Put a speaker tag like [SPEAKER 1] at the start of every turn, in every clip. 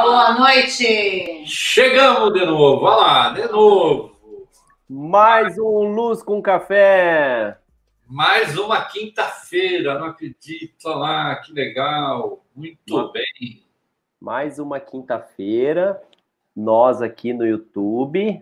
[SPEAKER 1] Boa noite!
[SPEAKER 2] Chegamos de novo, olha lá, de novo.
[SPEAKER 3] Mais um Luz com Café.
[SPEAKER 2] Mais uma quinta-feira, não acredito, olha lá, que legal. Muito uma... bem.
[SPEAKER 3] Mais uma quinta-feira, nós aqui no YouTube,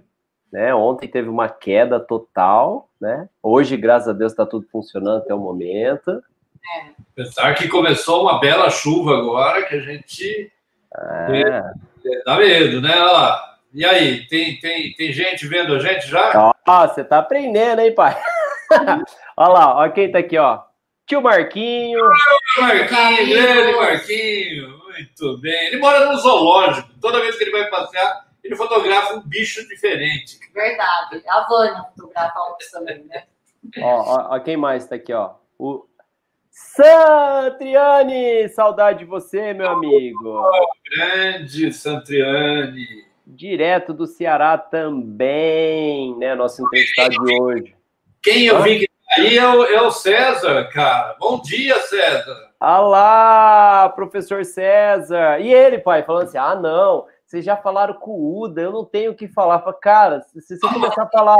[SPEAKER 3] né? Ontem teve uma queda total, né? Hoje, graças a Deus, está tudo funcionando até o momento.
[SPEAKER 2] É. Apesar que começou uma bela chuva agora, que a gente é. dá medo, né? Olha lá. E aí, tem, tem, tem gente vendo a gente já?
[SPEAKER 3] Ó, você tá aprendendo, hein, pai? olha lá, olha quem tá aqui, ó. Tio Marquinho.
[SPEAKER 2] Marquinho, grande Marquinho. Muito bem. Ele mora no zoológico. Toda vez que ele vai passear, ele fotografa um bicho diferente.
[SPEAKER 1] Verdade. A Vânia fotografa outros também, né?
[SPEAKER 3] Ó, ó, ó, quem mais tá aqui, ó. O Santriani, saudade de você, meu amigo.
[SPEAKER 2] Oh, grande Santriani.
[SPEAKER 3] Direto do Ceará também, né? Nosso entrevistado de hoje.
[SPEAKER 2] Quem eu vi que tá aí é o, é o César, cara. Bom dia, César.
[SPEAKER 3] Olá, professor César. E ele, pai, falando assim: ah, não, vocês já falaram com o Uda, eu não tenho o que falar. Fala, cara, se você começar a falar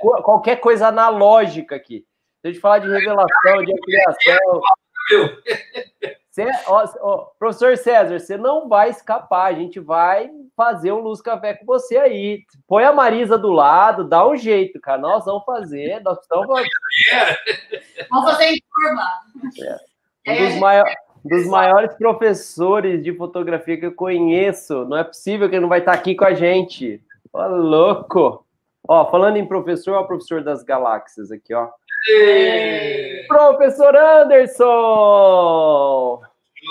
[SPEAKER 3] qualquer coisa analógica aqui, se a gente falar de revelação, de criação. Cê, ó, ó, professor César, você não vai escapar, a gente vai fazer um Luz Café com você aí. Põe a Marisa do lado, dá um jeito, cara. Nós vamos fazer, nós estamos.
[SPEAKER 1] Vamos fazer em turma.
[SPEAKER 3] É. Um dos, maiores, dos maiores professores de fotografia que eu conheço. Não é possível que ele não vai estar aqui com a gente. Ô, louco! Ó, falando em professor, ó, o professor das galáxias aqui, ó. Professor Anderson!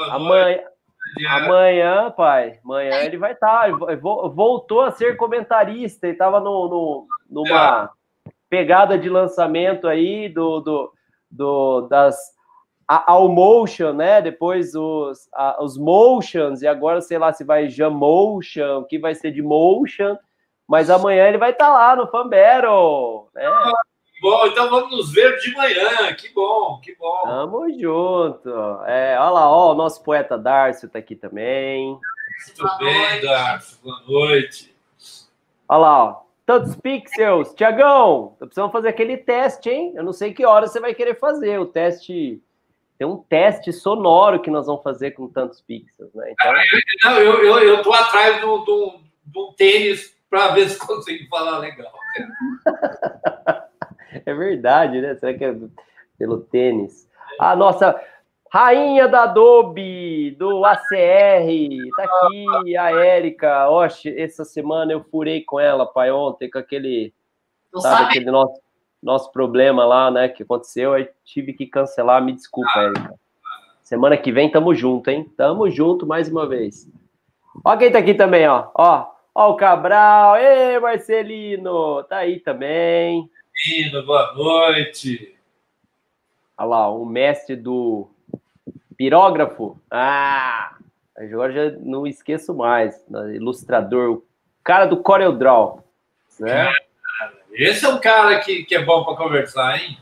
[SPEAKER 3] Amanhã, amanhã, pai, amanhã ele vai estar. Tá, voltou a ser comentarista. Ele estava no, no, numa pegada de lançamento aí do, do, do das ao motion, né? Depois os, a, os motions, e agora sei lá se vai Jamotion, o que vai ser de motion. Mas amanhã ele vai estar tá lá no Fambero. Né?
[SPEAKER 2] Bom, então vamos nos ver de manhã. Que bom, que bom.
[SPEAKER 3] Tamo junto. É, olha lá, ó, o nosso poeta Darcio tá aqui também.
[SPEAKER 2] Tudo bem, Darcio? Boa noite.
[SPEAKER 3] Olha lá, ó. Tantos pixels. Tiagão, precisamos fazer aquele teste, hein? Eu não sei que hora você vai querer fazer. O teste. Tem um teste sonoro que nós vamos fazer com tantos pixels, né?
[SPEAKER 2] Então... Não, eu, eu, eu tô atrás do, do tênis para ver se consigo falar legal.
[SPEAKER 3] É verdade, né? Será que é pelo tênis? A nossa rainha da Adobe, do ACR, tá aqui a Érica. Oxe, essa semana eu furei com ela, pai, ontem, com aquele, sabe, sabe, aquele nosso, nosso problema lá, né, que aconteceu, aí tive que cancelar, me desculpa, ah. Érica. Semana que vem tamo junto, hein? Tamo junto mais uma vez. Ó quem tá aqui também, ó. Ó, ó o Cabral. Ei, Marcelino, tá aí também.
[SPEAKER 2] Menino, boa noite.
[SPEAKER 3] Olha lá, o mestre do pirógrafo. Ah, agora já não esqueço mais. Ilustrador, o cara do CorelDRAW. Né?
[SPEAKER 2] esse é um cara que, que é bom para conversar, hein?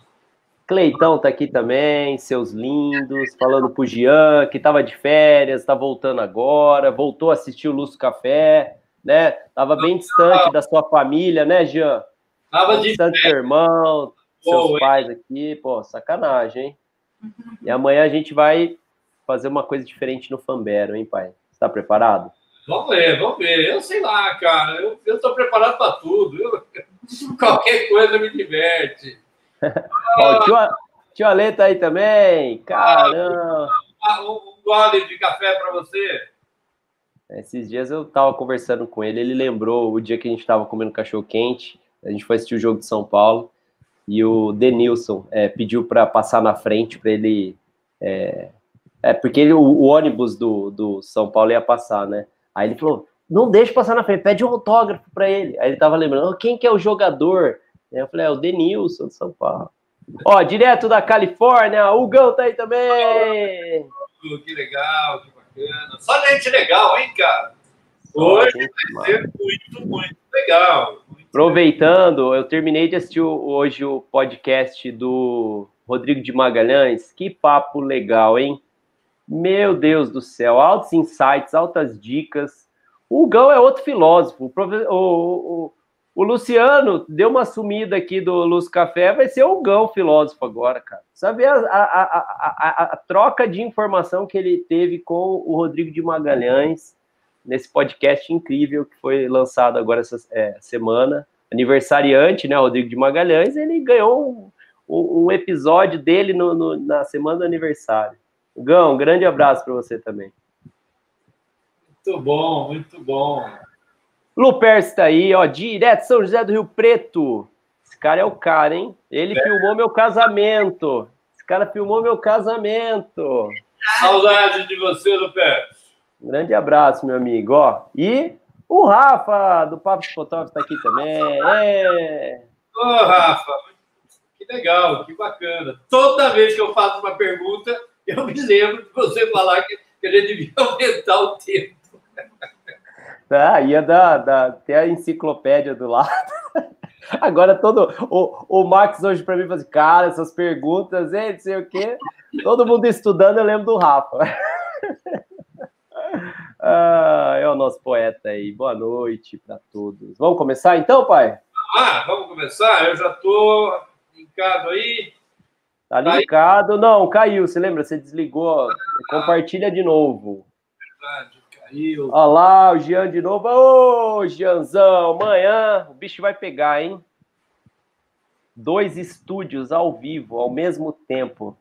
[SPEAKER 3] Cleitão tá aqui também, seus lindos, falando pro Jean, que tava de férias, tá voltando agora, voltou a assistir o Lúcio Café, né? Tava bem distante da sua família, né, Jean?
[SPEAKER 2] Tava de
[SPEAKER 3] Tanto seu irmão, seus Pô, pais aqui, pô, sacanagem, hein? E amanhã a gente vai fazer uma coisa diferente no Fambero, hein, pai? Está preparado?
[SPEAKER 2] Vamos ver, vamos ver. Eu sei lá, cara. Eu, eu tô preparado para tudo. Eu, qualquer coisa me diverte.
[SPEAKER 3] Ó, tio, tio Ale tá aí também. Caramba.
[SPEAKER 2] Um, um gole de café para você.
[SPEAKER 3] Esses dias eu tava conversando com ele, ele lembrou o dia que a gente tava comendo cachorro quente a gente foi assistir o jogo de São Paulo e o Denilson é, pediu para passar na frente para ele. É, é porque ele, o, o, ônibus do, do São Paulo ia passar, né? Aí ele falou: não deixa passar na frente, pede um autógrafo para ele. Aí ele tava lembrando: quem que é o jogador? Eu falei: é o Denilson de São Paulo. Ó, direto da Califórnia, o Gão tá aí também.
[SPEAKER 2] Que legal, que bacana. Só gente legal, hein, cara? Hoje vai ser muito, muito legal.
[SPEAKER 3] Aproveitando, eu terminei de assistir hoje o podcast do Rodrigo de Magalhães. Que papo legal, hein? Meu Deus do céu, altos insights, altas dicas. O Gão é outro filósofo. O, o, o, Luciano deu uma sumida aqui do Luz Café, vai ser o Gão filósofo agora, cara. Sabe a, a, a, a, troca de informação que ele teve com o Rodrigo de Magalhães nesse podcast incrível que foi lançado agora essa é, semana. Aniversariante, né, Rodrigo de Magalhães, ele ganhou um, um, episódio dele no, no, na semana do aniversário. Gão, um grande abraço para você também.
[SPEAKER 2] Muito bom, muito bom.
[SPEAKER 3] Luperce está aí, ó, direto São José do Rio Preto. Esse cara é o cara, hein? Ele é. filmou meu casamento. Esse cara filmou meu casamento.
[SPEAKER 2] Saudade de você, Luperce.
[SPEAKER 3] Um grande abraço, meu amigo. Ó, e o Rafa, do Papo de Fotógrafo, está aqui também. É.
[SPEAKER 2] Ô, Rafa, que legal, que bacana. Toda vez que eu faço uma pergunta, eu me lembro de você falar que, a gente devia aumentar o tempo.
[SPEAKER 3] Ah, ia dar, dar até a enciclopédia do lado. Agora todo. O, o Max hoje para mim falou assim, cara, essas perguntas, hein, não sei o quê. Todo mundo estudando, eu lembro do Rafa. Ah, é o nosso poeta aí. Boa noite para todos. Vamos começar então, pai?
[SPEAKER 2] Ah, vamos começar? Eu já estou linkado aí.
[SPEAKER 3] Tá linkado. Não, caiu. Você lembra? Você desligou. Compartilha de novo.
[SPEAKER 2] Verdade, caiu.
[SPEAKER 3] Olha lá, o Jean de novo. Ô, Jeanzão, amanhã o bicho vai pegar, hein? Dois estúdios ao vivo, ao mesmo tempo.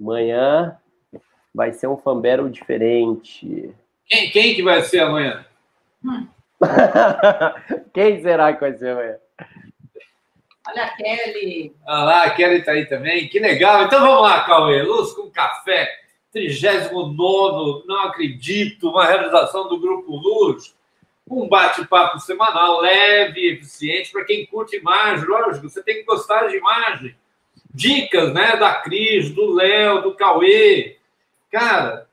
[SPEAKER 3] Amanhã vai ser um Fambero diferente.
[SPEAKER 2] Quem, quem que vai ser amanhã? Hum.
[SPEAKER 3] quem será que vai ser amanhã?
[SPEAKER 1] Olha a Kelly.
[SPEAKER 2] Ah lá, a Kelly está aí também. Que legal. Então vamos lá, Cauê. Luz com café. 39, não acredito. Uma realização do Grupo Luz. Um bate-papo semanal leve, eficiente, para quem curte imagem. Lógico, você tem que gostar de imagem. Dicas né, da Cris, do Léo, do Cauê. Cara,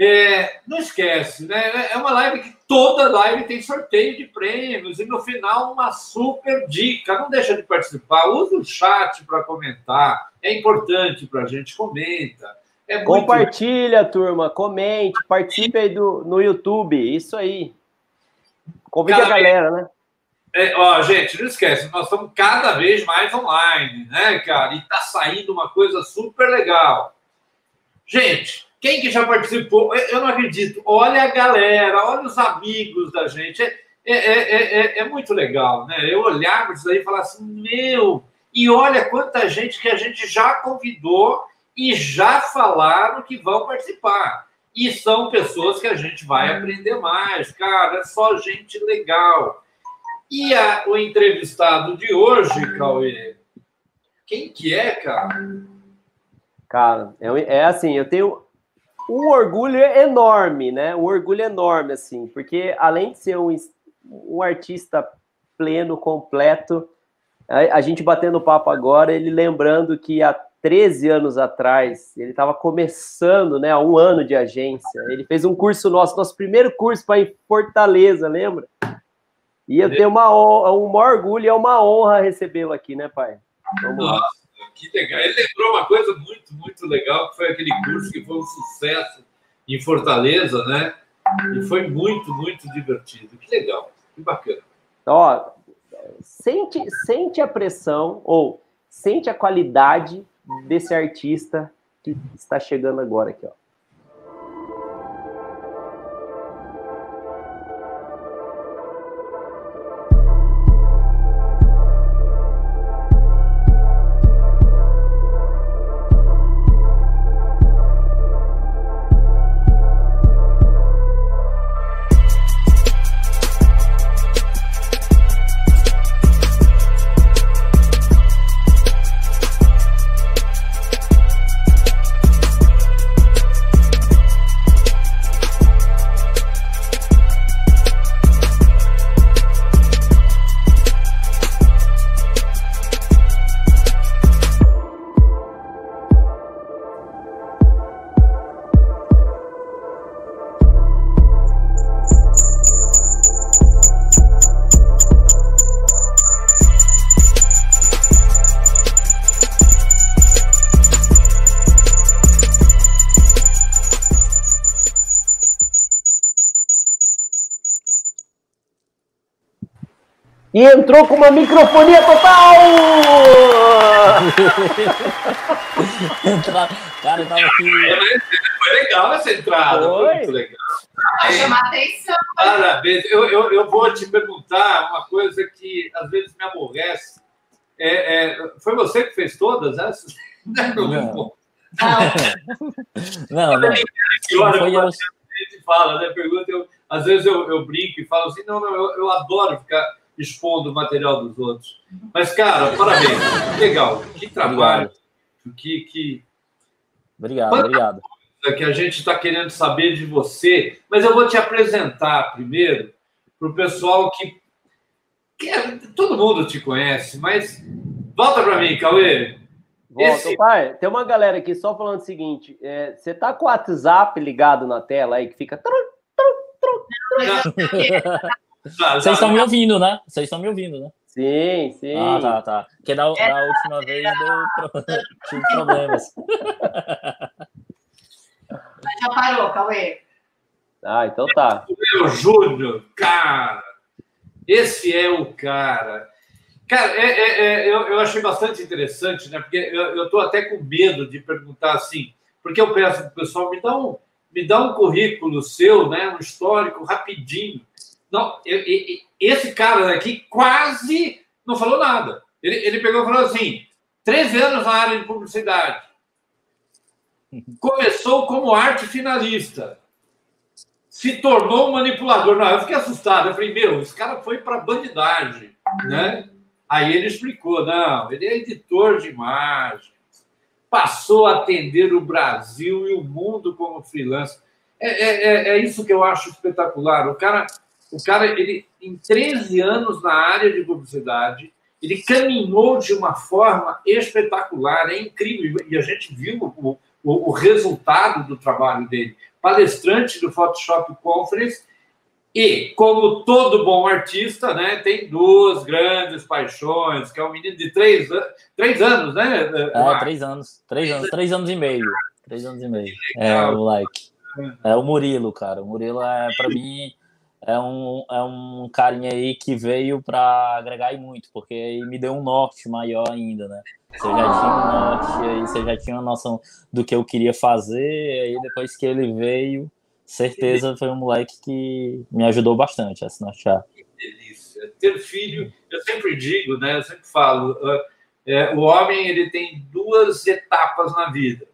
[SPEAKER 2] é, não esquece, né? É uma live que toda live tem sorteio de prêmios e no final uma super dica. Não deixa de participar, usa o chat para comentar. É importante para a gente comenta. É
[SPEAKER 3] muito... Compartilha, turma, comente, participe aí do, no YouTube, isso aí. Convide a galera, vez... né?
[SPEAKER 2] É, ó, gente, não esquece, nós estamos cada vez mais online, né, cara? E tá saindo uma coisa super legal. Gente, quem que já participou? Eu não acredito. Olha a galera, olha os amigos da gente. É, é, é, é, muito legal, né? Eu olhar para isso aí e falar assim, meu, e olha quanta gente que a gente já convidou e já falaram que vão participar. E são pessoas que a gente vai aprender mais, cara, é só gente legal. E a, o entrevistado de hoje, Cauê, quem que é, cara?
[SPEAKER 3] Cara, é, é assim, eu tenho um orgulho enorme, né? Um orgulho enorme, assim, porque além de ser um, um artista pleno, completo, a, a gente batendo papo agora, ele lembrando que há 13 anos atrás, ele estava começando, né, há um ano de agência. Ele fez um curso nosso, nosso primeiro curso para em Fortaleza, lembra? E eu tenho uma, um maior orgulho e é uma honra recebê-lo aqui, né, pai?
[SPEAKER 2] Vamos lá que legal. Ele lembrou uma coisa muito, muito legal, que foi aquele curso que foi um sucesso em Fortaleza, né? E foi muito, muito divertido. Que legal, que bacana.
[SPEAKER 3] Ó, sente, sente a pressão ou sente a qualidade desse artista que está chegando agora aqui, ó. E entrou com uma microfonia total!
[SPEAKER 4] Cara, tava aqui.
[SPEAKER 2] Foi legal essa entrada, foi,
[SPEAKER 3] Foi.
[SPEAKER 2] muito legal.
[SPEAKER 1] Pra chamar atenção.
[SPEAKER 2] Parabéns. Eu, eu, eu vou te perguntar uma coisa que às vezes me aborrece. É, é, foi você que fez todas essas? Não.
[SPEAKER 4] Não.
[SPEAKER 2] Não.
[SPEAKER 4] Não, não.
[SPEAKER 2] Que hora
[SPEAKER 4] Foi
[SPEAKER 2] que
[SPEAKER 4] eu.
[SPEAKER 2] a gente fala, né? Pergunta, eu, às vezes eu, eu brinco e falo assim, não, não, eu, eu adoro ficar expondo o material dos outros. Mas, cara, parabéns. Legal. Que trabalho. Que, que,
[SPEAKER 4] Obrigado, obrigado.
[SPEAKER 2] que a gente está querendo saber de você, mas eu vou te apresentar primeiro para o pessoal que, que é- todo mundo te conhece, mas volta para mim, Cauê.
[SPEAKER 3] Volta,
[SPEAKER 2] Esse-
[SPEAKER 3] pai, tem uma galera aqui só falando o seguinte: é, você tá com o WhatsApp ligado na tela aí que fica. tru-
[SPEAKER 4] Vocês estão me ouvindo, né? Vocês estão me ouvindo, né?
[SPEAKER 3] Sim, sim.
[SPEAKER 4] Ah, tá, tá. Porque da, da última vez deu pro... tive problemas.
[SPEAKER 1] Já parou, Cauê.
[SPEAKER 3] Ah, então tá.
[SPEAKER 2] Meu Júnior, cara, esse é o cara. Cara, é, é- é- eu, eu achei bastante interessante, né? Porque eu, eu tô até com medo de perguntar assim, porque eu peço pro pessoal, me dá um, me dá um currículo seu, né? Um histórico rapidinho. Não, eu- eu- esse cara daqui quase não falou nada. Ele, ele pegou e falou assim: 13 anos na área de publicidade. Começou como arte finalista se tornou um manipulador. Não, eu fiquei assustado. Eu falei, meu, esse cara foi para bandidagem, né? Aí ele explicou, não, ele é editor de imagens, passou a atender o Brasil e o mundo como freelancer. É, é, é- é isso que eu acho espetacular. O cara, o cara, ele em 13 anos na área de publicidade, ele caminhou de uma forma espetacular, é incrível. E a gente viu o, o, o resultado do trabalho dele palestrante do Photoshop Conference e, como todo bom artista, né, tem duas grandes paixões, que é um menino de três, an- três anos, né?
[SPEAKER 4] É, três anos. Três anos, três anos e meio. Três anos e meio. É, o like. É o Murilo, cara. O Murilo é, pra mim, é um, é um carinha aí que veio pra agregar e muito, porque aí me deu um norte maior ainda, né? Você já tinha um norte, aí você já tinha uma noção do que eu queria fazer, aí depois que ele veio, certeza foi um moleque que me ajudou bastante a se nortear.
[SPEAKER 2] delícia. Ter filho, eu sempre digo, né? Eu sempre falo, ah, é, o homem ele tem duas etapas na vida.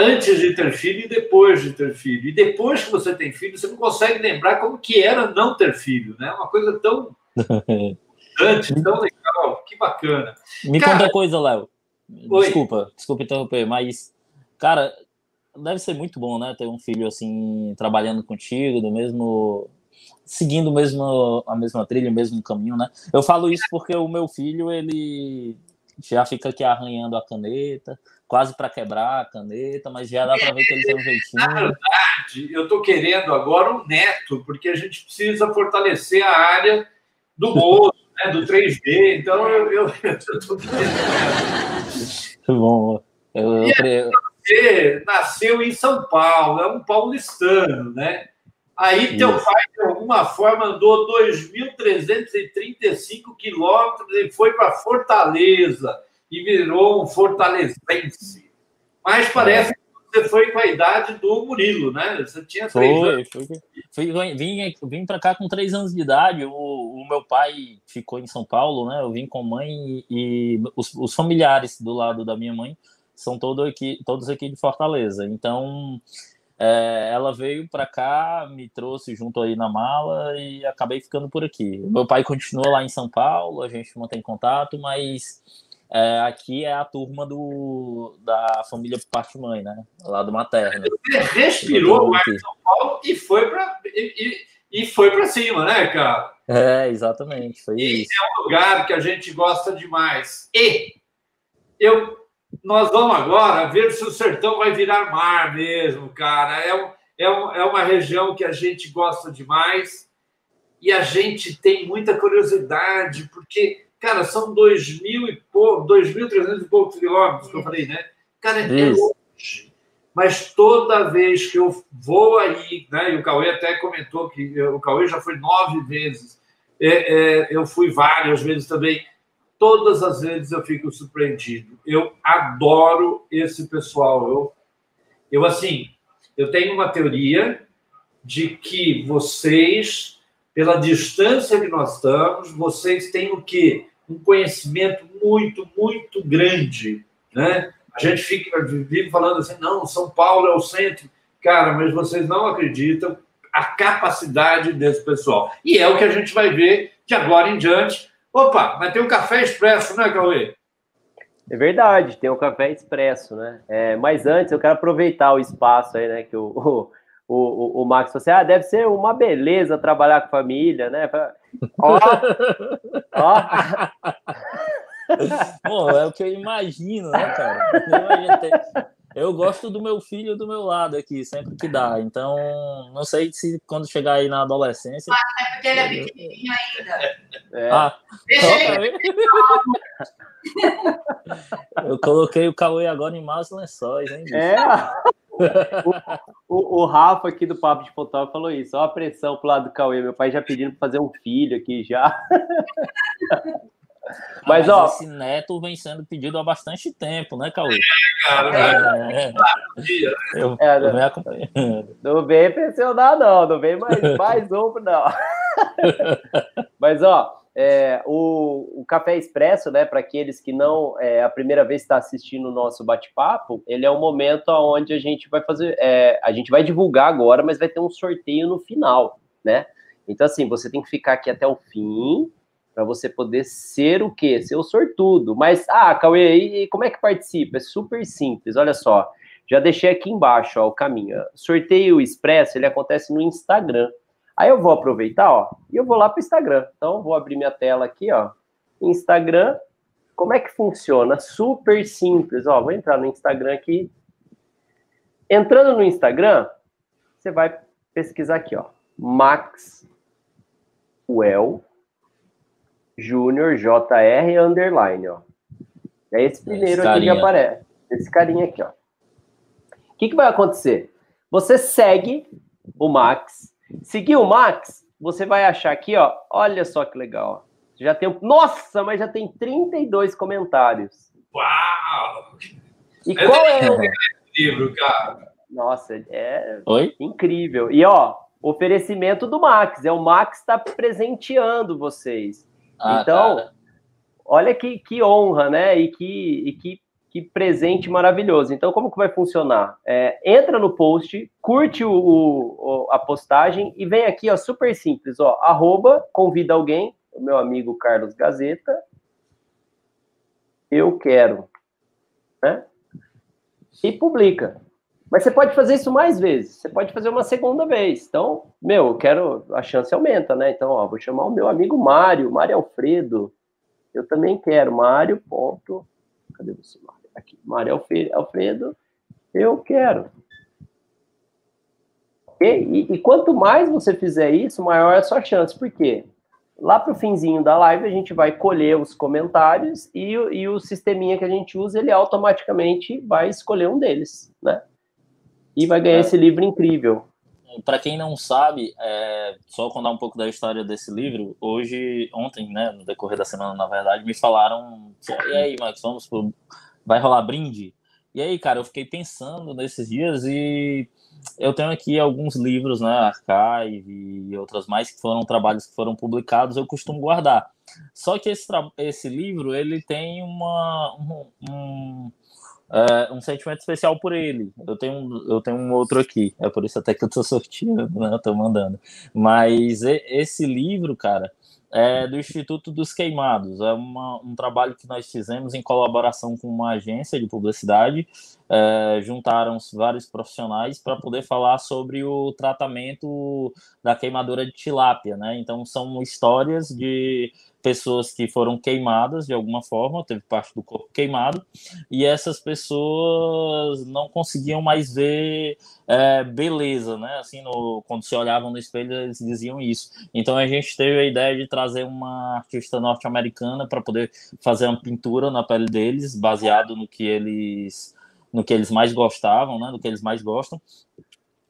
[SPEAKER 2] Antes de ter filho e depois de ter filho. E depois que você tem filho, você não consegue lembrar como que era não ter filho, né? Uma coisa tão antes, tão legal, que bacana.
[SPEAKER 4] Me
[SPEAKER 2] Cara-
[SPEAKER 4] conta uma coisa, Léo.
[SPEAKER 2] Oi.
[SPEAKER 4] Desculpa, desculpa interromper, mas, cara, deve ser muito bom, né? Ter um filho assim, trabalhando contigo, do mesmo. seguindo mesmo, a mesma trilha, o mesmo caminho, né? Eu falo isso porque o meu filho, ele já fica aqui arranhando a caneta, quase para quebrar a caneta, mas já dá para ver que ele tem um
[SPEAKER 2] Na
[SPEAKER 4] jeitinho.
[SPEAKER 2] verdade, eu estou querendo agora um neto, porque a gente precisa fortalecer a área do moço, né, do 3D. Então, eu, estou querendo.
[SPEAKER 4] Bom, eu, eu,
[SPEAKER 2] Você nasceu em São Paulo, é um paulistano, né? Aí teu
[SPEAKER 4] Isso.
[SPEAKER 2] pai, de alguma forma, andou 2.335 quilômetros e foi para Fortaleza e virou um fortalezense. Mas parece que você foi com a idade do Murilo, né? Você tinha três anos.
[SPEAKER 4] Foi, foi. Fui, vim, vim para cá com três anos de idade. O, o meu pai ficou em São Paulo, né? Eu vim com mãe e, e os, os familiares do lado da minha mãe são todo aqui, todos aqui de Fortaleza. Então, é, ela veio para cá, me trouxe junto aí na mala e acabei ficando por aqui. Meu pai continua lá em São Paulo, a gente mantém contato, mas é, aqui é a turma do, da família por parte de mãe, né? Lá do materno.
[SPEAKER 2] Você respirou o ar de São Paulo e foi para e, e foi para cima, né, cara?
[SPEAKER 4] É, exatamente, foi
[SPEAKER 2] E
[SPEAKER 4] isso.
[SPEAKER 2] é um lugar que a gente gosta demais. E eu, nós vamos agora ver se o sertão vai virar mar mesmo, cara. É, um, é, um, é uma região que a gente gosta demais e a gente tem muita curiosidade, porque, cara, são dois mil e pouco, 2.300 e poucos quilômetros que eu falei, né? Cara, é longe. Mas toda vez que eu vou aí, né? E o Cauê até comentou que o Cauê já foi nove vezes é, é, eu fui várias vezes também. Todas as vezes eu fico surpreendido. Eu adoro esse pessoal. Eu, eu assim, eu tenho uma teoria de que vocês, pela distância que nós estamos, vocês têm o quê? Um conhecimento muito, muito grande, né? A gente fica vive falando assim, não, São Paulo é o centro. Cara, mas vocês não acreditam a capacidade desse pessoal. E é o que a gente vai ver de agora em diante. Opa, mas tem um café expresso, né, Cauê?
[SPEAKER 3] É verdade, tem o um café expresso, né? É, mas antes, eu quero aproveitar o espaço aí, né, que o, o, o, o Max falou assim, ah, deve ser uma beleza trabalhar com família, né? Ó,
[SPEAKER 4] ó. Bom, é o que eu imagino, né, cara? Eu gosto do meu filho do meu lado aqui, sempre que dá. Então, não sei se quando chegar aí na adolescência.
[SPEAKER 1] Ah, é porque ele é pequenininho ainda. É.
[SPEAKER 4] Ah, Deixa ele. Eu coloquei o Cauê agora em mais lençóis, hein? Bicho?
[SPEAKER 3] É. O, o, o, Rafa aqui do Papo de Fotógrafo falou isso. Olha a pressão pro lado do Cauê. Meu pai já pedindo para fazer um filho aqui já.
[SPEAKER 4] Mas, mas, ó. Esse neto vem sendo pedido há bastante tempo, né, Cauê? É, cara. É, é.
[SPEAKER 3] Eu, é, eu não, acompanhando. Não vem pressionar, não. Não vem mais, mais um, não. mas, ó. É, o, o, Café Expresso, né, para aqueles que não é a primeira vez está assistindo o nosso bate-papo, ele é um momento onde a gente vai fazer, é, a gente vai divulgar agora, mas vai ter um sorteio no final, né? Então, assim, você tem que ficar aqui até o fim, para você poder ser o quê? Ser o sortudo. Mas, ah, Cauê, e como é que participa? É super simples, olha só. Já deixei aqui embaixo ó, o caminho. Sorteio Expresso, ele acontece no Instagram. Aí eu vou aproveitar, ó, e eu vou lá para o Instagram. Então, vou abrir minha tela aqui, ó. Instagram, como é que funciona? Super simples, ó. Vou entrar no Instagram aqui. Entrando no Instagram, você vai pesquisar aqui, ó. Maxwell Júnior JR underline, ó. É esse primeiro esse aqui que aparece. Esse carinha aqui, ó. O que, que vai acontecer? Você segue o Max. Seguir o Max, você vai achar aqui, ó. Olha só que legal. Já tem. Nossa, mas já tem 32 comentários.
[SPEAKER 2] Uau!
[SPEAKER 3] E Eu qual é o
[SPEAKER 2] livro, cara?
[SPEAKER 3] Nossa, é
[SPEAKER 4] Oi?
[SPEAKER 3] incrível. E ó, oferecimento do Max. É o Max está presenteando vocês. Ah, então, cara. olha que, que honra, né? E que, e que, que presente maravilhoso. Então, como que vai funcionar? É, entra no post, curte o, o, a postagem e vem aqui, ó, super simples, ó, arroba, convida alguém, o meu amigo Carlos Gazeta, eu quero, né? E publica. Mas você pode fazer isso mais vezes. Você pode fazer uma segunda vez. Então, meu, eu quero. A chance aumenta, né? Então, ó, vou chamar o meu amigo Mário, Mário Alfredo. Eu também quero. Mário. Ponto. Cadê você, Mário? Aqui. Mário Alfredo. Eu quero. E, e, e, quanto mais você fizer isso, maior é a sua chance. Por quê? Lá para o finzinho da live, a gente vai colher os comentários e, e o sisteminha que a gente usa, ele automaticamente vai escolher um deles, né? e vai ganhar é. esse livro incrível.
[SPEAKER 4] Para quem não sabe, é, só contar um pouco da história desse livro, hoje, ontem, né, no decorrer da semana, na verdade, me falaram, e aí, Max, vamos pro... vai rolar brinde? E aí, cara, eu fiquei pensando nesses dias e eu tenho aqui alguns livros, né, Archive e outras mais que foram trabalhos que foram publicados, eu costumo guardar. Só que esse, esse livro, ele tem uma, um, um uh, um sentimento especial por ele. Eu tenho, eu tenho um outro aqui, é por isso até que eu tô sorteando, né? Eu tô mandando. Mas esse livro, cara, é do Instituto dos Queimados. É uma, um trabalho que nós fizemos em colaboração com uma agência de publicidade. É, juntaram vários profissionais para poder falar sobre o tratamento da queimadura de tilápia, né? Então são histórias de pessoas que foram queimadas de alguma forma, teve parte do corpo queimado, e essas pessoas não conseguiam mais ver é, beleza, né? Assim, no, quando se olhavam no espelho, eles diziam isso. Então a gente teve a ideia de trazer uma artista norte-americana para poder fazer uma pintura na pele deles, baseado no que eles no que eles mais gostavam, né? No que eles mais gostam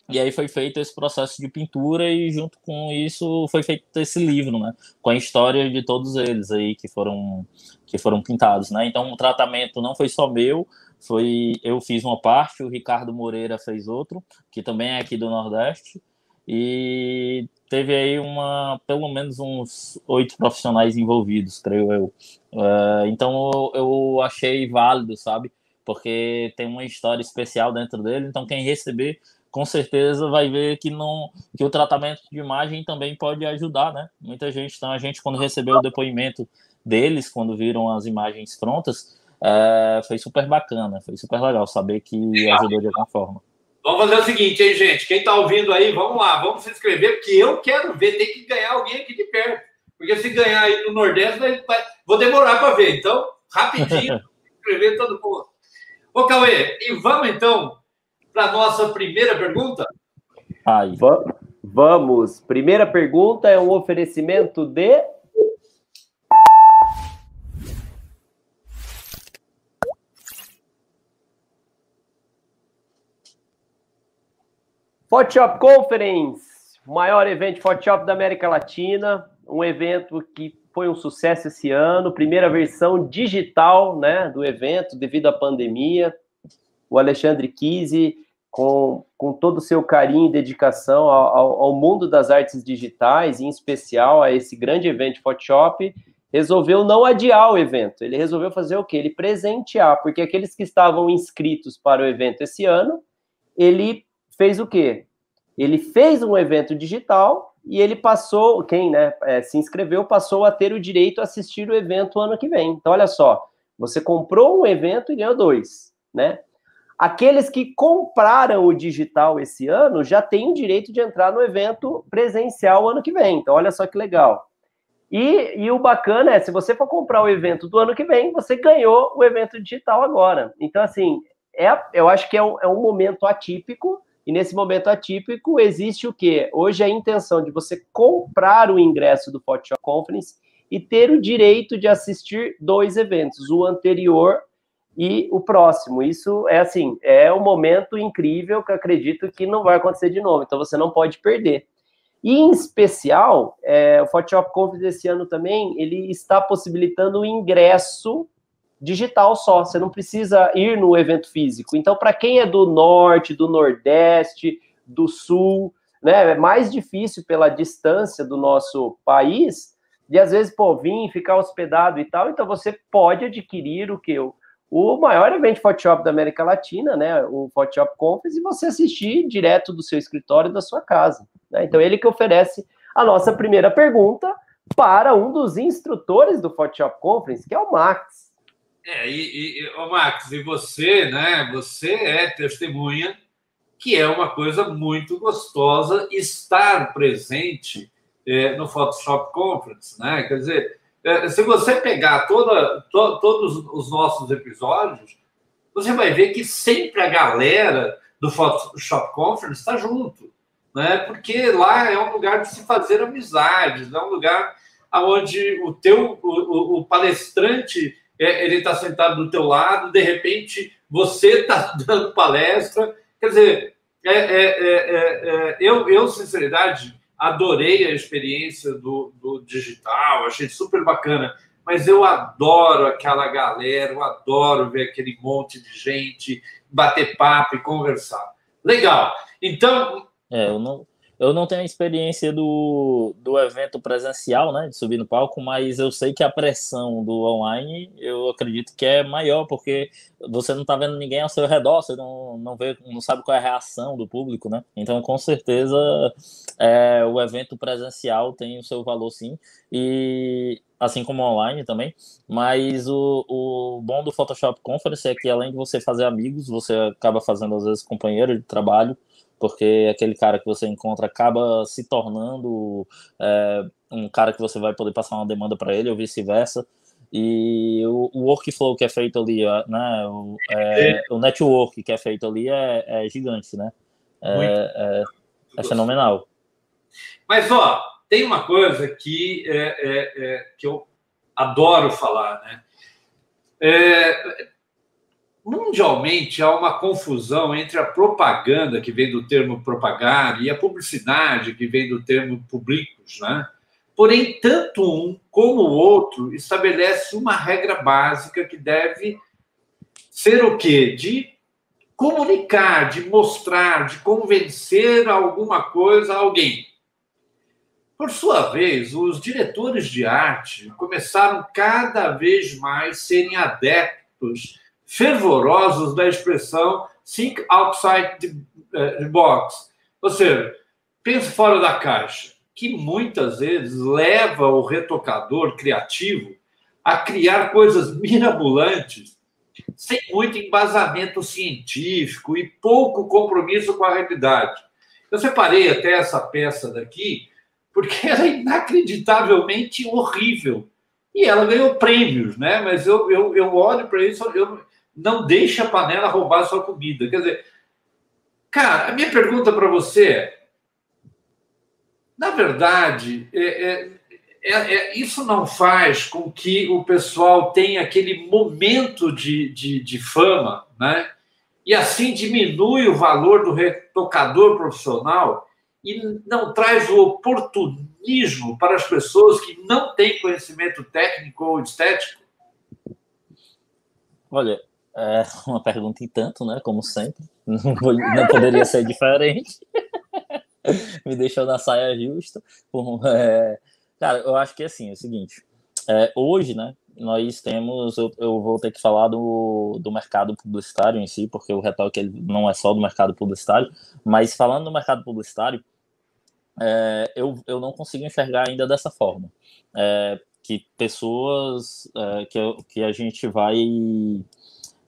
[SPEAKER 4] E aí foi feito esse processo de pintura e junto com isso foi feito esse livro, né? Com a história de todos eles aí que foram que foram pintados, né? Então o tratamento não foi só meu, foi eu fiz uma parte, o Ricardo Moreira fez outro, que também é aqui do Nordeste, e teve aí uma pelo menos uns oito profissionais envolvidos, creio eu. Uh, então eu achei válido, sabe? Porque tem uma história especial dentro dele, então quem receber com certeza vai ver que não que o tratamento de imagem também pode ajudar, né? Muita gente, então a gente quando recebeu o depoimento deles, quando viram as imagens prontas, é, foi super bacana, foi super legal saber que ajudou de alguma forma.
[SPEAKER 2] Vamos fazer o seguinte, hein, gente? Quem está ouvindo aí, vamos lá, vamos se inscrever, porque eu quero ver, tem que ganhar alguém aqui de perto. Porque se ganhar aí no Nordeste, vai, vai, vou demorar para ver. Então, rapidinho, se inscrever todo mundo. Ô, Cauê, e vamos então para a nossa primeira pergunta?
[SPEAKER 3] Aí. Vamos. Primeira pergunta é um oferecimento de. Photoshop Conference, maior evento de Photoshop da América Latina, um evento que foi um sucesso esse ano, primeira versão digital, né, do evento devido à pandemia o Alexandre Kise, com, com todo o seu carinho e dedicação ao, ao, mundo das artes digitais, em especial a esse grande evento Photoshop, resolveu não adiar o evento. Ele resolveu fazer o quê? Ele presentear, porque aqueles que estavam inscritos para o evento esse ano, ele fez o quê? Ele fez um evento digital e ele passou, quem né, é, se inscreveu, passou a ter o direito a assistir o evento ano que vem. Então, olha só, você comprou um evento e ganhou dois, né? Aqueles que compraram o digital esse ano já têm o direito de entrar no evento presencial ano que vem. Então, olha só que legal. E, e, o bacana é, se você for comprar o evento do ano que vem, você ganhou o evento digital agora. Então, assim, é, eu acho que é um, é um momento atípico, e nesse momento atípico existe o quê? Hoje a intenção de você comprar o ingresso do Photoshop Conference e ter o direito de assistir dois eventos, o anterior e o próximo. Isso é assim, é um momento incrível que acredito que não vai acontecer de novo, então você não pode perder. E em especial, é, o Photoshop Conference esse ano também, ele está possibilitando o ingresso digital só, você não precisa ir no evento físico. Então, para quem é do norte, do nordeste, do sul, né, é mais difícil pela distância do nosso país, de às vezes, pô, vir, ficar hospedado e tal, então você pode adquirir o que? O, maior evento Photoshop da América Latina, né, o Photoshop Conference, e você assistir direto do seu escritório da sua casa. Né? Então, ele que oferece a nossa primeira pergunta para um dos instrutores do Photoshop Conference, que é o Max.
[SPEAKER 2] É, e, e o Max, e você, né, você é testemunha que é uma coisa muito gostosa estar presente é, no Photoshop Conference, né? Quer dizer, é, se você pegar toda, to, todos os nossos episódios, você vai ver que sempre a galera do Photoshop Conference está junto, né? Porque lá é um lugar de se fazer amizades, é um lugar onde o teu o, o palestrante é, ele está sentado do teu lado, de repente você está dando palestra, quer dizer, é, é, é, é, eu, eu sinceridade adorei a experiência do, do digital, achei super bacana. Mas eu adoro aquela galera, eu adoro ver aquele monte de gente, bater papo e conversar. Legal. Então.
[SPEAKER 4] É, eu não, eu não tenho a experiência do, do evento presencial, né, de subir no palco, mas eu sei que a pressão do online, eu acredito que é maior, porque você não está vendo ninguém ao seu redor, você não, não vê, não sabe qual é a reação do público, né? Então, com certeza, é, o evento presencial tem o seu valor, sim, e assim como online também, mas o, o bom do Photoshop Conference é que além de você fazer amigos, você acaba fazendo às vezes companheiro de trabalho, porque aquele cara que você encontra acaba se tornando é, um cara que você vai poder passar uma demanda para ele ou vice-versa. E o, o, workflow que é feito ali, né, o, é, o network que é feito ali é, é gigante, né? É, é, é, fenomenal.
[SPEAKER 2] Mas, ó, tem uma coisa que, é, que eu adoro falar, né? Mundialmente há uma confusão entre a propaganda, que vem do termo propagar, e a publicidade, que vem do termo públicos, né? Porém, tanto um como o outro estabelece uma regra básica que deve ser o quê? De comunicar, de mostrar, de convencer alguma coisa a alguém. Por sua vez, os diretores de arte começaram cada vez mais a serem adeptos fervorosos da expressão think outside the eh, box, ou seja, pense fora da caixa, que muitas vezes leva o retocador criativo a criar coisas mirabolantes sem muito embasamento científico e pouco compromisso com a realidade. Eu separei até essa peça daqui, porque ela é inacreditavelmente horrível. E ela ganhou prêmios, né? Mas eu, eu, eu olho para isso, eu não deixe a panela roubar a sua comida. Quer dizer, cara, a minha pergunta para você é: na verdade, é, é, é, é, isso não faz com que o pessoal tenha aquele momento de, de, de fama, né? E assim diminui o valor do retocador profissional e não traz o oportunismo para as pessoas que não têm conhecimento técnico ou estético?
[SPEAKER 4] Olha, é uma pergunta em tanto, né? Como sempre. Não, não poderia ser diferente. Me deixou na saia justa. É, Cara, eu acho que assim, é o seguinte. É, hoje, né, nós temos, eu, eu, vou ter que falar do, do mercado publicitário em si, porque o retoque ele não é só do mercado publicitário, mas falando do mercado publicitário, é, eu, eu não consigo enxergar ainda dessa forma. É, que pessoas é, que, que a gente vai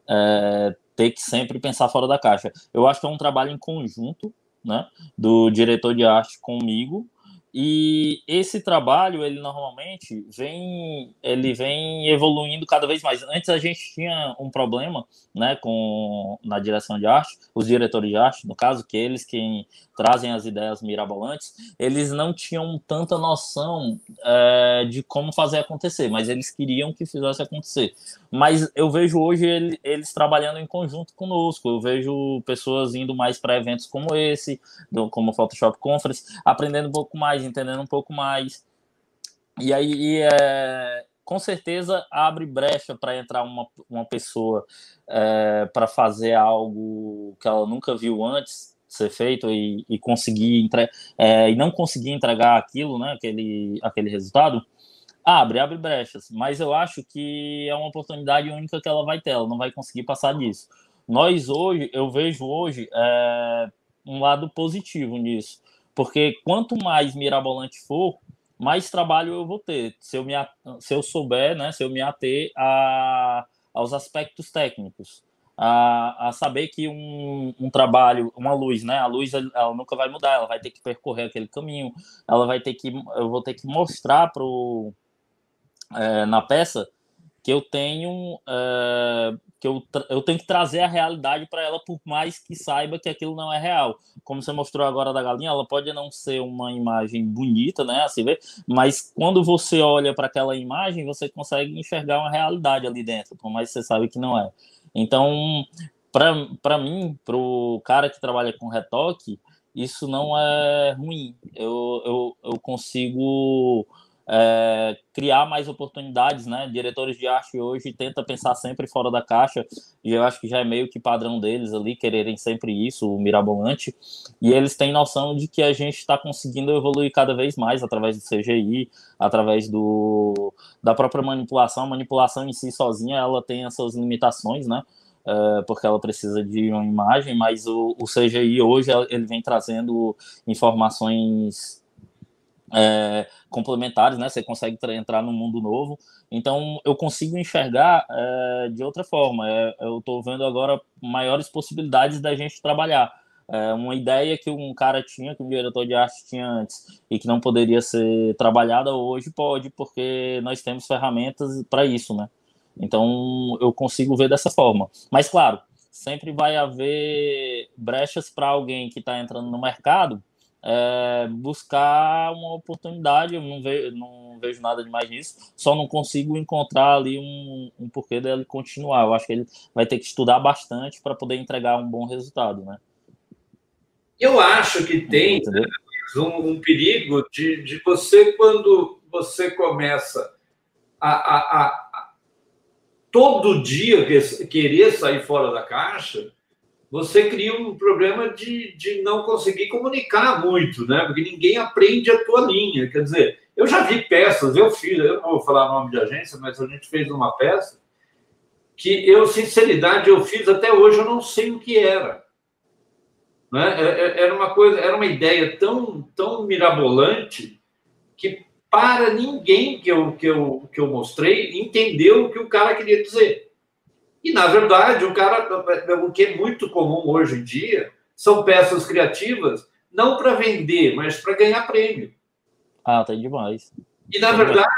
[SPEAKER 4] é, ter que sempre pensar fora da caixa. Eu acho que é um trabalho em conjunto, né, do diretor de arte comigo, e esse trabalho, ele normalmente vem, ele vem evoluindo cada vez mais. Antes a gente tinha um problema, né, com na direção de arte, os diretores de arte, no caso, que eles quem trazem as ideias mirabolantes, eles não tinham tanta noção é, de como fazer acontecer, mas eles queriam que fizesse acontecer. Mas eu vejo hoje ele, eles trabalhando em conjunto conosco. Eu vejo pessoas indo mais para eventos como esse, como o Photoshop Conference, aprendendo um pouco mais mais, entendendo um pouco mais. E aí, é, com certeza, abre brecha para entrar uma, uma pessoa é, para fazer algo que ela nunca viu antes ser feito e, e conseguir entre, é, e não conseguir entregar aquilo, né, aquele, aquele resultado, abre, abre brechas. Mas eu acho que é uma oportunidade única que ela vai ter, ela não vai conseguir passar disso. Nós hoje, eu vejo hoje é, um lado positivo nisso porque quanto mais mirabolante for, mais trabalho eu vou ter. Se eu, me, se eu souber, né, se eu me ater a, aos aspectos técnicos. A, a saber que um, um trabalho, uma luz, né? A luz ela nunca vai mudar, ela vai ter que percorrer aquele caminho, ela vai ter que, eu vou ter que mostrar pro, é, na peça que eu tenho é, que eu, eu tenho que trazer a realidade para ela, por mais que saiba que aquilo não é real. Como você mostrou agora da galinha, ela pode não ser uma imagem bonita, né? Assim mas quando você olha para aquela imagem, você consegue enxergar uma realidade ali dentro, por mais que você sabe que não é. Então, para mim, para o cara que trabalha com retoque, isso não é ruim. Eu, eu, eu consigo é, criar mais oportunidades, né? Diretores de arte hoje tenta pensar sempre fora da caixa e eu acho que já é meio que padrão deles ali quererem sempre isso, o mirabolante. E eles têm noção de que a gente está conseguindo evoluir cada vez mais através do CGI, através do da própria manipulação. A manipulação em si sozinha ela tem as suas limitações, né? É, porque ela precisa de uma imagem, mas o, o CGI hoje ele vem trazendo informações é, complementares, né? Você consegue entrar num mundo novo. Então, eu consigo enxergar é, de outra forma. É, eu estou vendo agora maiores possibilidades da gente trabalhar. É, uma ideia que um cara tinha, que um diretor de arte tinha antes, e que não poderia ser trabalhada hoje, pode, porque nós temos ferramentas para isso, né? Então, eu consigo ver dessa forma. Mas, claro, sempre vai haver brechas para alguém que está entrando no mercado é, buscar uma oportunidade. Eu não vejo, não vejo nada demais nisso, só não consigo encontrar ali um, um porquê dele continuar. Eu acho que ele vai ter que estudar bastante para poder entregar um bom resultado, né?
[SPEAKER 2] Eu acho que tem um, um, perigo de, de você, quando você começa a, a, a, a todo dia querer sair fora da caixa, você cria um problema de, de não conseguir comunicar muito, né? Porque ninguém aprende a tua linha. Quer dizer, eu já vi peças, eu fiz, eu não vou falar nome de agência, mas a gente fez uma peça que eu, sinceridade, eu fiz até hoje, eu não sei o que era. Né? É, é, era uma coisa, era uma ideia tão, tão mirabolante que para ninguém que eu, que, eu, que eu mostrei entendeu o que o cara queria dizer. E, na verdade, o cara, o que é muito comum hoje em dia, são peças criativas, não para vender, mas para ganhar prêmio.
[SPEAKER 4] Ah, tá demais.
[SPEAKER 2] E, na verdade,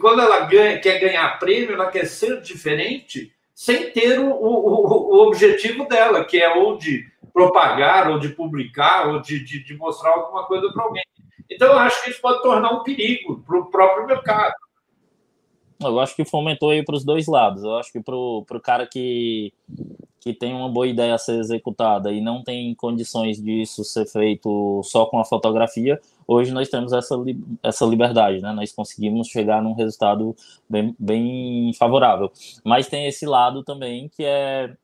[SPEAKER 2] quando ela ganha, quer ganhar prêmio, ela quer ser diferente sem ter o, o, o objetivo dela, que é ou de propagar, ou de publicar, ou de, de, de mostrar alguma coisa para alguém. Então, eu acho que isso pode tornar um perigo para o próprio mercado.
[SPEAKER 4] Eu acho que fomentou aí para os dois lados. Eu acho que para o cara que, que tem uma boa ideia a ser executada e não tem condições disso ser feito só com a fotografia, hoje nós temos essa, essa liberdade, né? Nós conseguimos chegar num resultado bem, bem favorável. Mas tem esse lado também que é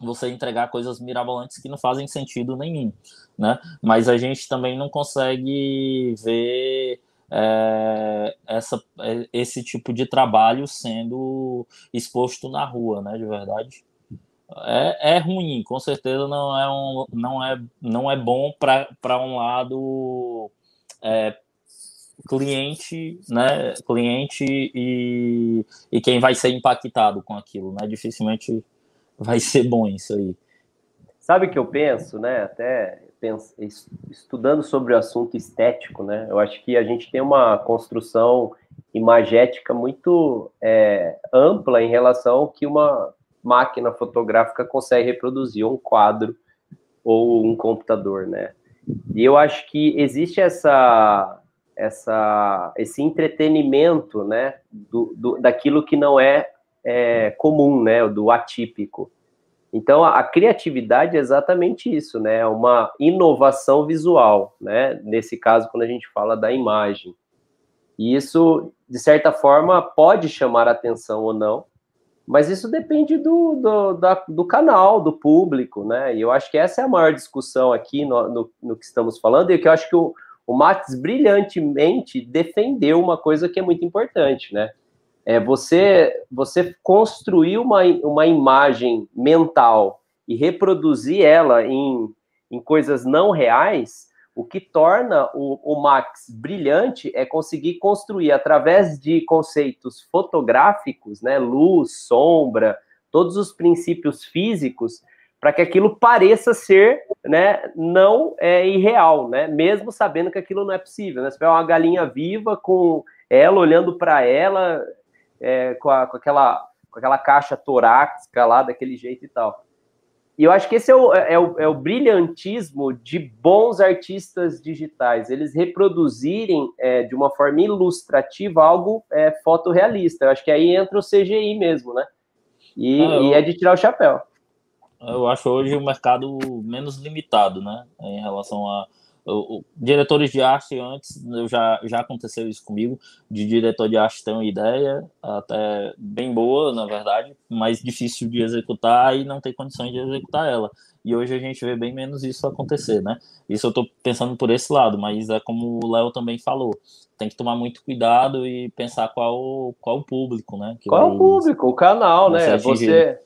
[SPEAKER 4] você entregar coisas mirabolantes que não fazem sentido nenhum, né? Mas a gente também não consegue ver é, essa, é, esse tipo de trabalho sendo exposto na rua, né, de verdade. É, é ruim, com certeza não é, um, não é, não é bom para um lado é, cliente, né, cliente e, e quem vai ser impactado com aquilo, né, dificilmente vai ser bom isso aí.
[SPEAKER 3] Sabe o que eu penso, né, até estudando sobre o assunto estético, né? Eu acho que a gente tem uma construção imagética muito é, ampla em relação ao que uma máquina fotográfica consegue reproduzir, um quadro ou um computador, né? E eu acho que existe essa, essa, esse entretenimento, né, do, do daquilo que não é, é comum, né, do atípico. Então, a, a, criatividade é exatamente isso, né? É uma inovação visual, né? Nesse caso, quando a gente fala da imagem. E isso, de certa forma, pode chamar atenção ou não, mas isso depende do, do, da, do canal, do público, né? E eu acho que essa é a maior discussão aqui no, no, no que estamos falando, e que eu acho que o, o Max brilhantemente defendeu uma coisa que é muito importante, né? É, você, você construir uma, uma imagem mental e reproduzir ela em, em coisas não reais, o que torna o, o Max brilhante é conseguir construir através de conceitos fotográficos, né, luz, sombra, todos os princípios físicos, para que aquilo pareça ser né, não é, irreal, né, mesmo sabendo que aquilo não é possível. Né? Você pega uma galinha viva com ela olhando para ela, é, com, a, com, aquela, com aquela caixa torácica lá, daquele jeito e tal. E eu acho que esse é o, é, o, é o brilhantismo de bons artistas digitais, eles reproduzirem é, de uma forma ilustrativa algo é, fotorrealista. Eu acho que aí entra o CGI mesmo, né? E, ah, eu, e é de tirar o chapéu.
[SPEAKER 4] Eu acho hoje o mercado menos limitado, né? Em relação a diretores de arte antes, já, já aconteceu isso comigo, de diretor de arte ter uma ideia, até bem boa, na verdade, mas difícil de executar e não ter condições de executar ela. E hoje a gente vê bem menos isso acontecer, né? Isso eu estou pensando por esse lado, mas é como o Léo também falou, tem que tomar muito cuidado e pensar qual, qual o público, né?
[SPEAKER 3] qual o público? O canal, né? Você,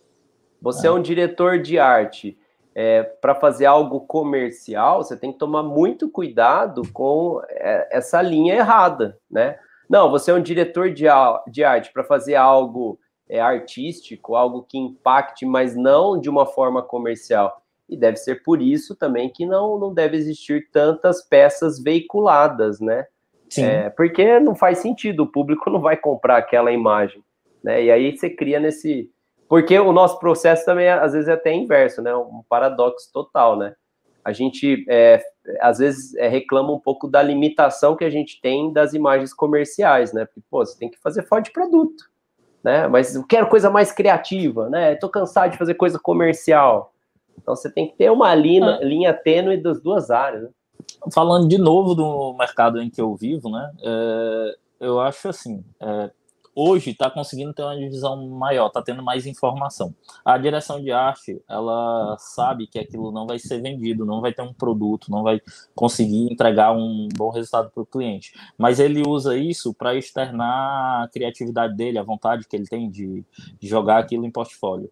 [SPEAKER 3] você é. é um diretor de arte é, para fazer algo comercial, você tem que tomar muito cuidado com é, essa linha errada, né? Não, você é um diretor de, de arte para fazer algo é, artístico, algo que impacte, mas não de uma forma comercial. E deve ser por isso também que não, não deve existir tantas peças veiculadas, né? Sim. É, porque não faz sentido, o público não vai comprar aquela imagem, né? E aí você cria nesse, porque o nosso processo também, às vezes, é até inverso, né? Um paradoxo total, né? a gente é, às vezes é, reclama um pouco da limitação que a gente tem das imagens comerciais, né? Porque, pô, você tem que fazer foto de produto, né? Mas eu quero coisa mais criativa, né? Estou cansado de fazer coisa comercial. Então você tem que ter uma linha, é. linha tênue das duas áreas. Né?
[SPEAKER 4] Falando de novo do mercado em que eu vivo, né? É, eu acho assim, é, hoje está conseguindo ter uma divisão maior, está tendo mais informação. A direção de arte, ela sabe que aquilo não vai ser vendido, não vai ter um produto, não vai conseguir entregar um bom resultado para o cliente. Mas ele usa isso para externar a criatividade dele, a vontade que ele tem de, jogar aquilo em portfólio.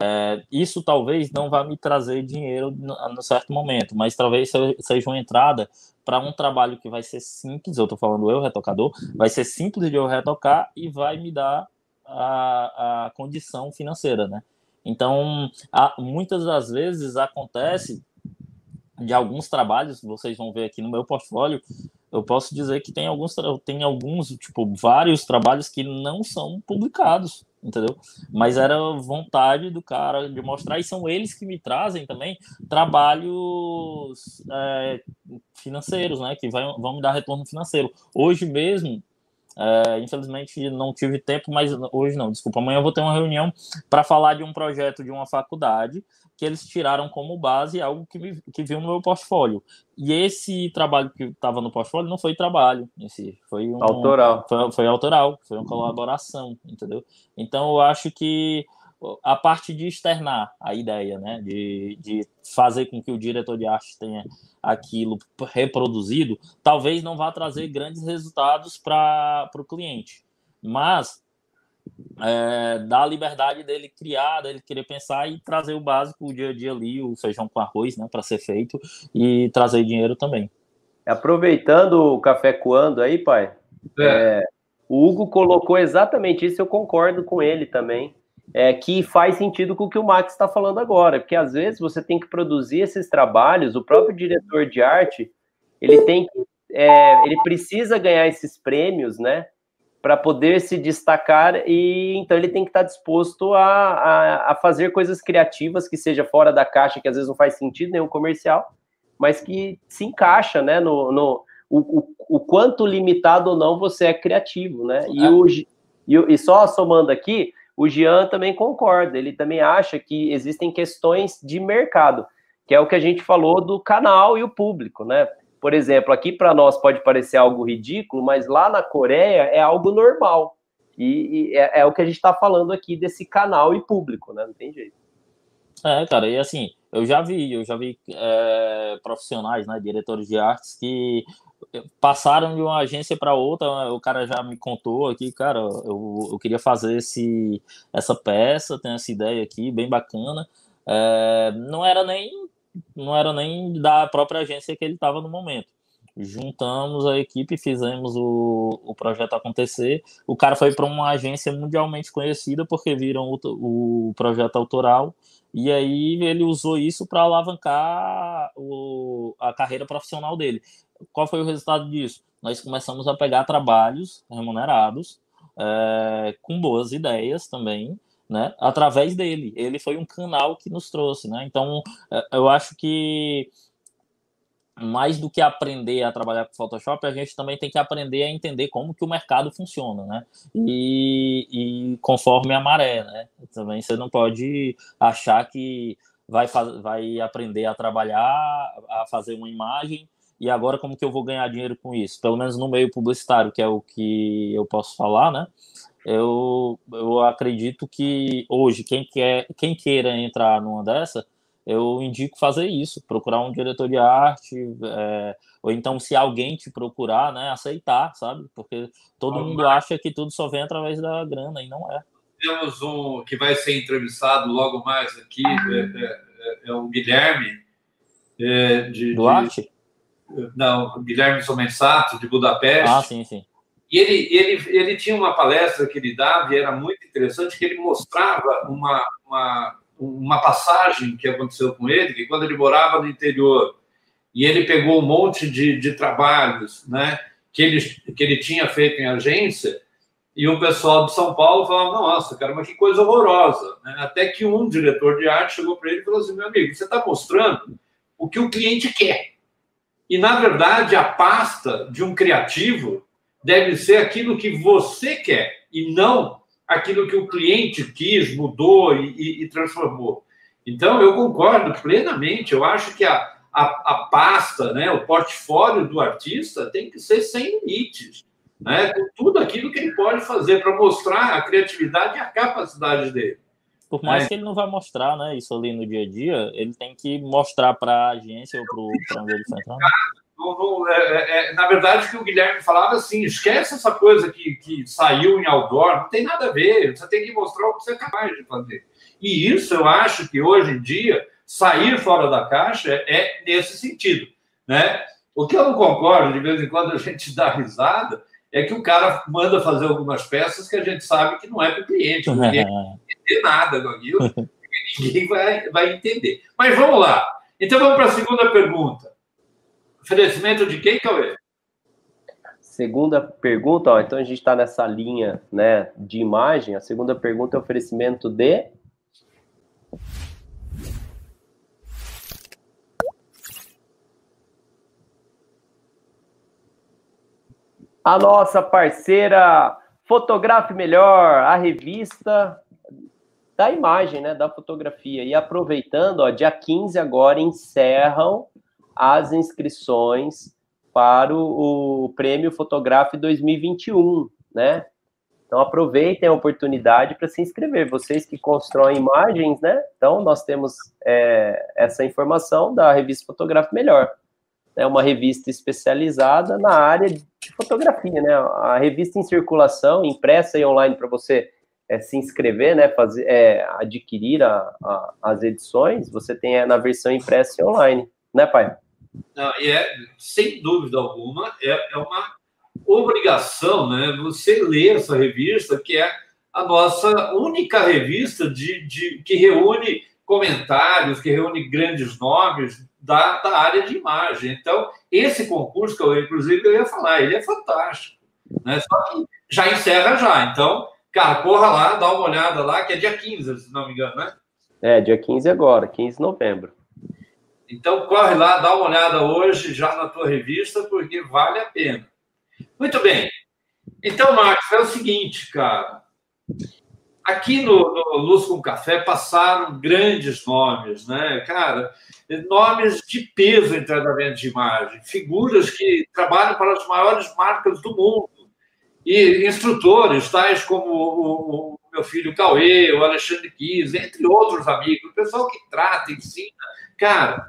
[SPEAKER 4] É, isso talvez não vá me trazer dinheiro no, certo momento, mas talvez seja uma entrada para um trabalho que vai ser simples, eu estou falando eu, retocador, vai ser simples de eu retocar e vai me dar a, a condição financeira, né? Então, há, muitas das vezes acontece de alguns trabalhos, vocês vão ver aqui no meu portfólio, eu posso dizer que tem alguns, tem alguns, tipo, vários trabalhos que não são publicados, entendeu? Mas era vontade do cara de mostrar, e são eles que me trazem também trabalhos é, financeiros, né? Que vai, vão me dar retorno financeiro. Hoje mesmo, é, infelizmente não tive tempo, mas hoje não, desculpa. Amanhã eu vou ter uma reunião para falar de um projeto de uma faculdade que eles tiraram como base algo que, me, que viu no meu portfólio. E esse trabalho que estava no portfólio não foi trabalho em si, foi um,
[SPEAKER 3] autoral.
[SPEAKER 4] Foi, foi autoral, foi uma colaboração, entendeu? Então eu acho que a parte de externar a ideia, né, de, de fazer com que o diretor de arte tenha aquilo reproduzido, talvez não vá trazer grandes resultados para o cliente, mas é, dá a liberdade dele criar, dele querer pensar e trazer o básico, o dia a dia ali, o feijão com arroz, né, para ser feito e trazer dinheiro também.
[SPEAKER 3] Aproveitando o café coando aí, pai, é. É, o Hugo colocou exatamente isso, eu concordo com ele também, é, que faz sentido com o que o Max está falando agora, porque às vezes você tem que produzir esses trabalhos, o próprio diretor de arte, ele tem que, é, ele precisa ganhar esses prêmios, né, para poder se destacar e então ele tem que estar disposto a, a, a, fazer coisas criativas que seja fora da caixa, que às vezes não faz sentido nenhum comercial, mas que se encaixa, né, no, no o, o, o quanto limitado ou não você é criativo, né, e, é. o, e, e só somando aqui, o Jean também concorda, ele também acha que existem questões de mercado, que é o que a gente falou do canal e o público, né, por exemplo, aqui para nós pode parecer algo ridículo, mas lá na Coreia é algo normal. E, e é, é, o que a gente está falando aqui desse canal e público, né? Não tem jeito.
[SPEAKER 4] É, cara, e assim, eu já vi, eu já vi é, profissionais, né, diretores de artes que passaram de uma agência para outra, o cara já me contou aqui, cara, eu, eu queria fazer esse, essa peça, tem essa ideia aqui, bem bacana, é, não era nem não era nem da própria agência que ele estava no momento. Juntamos a equipe, fizemos o, o projeto acontecer. O cara foi para uma agência mundialmente conhecida porque viram o, o projeto autoral e aí ele usou isso para alavancar o, a carreira profissional dele. Qual foi o resultado disso? Nós começamos a pegar trabalhos remunerados, é, com boas ideias também, né, através dele. Ele foi um canal que nos trouxe, né? Então, é, eu acho que mais do que aprender a trabalhar com Photoshop, a gente também tem que aprender a entender como que o mercado funciona, né? E, e conforme a maré, né? Também você não pode achar que vai, vai aprender a trabalhar, a fazer uma imagem e agora como que eu vou ganhar dinheiro com isso? Pelo menos no meio publicitário, que é o que eu posso falar, né? eu, eu acredito que hoje, quem, quer, quem queira entrar numa dessa, eu indico fazer isso, procurar um diretor de arte, é, ou então se alguém te procurar, né, aceitar, sabe? Porque todo mundo acha que tudo só vem através da grana e não é.
[SPEAKER 2] Temos um que vai ser entrevistado logo mais aqui, é, é, é, é o Guilherme é, de,
[SPEAKER 4] Duarte?
[SPEAKER 2] De, não, Guilherme Somensato, de Budapeste.
[SPEAKER 4] Ah, sim, sim.
[SPEAKER 2] E ele, ele, ele tinha uma palestra que ele dava e era muito interessante, que ele mostrava uma, uma, uma passagem que aconteceu com ele, que quando ele morava no interior, e ele pegou um monte de, de trabalhos né, que, ele, que ele tinha feito em agência, e o pessoal de São Paulo falava, nossa, cara, mas que coisa horrorosa. Né? Até que um diretor de arte chegou para ele e falou assim, meu amigo, você está mostrando o que o cliente quer. E, na verdade, a pasta de um criativo deve ser aquilo que você quer e não aquilo que o cliente quis, mudou e, e, e transformou. Então, eu concordo plenamente. Eu acho que a, a, a, pasta, né, o portfólio do artista tem que ser sem limites, né, com tudo aquilo que ele pode fazer para mostrar a criatividade e a capacidade dele.
[SPEAKER 4] Por mais é. que ele não vá mostrar né, isso ali no dia a dia, ele tem que mostrar para a agência ou para onde ele está entrando.
[SPEAKER 2] Não, não, é, é, é, na verdade, que o Guilherme falava assim: esquece essa coisa que, que saiu em outdoor, não tem nada a ver, você tem que mostrar o que você é capaz de fazer. E isso eu acho que hoje em dia, sair fora da caixa é nesse sentido. Né? O que eu não concordo, de vez em quando a gente dá risada, é que o cara manda fazer algumas peças que a gente sabe que não é para o cliente, não vai entender nada com aquilo, ninguém vai, vai entender. Mas vamos lá. Então vamos para a segunda pergunta. Oferecimento de quem, Cauê?
[SPEAKER 3] Segunda pergunta, ó, então a gente está nessa linha né, de imagem. A segunda pergunta é oferecimento de. A nossa parceira Fotografe Melhor, a revista da imagem, né, da fotografia. E aproveitando, ó, dia 15 agora encerram as inscrições para o, o Prêmio Fotografe 2021, né? Então aproveitem a oportunidade para se inscrever. Vocês que constroem imagens, né? Então nós temos é, essa informação da revista Fotografe Melhor. É uma revista especializada na área de fotografia, né? A revista em circulação, impressa e online para você é, se inscrever, né? Fazer, é, adquirir a, a, as edições, você tem é, na versão impressa e online, né, pai?
[SPEAKER 2] Não, é, sem dúvida alguma, é, é uma obrigação né, você ler essa revista, que é a nossa única revista de, de, que reúne comentários, que reúne grandes nomes da, da área de imagem. Então, esse concurso que eu, inclusive, eu ia falar, ele é fantástico. Né? Só que já encerra já. Então, cara, corra lá, dá uma olhada lá, que é dia 15, se não me engano, né?
[SPEAKER 3] É, dia 15 agora, 15 de novembro.
[SPEAKER 2] Então, corre lá, dá uma olhada hoje já na tua revista, porque vale a pena. Muito bem. Então, Marcos, é o seguinte, cara. Aqui no, no Luz com Café passaram grandes nomes, né? Cara, nomes de peso em tratamento de imagem, figuras que trabalham para as maiores marcas do mundo. E instrutores, tais como o, o meu filho Cauê, o Alexandre Kiss, entre outros amigos, o pessoal que trata, ensina. Cara,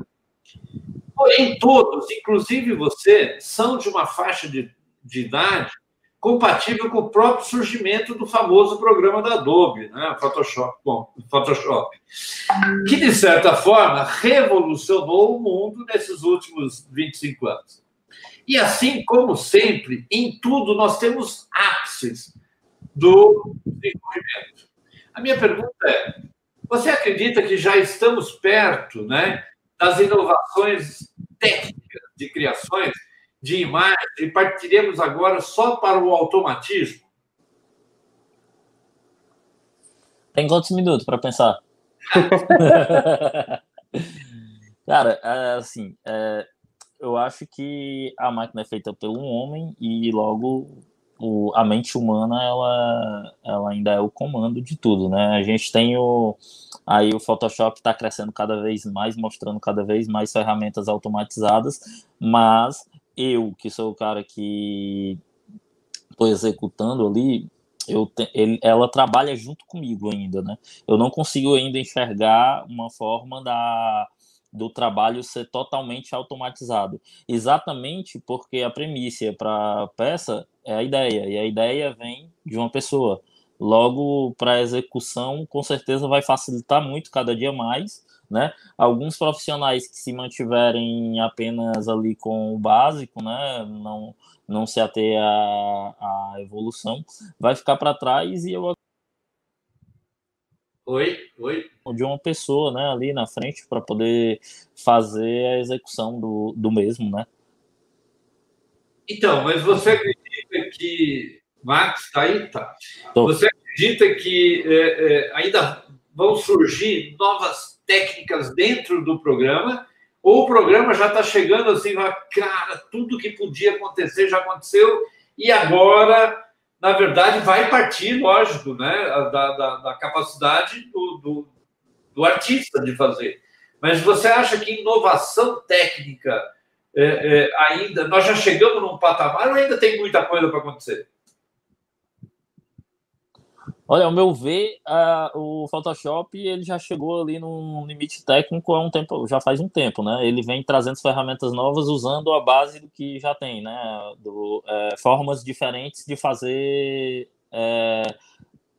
[SPEAKER 2] Porém, todos, inclusive você, são de uma faixa de, de idade compatível com o próprio surgimento do famoso programa da Adobe, né? Photoshop, bom, Photoshop, que de certa forma revolucionou o mundo nesses últimos 25 anos. E assim como sempre, em tudo nós temos ápices do desenvolvimento. A minha pergunta é: você acredita que já estamos perto, né, das inovações técnicas de criações de imagem e partiremos agora só para o automatismo?
[SPEAKER 4] Tem quantos minutos para pensar? Cara, é, assim, é, eu acho que a máquina é feita pelo homem e logo o, a mente humana ela, ela ainda é o comando de tudo, né? A gente tem o aí o Photoshop está crescendo cada vez mais, mostrando cada vez mais ferramentas automatizadas, mas eu que sou o cara que estou executando ali, eu te, ele, ela trabalha junto comigo ainda, né? Eu não consigo ainda enxergar uma forma da do trabalho ser totalmente automatizado. Exatamente porque a premissa para a peça é a ideia, e a ideia vem de uma pessoa. Logo, para a execução, com certeza vai facilitar muito cada dia mais, né? Alguns profissionais que se mantiverem apenas ali com o básico, né? Não, não se ater à, à evolução, vai ficar para trás e eu
[SPEAKER 2] Oi, oi.
[SPEAKER 4] De uma pessoa, né, ali na frente para poder fazer a execução do, do mesmo, né?
[SPEAKER 2] Então, mas você acredita que. Max, tá aí? Tá. Você acredita que é, é, ainda vão surgir novas técnicas dentro do programa? Ou o programa já está chegando assim, cara, tudo que podia acontecer já aconteceu, e agora, na verdade, vai partir, lógico, né, da, da, da capacidade do, do, do, artista de fazer. Mas você acha que inovação técnica é, é, ainda, nós já chegamos num patamar ou ainda tem muita coisa para acontecer?
[SPEAKER 4] Olha, ao meu ver, uh, o Photoshop ele já chegou ali num limite técnico há um tempo, já faz um tempo, né? Ele vem trazendo ferramentas novas usando a base do que já tem, né? Do, é, formas diferentes de fazer, é,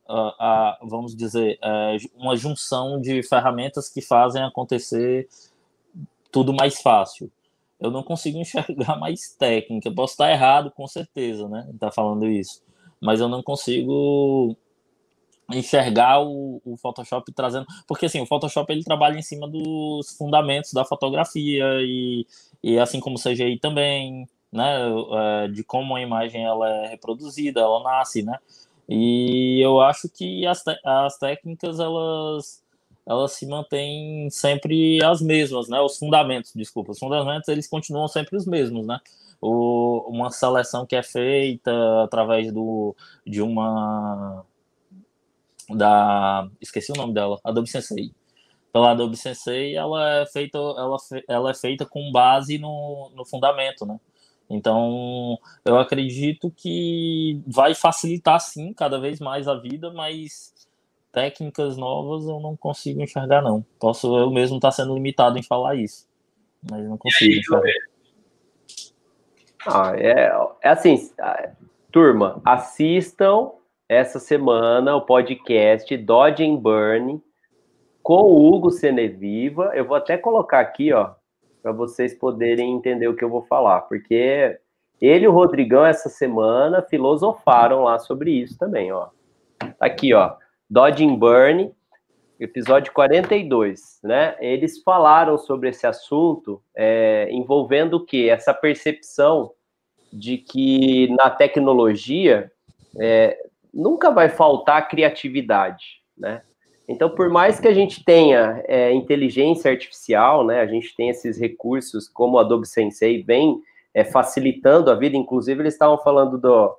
[SPEAKER 4] a, a, vamos dizer, é, uma junção de ferramentas que fazem acontecer tudo mais fácil. Eu não consigo enxergar mais técnica. Posso estar errado, com certeza, né? Tá falando isso, mas eu não consigo enxergar o, o, Photoshop trazendo, porque assim, o Photoshop ele trabalha em cima dos fundamentos da fotografia e, e assim como o CGI também, né, é, de como a imagem ela é reproduzida, ela nasce, né, e eu acho que as, as técnicas elas elas se mantêm sempre as mesmas, né, os fundamentos, desculpa, os fundamentos eles continuam sempre os mesmos, né, o, uma seleção que é feita através do, de uma da esqueci o nome dela, Adobe Sensei. Então a Adobe Sensei ela é feita ela, ela é feita com base no, no fundamento, né? Então eu acredito que vai facilitar sim cada vez mais a vida, mas técnicas novas eu não consigo enxergar não. Posso eu mesmo estar tá sendo limitado em falar isso, mas não consigo. Aí, enxergar.
[SPEAKER 3] Ah, é, é assim, turma, assistam essa semana o podcast Dodge and Burn com o Hugo Seneviva. Eu vou até colocar aqui, ó, para vocês poderem entender o que eu vou falar, porque ele e o Rodrigão essa semana filosofaram lá sobre isso também, ó. Aqui, ó, Dodge and Burn, episódio 42, né? Eles falaram sobre esse assunto é, envolvendo o que? Essa percepção de que na tecnologia é, nunca vai faltar criatividade, né? Então, por mais que a gente tenha é, inteligência artificial, né, a gente tem esses recursos como o Adobe Sensei vem é, facilitando a vida, inclusive eles estavam falando do,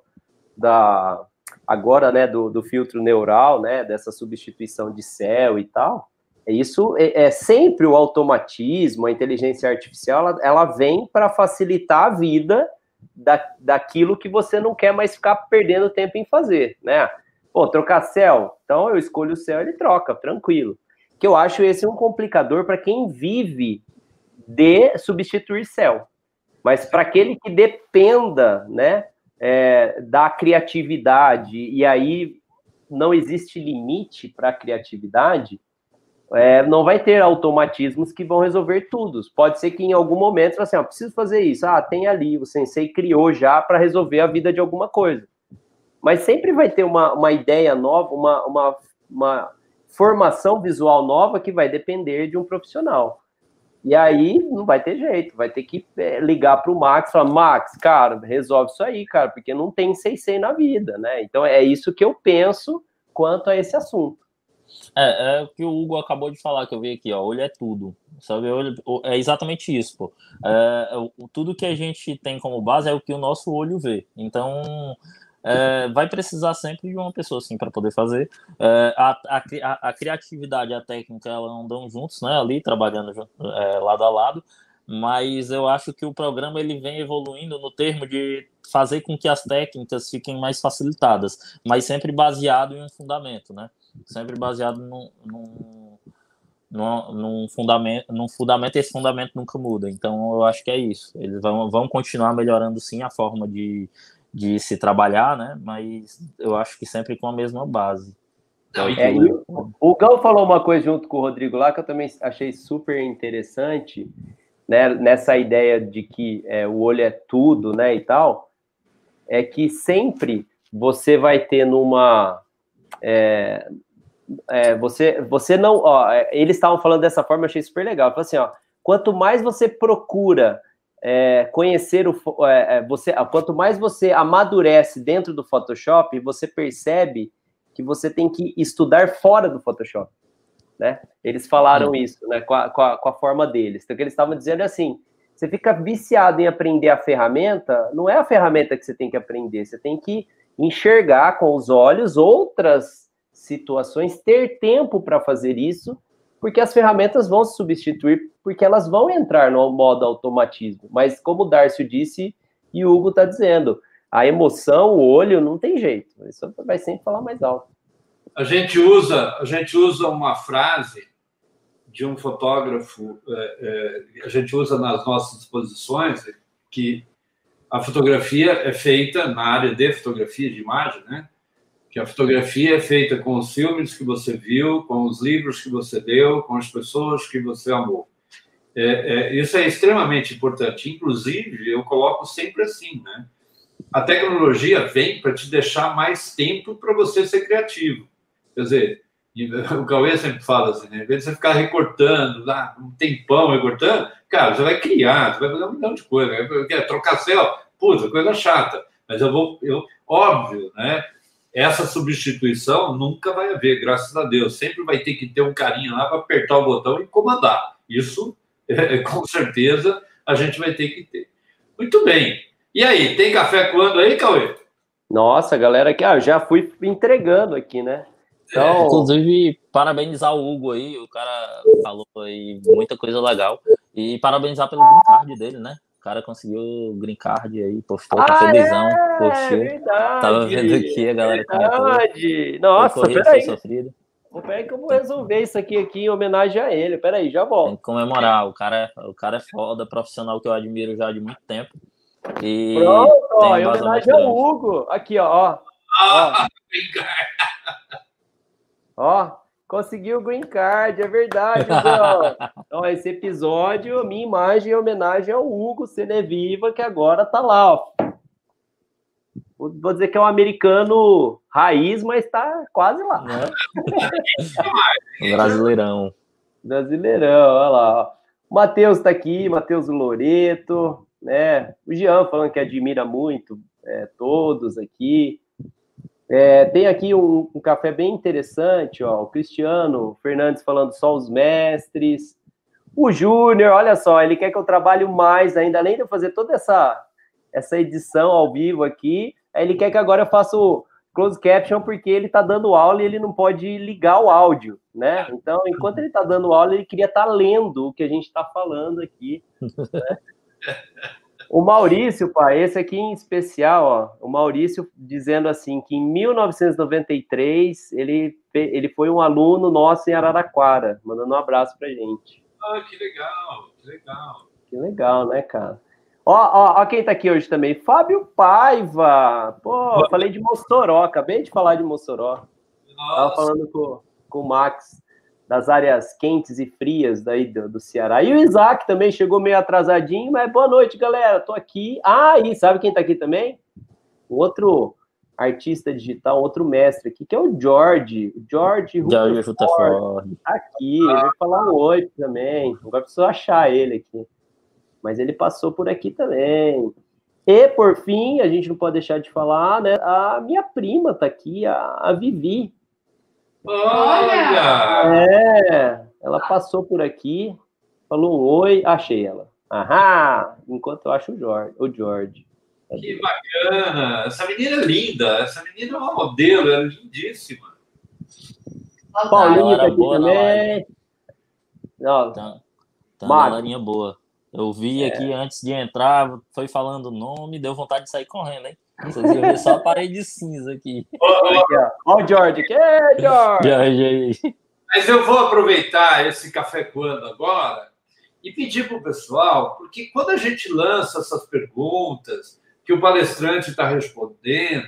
[SPEAKER 3] da, agora, né, do, do, filtro neural, né, dessa substituição de céu e tal, isso é, é sempre o automatismo, a inteligência artificial, ela, ela vem para facilitar a vida da, daquilo que você não quer mais ficar perdendo tempo em fazer, né? Pô, trocar céu, então eu escolho o céu, ele troca, tranquilo. Que eu acho esse um complicador para quem vive de substituir céu. Mas para aquele que dependa, né, é, da criatividade, e aí não existe limite para a criatividade, é, não vai ter automatismos que vão resolver tudo. Pode ser que em algum momento, assim, ó, preciso fazer isso. Ah, tem ali, o sensei criou já para resolver a vida de alguma coisa. Mas sempre vai ter uma, uma ideia nova, uma, uma, uma formação visual nova que vai depender de um profissional. E aí não vai ter jeito, vai ter que é, ligar para o Max e falar, Max, cara, resolve isso aí, cara, porque não tem sensei na vida, né? Então é isso que eu penso quanto a esse assunto.
[SPEAKER 4] É, é o que o Hugo acabou de falar, que eu vi aqui, ó. Olho é tudo. Sabe? Olho, é exatamente isso, pô. É, é tudo que a gente tem como base é o que o nosso olho vê. Então, é, vai precisar sempre de uma pessoa assim para poder fazer. É, a, a, a, criatividade e a técnica elas andam juntos, né? Ali trabalhando é, lado a lado. Mas eu acho que o programa ele vem evoluindo no termo de fazer com que as técnicas fiquem mais facilitadas, mas sempre baseado em um fundamento, né? sempre baseado num, num, num, fundamento, num fundamento esse fundamento nunca muda. Então, eu acho que é isso. Eles vão, vão continuar melhorando, sim, a forma de, de se trabalhar, né? Mas eu acho que sempre com a mesma base.
[SPEAKER 3] Então, é, o, o Gal falou uma coisa junto com o Rodrigo lá que eu também achei super interessante, né? Nessa ideia de que é, o olho é tudo, né? E tal, é que sempre você vai ter numa é, é, você, você não. Ó, é, eles estavam falando dessa forma, eu achei super legal. Falei assim, ó, quanto mais você procura é, conhecer o. É, é você, quanto mais você amadurece dentro do Photoshop, você percebe que você tem que estudar fora do Photoshop. né? Eles falaram isso, né? Com a, com a, com a forma deles. Então, o que eles estavam dizendo é assim: você fica viciado em aprender a ferramenta, não é a ferramenta que você tem que aprender, você tem que enxergar com os olhos outras situações, ter tempo para fazer isso, porque as ferramentas vão se substituir, porque elas vão entrar no modo automatismo. Mas, como o Darcio disse e o Hugo está dizendo, a emoção, o olho, não tem jeito. Isso vai sempre falar mais alto.
[SPEAKER 2] A gente usa, a gente usa uma frase de um fotógrafo, é, é, a gente usa nas nossas exposições, que a fotografia é feita na área de fotografia de imagem, né? Que a fotografia é feita com os filmes que você viu, com os livros que você deu, com as pessoas que você amou. É, é, isso é extremamente importante. Inclusive, eu coloco sempre assim, né? A tecnologia vem para te deixar mais tempo para você ser criativo. Quer dizer, o Cauê sempre fala assim, né? Em vez de você ficar recortando lá um tempão recortando, cara, você vai criar, você vai fazer um milhão de coisas. Né? Trocar céu, puta, coisa chata. Mas eu vou, eu, óbvio, né? Essa substituição nunca vai haver, graças a Deus. Sempre vai ter que ter um carinha lá para apertar o botão e comandar. Isso, é, com certeza, a gente vai ter que ter. Muito bem. E aí, tem café quando aí, Cauê?
[SPEAKER 3] Nossa, galera, aqui, ah, já fui entregando aqui, né?
[SPEAKER 4] Então... Inclusive, parabenizar o Hugo aí, o cara falou aí muita coisa legal. E parabenizar pelo green card dele, né? O cara conseguiu o green card aí, postou, tá ah, felizão, é, postou. Verdade, Tava vendo aqui a galera
[SPEAKER 3] verdade. Nossa, peraí. Sofrido. Peraí que eu vou resolver isso aqui, aqui em homenagem a ele. Peraí, já volto. Tem
[SPEAKER 4] que comemorar. O cara, é, o cara é foda, profissional que eu admiro já de muito tempo.
[SPEAKER 3] E Pronto, ó, em homenagem ao Hugo. Aqui, ó. ó. Ah, Ó, conseguiu o green card, é verdade, Então, esse episódio, minha imagem é homenagem ao Hugo Ceneviva, que agora tá lá, ó. Vou dizer que é um americano raiz, mas tá quase lá.
[SPEAKER 4] É. Brasileirão.
[SPEAKER 3] Brasileirão, olha lá. Ó. O Matheus tá aqui, Matheus Loreto, né? O Jean falando que admira muito é, todos aqui. É, tem aqui um, um, café bem interessante, ó. O Cristiano Fernandes falando só os mestres. O Júnior, olha só, ele quer que eu trabalhe mais ainda, além de eu fazer toda essa, essa edição ao vivo aqui, ele quer que agora eu faça o close caption porque ele está dando aula e ele não pode ligar o áudio, né? Então, enquanto ele está dando aula, ele queria estar tá lendo o que a gente está falando aqui. Né? O Maurício, pai, esse aqui em especial, ó, o Maurício dizendo assim que em 1993 ele, ele foi um aluno nosso em Araraquara, mandando um abraço pra gente.
[SPEAKER 2] Ah, que legal, que legal.
[SPEAKER 3] Que legal, né, cara? Ó, ó, ó quem tá aqui hoje também, Fábio Paiva. Pô, falei de Mossoró, acabei de falar de Mossoró. Nossa. Tava falando com, com o Max das áreas quentes e frias daí do, do, Ceará. E o Isaac também chegou meio atrasadinho, mas boa noite, galera. Tô aqui. Ah, e sabe quem tá aqui também? O outro artista digital, outro mestre aqui, que é o George. George
[SPEAKER 4] George Rutherford.
[SPEAKER 3] Tá aqui, ele vai falar um oi também. Agora preciso achar ele aqui. Mas ele passou por aqui também. E, por fim, a gente não pode deixar de falar, né? A minha prima tá aqui, a, a Vivi.
[SPEAKER 2] Olha!
[SPEAKER 3] É, ela passou por aqui, falou um oi, achei ela. Ahá! Enquanto eu acho o George. O George.
[SPEAKER 2] Que bacana! Essa menina é linda, essa menina é uma modelo, é lindíssima.
[SPEAKER 3] Paulinho tá aqui também.
[SPEAKER 4] Não, tá, tá uma linha boa. Eu vi é. aqui antes de entrar, foi falando o nome, deu vontade de sair correndo, hein? Vocês iam ver só a parede cinza aqui.
[SPEAKER 3] Olha o George aqui. É, George! George
[SPEAKER 2] aí. Mas eu vou aproveitar esse café quando agora e pedir para o pessoal, porque quando a gente lança essas perguntas que o palestrante está respondendo,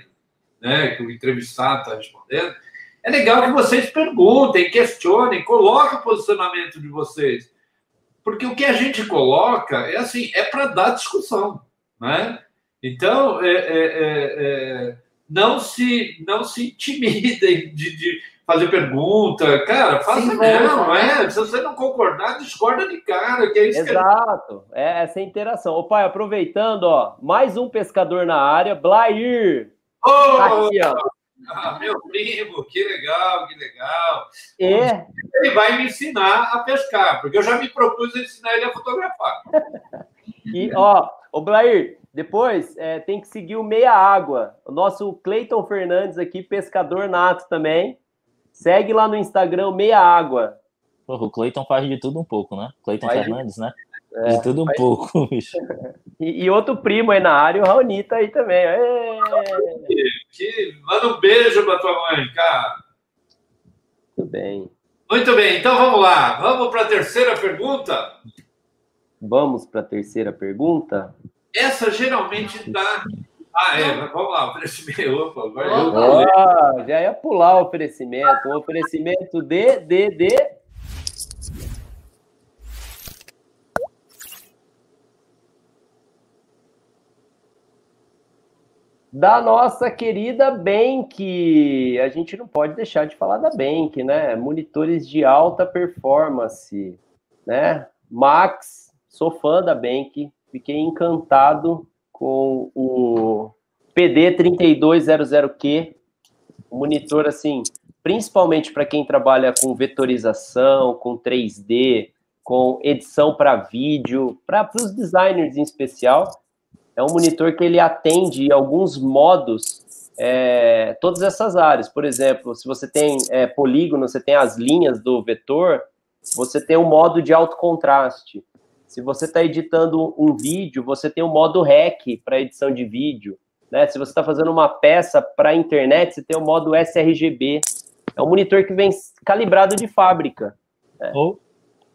[SPEAKER 2] né, que o entrevistado está respondendo, é legal que vocês perguntem, questionem, coloquem o posicionamento de vocês. Porque o que a gente coloca é assim, é para dar discussão, né? Então, é, é, é, é, não se não se intimidem de, de fazer pergunta, cara, faça Sim, mesmo, é. Se você não concordar, discorda de cara, que é isso
[SPEAKER 3] Exato, que... é essa interação. Ô pai, aproveitando, ó, mais um pescador na área, Blair.
[SPEAKER 2] Oh! Tá aqui, ó. Ah, meu primo, que legal, que legal.
[SPEAKER 3] É.
[SPEAKER 2] Ele vai me ensinar a pescar, porque eu já me propus a ensinar ele a fotografar.
[SPEAKER 3] E, ó, o Blair, depois é, tem que seguir o Meia Água. O nosso Cleiton Fernandes aqui, pescador nato também. Segue lá no Instagram Meia Água.
[SPEAKER 4] Porra, o Cleiton faz de tudo um pouco, né? Cleiton Fernandes, né? É, de tudo um pouco, bicho.
[SPEAKER 3] E, e, outro primo aí na área, o Raoni tá aí também.
[SPEAKER 2] Que, que, manda um beijo pra tua mãe, cara.
[SPEAKER 3] Muito bem.
[SPEAKER 2] Muito bem, então vamos lá. Vamos para a terceira pergunta?
[SPEAKER 3] Vamos para a terceira pergunta?
[SPEAKER 2] Essa geralmente dá. Ah, é, vamos lá, oferecimento. Opa, agora
[SPEAKER 3] eu... oh, já ia pular o oferecimento. O oferecimento de, de, de da nossa querida Bank. A gente não pode deixar de falar da Bank, né? Monitores de alta performance, né? Max, sou fã da Bank, fiquei encantado com o PD3200Q, um monitor assim, principalmente para quem trabalha com vetorização, com 3D, com edição para vídeo, para os designers em especial é um monitor que ele atende alguns modos é, todas essas áreas. Por exemplo, se você tem é, polígono, você tem as linhas do vetor, você tem um modo de alto contraste. Se você está editando um vídeo, você tem o um modo REC para edição de vídeo. Né? Se você está fazendo uma peça para a internet, você tem o modo sRGB. É um monitor que vem calibrado de fábrica.
[SPEAKER 4] Né? Oh.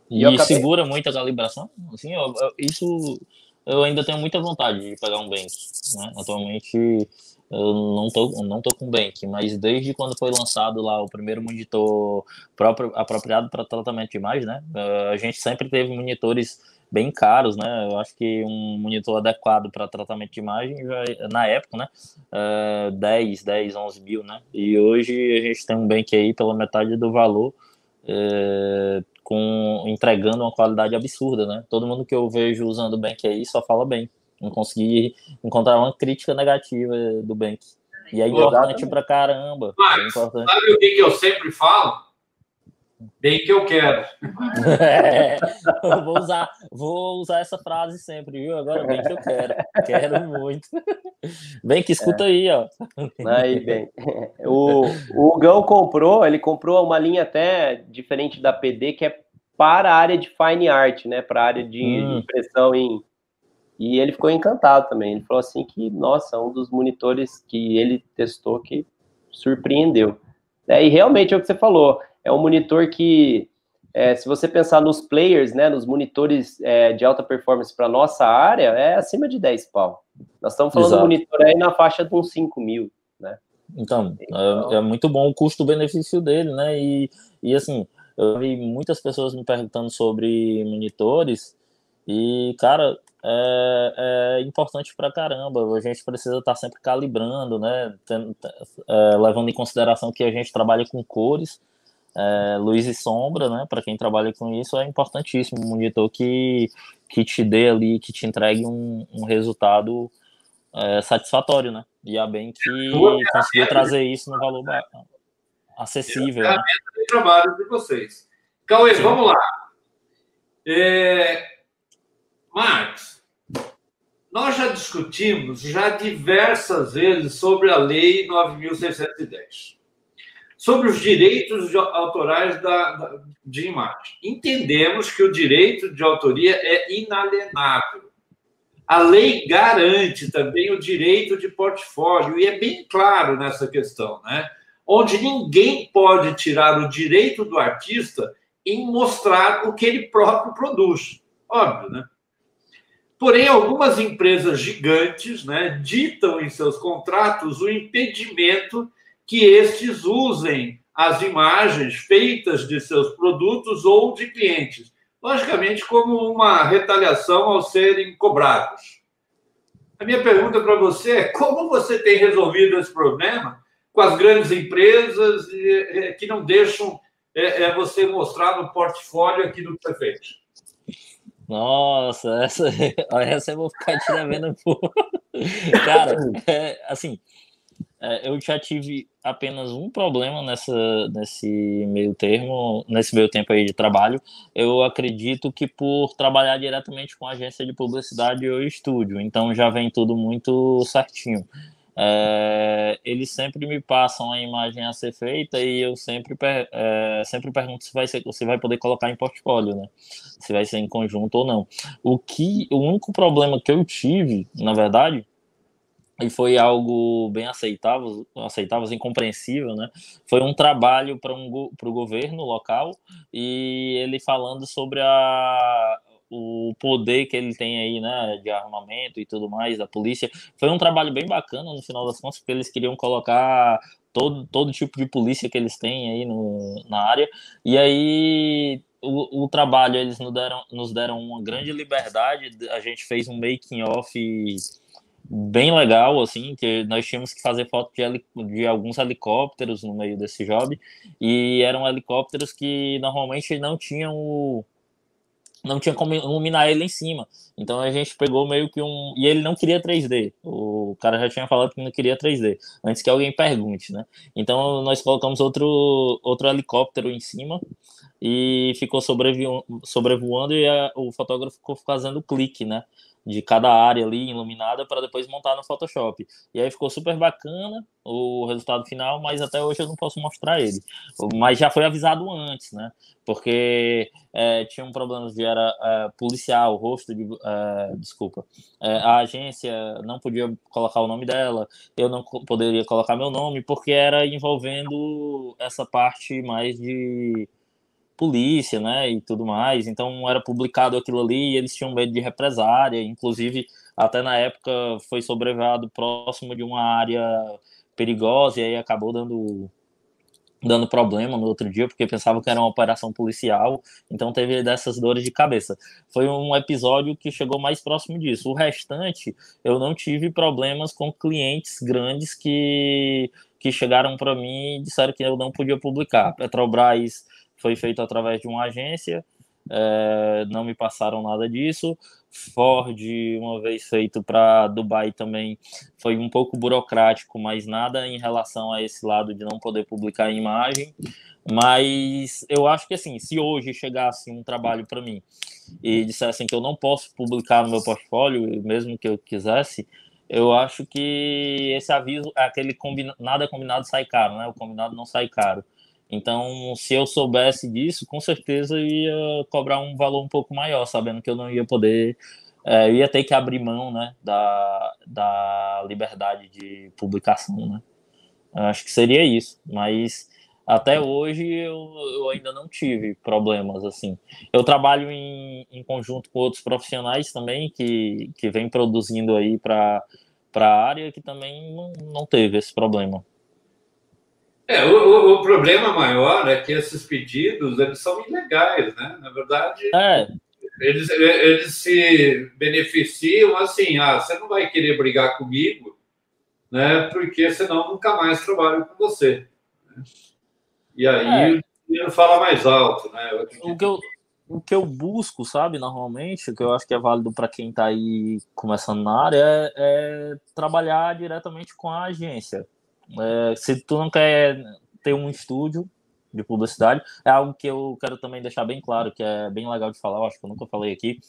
[SPEAKER 4] E, e acabei... segura muito a calibração? Assim, isso eu ainda tenho muita vontade de pegar um Bank. Né? Atualmente eu não tô, não tô com Bank, mas desde quando foi lançado lá o primeiro monitor próprio, apropriado para tratamento de imagem, né? Eh, a gente sempre teve monitores bem caros, né? Eu acho que um monitor adequado para tratamento de imagem, já, na época, né? Uh, 10, 10, 11 mil, né? E hoje a gente tem um Bank aí pela metade do valor. Uh, com entregando uma qualidade absurda, né? Todo mundo que eu vejo usando o Bank aí só fala bem. Não consegui encontrar uma crítica negativa do Bank. E é importante pra caramba.
[SPEAKER 2] Mas,
[SPEAKER 4] é importante.
[SPEAKER 2] Sabe o que, que eu sempre falo? Bem que eu quero.
[SPEAKER 4] É, eu vou usar, vou usar essa frase sempre, viu? Agora bem que eu quero. Quero muito. Bem que escuta é. aí, ó.
[SPEAKER 3] Aí, bem. O, o Gão comprou, ele comprou uma linha até diferente da PD, que é para a área de fine art, né? Para a área de, hum. de impressão em. E ele ficou encantado também. Ele falou assim que, nossa, um dos monitores que ele testou que surpreendeu. É, e realmente é o que você falou é um monitor que, é, se você pensar nos players, né, nos monitores é, de alta performance para nossa área, é acima de 10 pau. Nós estamos falando Exato. de monitor aí na faixa de uns 5 mil, né?
[SPEAKER 4] Então, então... É, é, muito bom o custo-benefício dele, né? E, e assim, eu vi muitas pessoas me perguntando sobre monitores e, cara, é, é importante pra caramba. A gente precisa estar tá sempre calibrando, né? Tem, é, levando em consideração que a gente trabalha com cores é, luz e sombra, né? Para quem trabalha com isso é importantíssimo. Um monitor que, que te dê ali, que te entregue um, um resultado é, satisfatório, né? E a bem que conseguiu trazer isso no valor acessível. É
[SPEAKER 2] né? de trabalho de vocês. Cauê, Sim. vamos lá. É... Marcos, nós já discutimos já diversas vezes sobre a Lei 9.610 sobre os direitos autorais da, da, de imagem. Entendemos que o direito de autoria é inalienável. A lei garante também o direito de portfólio, e é bem claro nessa questão, né? Onde ninguém pode tirar o direito do artista em mostrar o que ele próprio produz. Óbvio, né? Porém, algumas empresas gigantes né, ditam em seus contratos o impedimento que estes usem as imagens feitas de seus produtos ou de clientes, logicamente como uma retaliação ao serem cobrados. A minha pergunta para você é como você tem resolvido esse problema com as grandes empresas que não deixam é, é, você mostrar no portfólio que você fez?
[SPEAKER 4] Nossa, essa, essa eu vou ficar te devendo um pouco. Cara, é, assim, é, eu já tive apenas um problema nessa, nesse meio termo, nesse meio tempo aí de trabalho. Eu acredito que por trabalhar diretamente com agência de publicidade ou estúdio, então já vem tudo muito certinho. É, eles sempre me passam a imagem a ser feita e eu sempre, é, sempre pergunto se vai, ser, se vai poder colocar em portfólio, né? Se vai ser em conjunto ou não. O que o único problema que eu tive, na verdade, e foi algo bem aceitável, aceitável, assim, compreensível, né? Foi um trabalho para um, o governo local e ele falando sobre a, o poder que ele tem aí, né, de armamento e tudo mais, da polícia. Foi um trabalho bem bacana no final das contas, porque eles queriam colocar todo, todo tipo de polícia que eles têm aí no, na área. E aí o, o trabalho eles nos deram, nos deram uma grande liberdade. A gente fez um making off bem legal, assim, que nós tínhamos que fazer foto de, de, alguns helicópteros no meio desse job, e eram helicópteros que normalmente não tinham o, não tinha como iluminar ele em cima. Então a gente pegou meio que um. E ele não queria 3D. O cara já tinha falado que não queria 3D, antes que alguém pergunte, né? Então nós colocamos outro, outro helicóptero em cima e ficou sobrevoando, sobrevoando e a, o fotógrafo ficou fazendo clique, né? De cada área ali iluminada para depois montar no Photoshop. E aí ficou super bacana o resultado final, mas até hoje eu não posso mostrar ele. Mas já foi avisado antes, né? Porque é, tinha um problema de era é, policial, o rosto de. É, desculpa. É, a agência não podia colocar o nome dela, eu não poderia colocar meu nome, porque era envolvendo essa parte mais de polícia, né, e tudo mais. Então era publicado aquilo ali e eles tinham medo de represária. Inclusive, até na época foi sobrevado próximo de uma área perigosa e aí acabou dando dando problema no outro dia porque pensava que era uma operação policial. Então teve dessas dores de cabeça. Foi um episódio que chegou mais próximo disso. O restante, eu não tive problemas com clientes grandes que que chegaram para mim e disseram que eu não podia publicar. Petrobras foi feito através de uma agência, é, não me passaram nada disso. Ford, uma vez feito para Dubai também, foi um pouco burocrático, mas nada em relação a esse lado de não poder publicar imagem. Mas eu acho que assim, se hoje chegasse um trabalho para mim e dissessem que eu não posso publicar no meu portfólio, mesmo que eu quisesse, eu acho que esse aviso, aquele combina, nada combinado sai caro, né? O combinado não sai caro. Então, se eu soubesse disso, com certeza eu ia cobrar um valor um pouco maior, sabendo que eu não ia poder, é, ia ter que abrir mão, né, da, da liberdade de publicação, né. Acho que seria isso, mas até hoje eu, eu ainda não tive problemas assim. Eu trabalho em, em conjunto com outros profissionais também que, que vem produzindo aí para a área que também não, não teve esse problema.
[SPEAKER 2] É, o, o, problema maior é que esses pedidos eles são ilegais, né? Na verdade, é. eles, eles se beneficiam assim, ah, você não vai querer brigar comigo, né? Porque senão nunca mais trabalho com você. E aí é. o dinheiro fala mais alto, né?
[SPEAKER 4] O que eu, o que eu busco, sabe, normalmente, o que eu acho que é válido para quem está aí começando na área, é, é trabalhar diretamente com a agência é, se tu não quer ter um estúdio de publicidade, é algo que eu quero também deixar bem claro, que é bem legal de falar, acho que eu nunca falei aqui,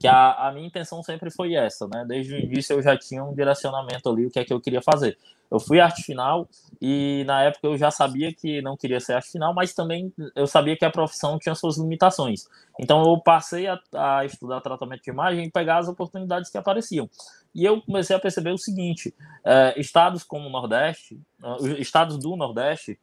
[SPEAKER 4] que a, a minha intenção sempre foi essa, né? Desde o início eu já tinha um direcionamento ali, o que é que eu queria fazer. Eu fui arte final e na época eu já sabia que não queria ser arte final, mas também eu sabia que a profissão tinha suas limitações. Então eu passei a, a estudar tratamento de imagem e pegar as oportunidades que apareciam. E eu comecei a perceber o seguinte: é, estados como o Nordeste, uh, estados do Nordeste,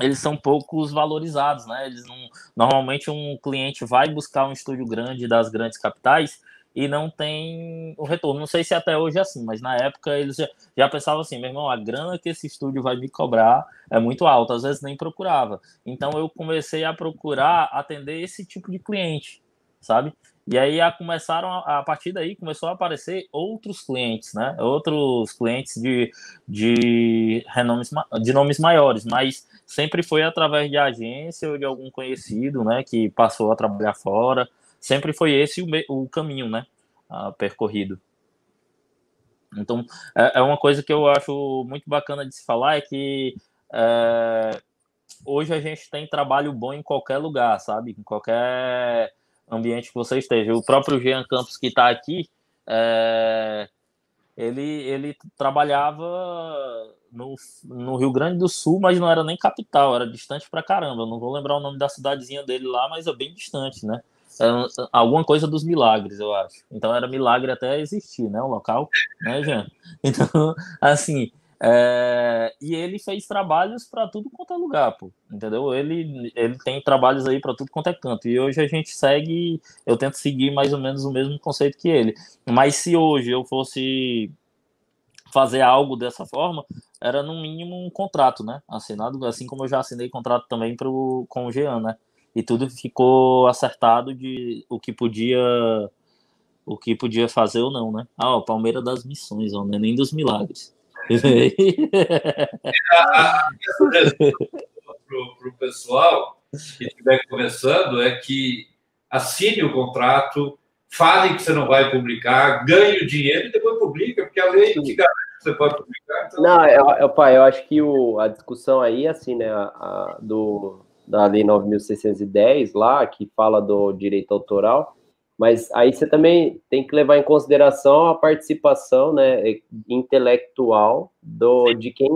[SPEAKER 4] eles são poucos valorizados, né? Eles não, normalmente um cliente vai buscar um estúdio grande das grandes capitais e não tem o retorno. Não sei se até hoje é assim, mas na época eles já, já pensavam assim, meu irmão, a grana que esse estúdio vai me cobrar é muito alta, às vezes nem procurava. Então eu comecei a procurar atender esse tipo de cliente, sabe? E aí a começaram a, a partir daí começou a aparecer outros clientes, né? Outros clientes de, de renomes de nomes maiores, mas sempre foi através de agência ou de algum conhecido, né, que passou a trabalhar fora. Sempre foi esse o, o caminho, né, percorrido. Então, é, é uma coisa que eu acho muito bacana de se falar, é que é, hoje a gente tem trabalho bom em qualquer lugar, sabe? Em qualquer ambiente que você esteja. O próprio Jean Campos que está aqui, é, ele, ele trabalhava no, no Rio Grande do Sul, mas não era nem capital, era distante pra caramba. Eu não vou lembrar o nome da cidadezinha dele lá, mas é bem distante, né? É alguma coisa dos milagres, eu acho. Então era milagre até existir, né? O local, né, Jean? Então, assim, é, e ele fez trabalhos para tudo quanto é lugar, pô, entendeu? Ele, ele tem trabalhos aí para tudo quanto é canto. E hoje a gente segue, eu tento seguir mais ou menos o mesmo conceito que ele. Mas se hoje eu fosse fazer algo dessa forma, era no mínimo um contrato, né? Assinado, assim como eu já assinei contrato também pro, com o Jean, né? E tudo ficou acertado de o que podia o que podia fazer ou não, né? Ah, o Palmeiras das missões, ó, é nem dos milagres
[SPEAKER 2] para o pessoal que estiver começando é que assine o contrato, fale que você não vai publicar, ganhe o dinheiro e depois publica, porque a lei te garante que você pode publicar. Então...
[SPEAKER 3] Não, eu, eu, pai, eu acho que o, a discussão aí, assim, né, a, a, do, da Lei 9.610 lá, que fala do direito autoral, mas aí você também tem que levar em consideração a participação né, intelectual do, de quem.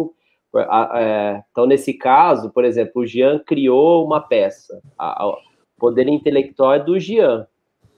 [SPEAKER 3] É, então, nesse caso, por exemplo, o Jean criou uma peça. o poder intelectual é do Jean.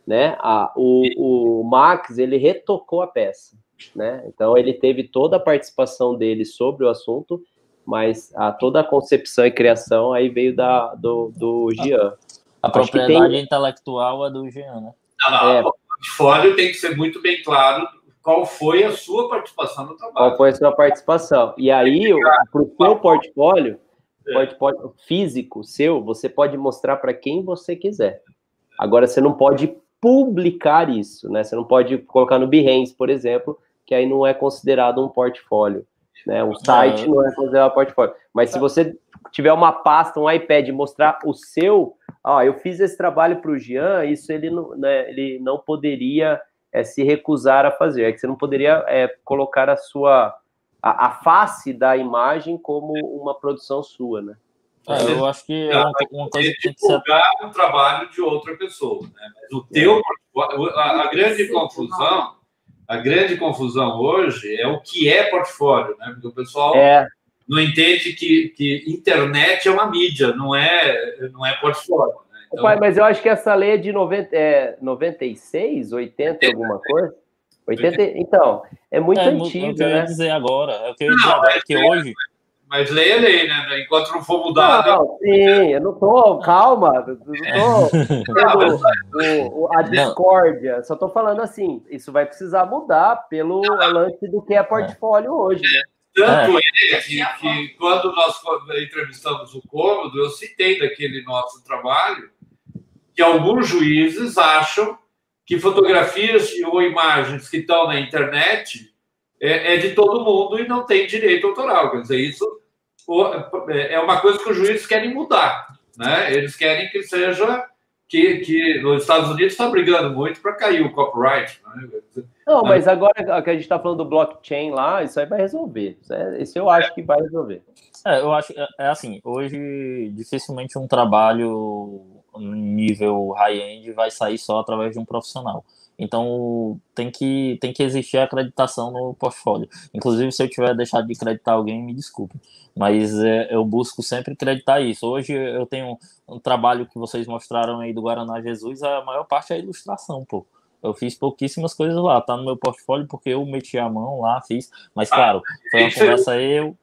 [SPEAKER 3] Né? A, o, o Max ele retocou a peça. Né? Então, ele teve toda a participação dele sobre o assunto, mas a, toda a concepção e criação aí veio da, do, do Jean.
[SPEAKER 4] A propriedade tem... intelectual é do Jean, né?
[SPEAKER 2] Não, é. O portfólio tem que ser muito bem claro qual foi a sua participação no trabalho.
[SPEAKER 3] Qual foi a sua participação? E aí, para o seu portfólio, é. portfólio físico seu, você pode mostrar para quem você quiser. Agora, você não pode publicar isso, né? Você não pode colocar no Behance, por exemplo, que aí não é considerado um portfólio. Né? Um site não é considerado portfólio. Mas se você tiver uma pasta, um iPad, mostrar o seu ó, eu fiz esse trabalho para o Jean, isso ele não, né, ele não poderia é, se recusar a fazer, é que você não poderia é, colocar a sua a, a, face da imagem como uma produção sua, né?
[SPEAKER 4] É, eu acho que é uma, uma coisa que tem que ser
[SPEAKER 2] o trabalho de outra pessoa, né? Mas o teu a, a grande confusão a grande confusão hoje é o que é portfólio, né? Porque o pessoal é não entende que, que internet é uma mídia, não é, não é portfólio. Né?
[SPEAKER 3] Então, Pai, mas eu acho que essa lei é de 90, é 96, 80, alguma coisa. 80, então, é muito é, antiga, é o que eu ia
[SPEAKER 4] né? dizer agora. É o que eu ia dizer agora, que hoje...
[SPEAKER 2] Mas lei é lei, né? Enquanto não for mudado...
[SPEAKER 3] Não, sim, eu não tô... Calma, eu não tô tendo o, a discórdia. Não. Só tô falando assim, isso vai precisar mudar pelo lance do que é portfólio hoje, né?
[SPEAKER 2] Tanto é, é que, que, quando nós entrevistamos o Cômodo, eu citei daquele nosso trabalho que alguns juízes acham que fotografias ou imagens que estão na internet é, é de todo mundo e não tem direito autoral. Quer dizer, isso é uma coisa que os juízes querem mudar. Né? Eles querem que seja que, que nos Estados Unidos está brigando muito para cair o copyright. Né?
[SPEAKER 3] Não, mas agora que a gente está falando do blockchain lá, isso aí vai resolver. Isso eu acho que vai resolver.
[SPEAKER 4] É, eu acho é, é assim, hoje dificilmente um trabalho nível high-end vai sair só através de um profissional. Então tem que, tem que existir a acreditação no portfólio. Inclusive, se eu tiver deixado de acreditar alguém, me desculpe. Mas é, eu busco sempre acreditar isso. Hoje eu tenho um trabalho que vocês mostraram aí do Guaraná Jesus, a maior parte é ilustração, pô. Eu fiz pouquíssimas coisas lá, tá no meu portfólio porque eu meti a mão lá, fiz. Mas, ah, claro, foi uma conversa eu,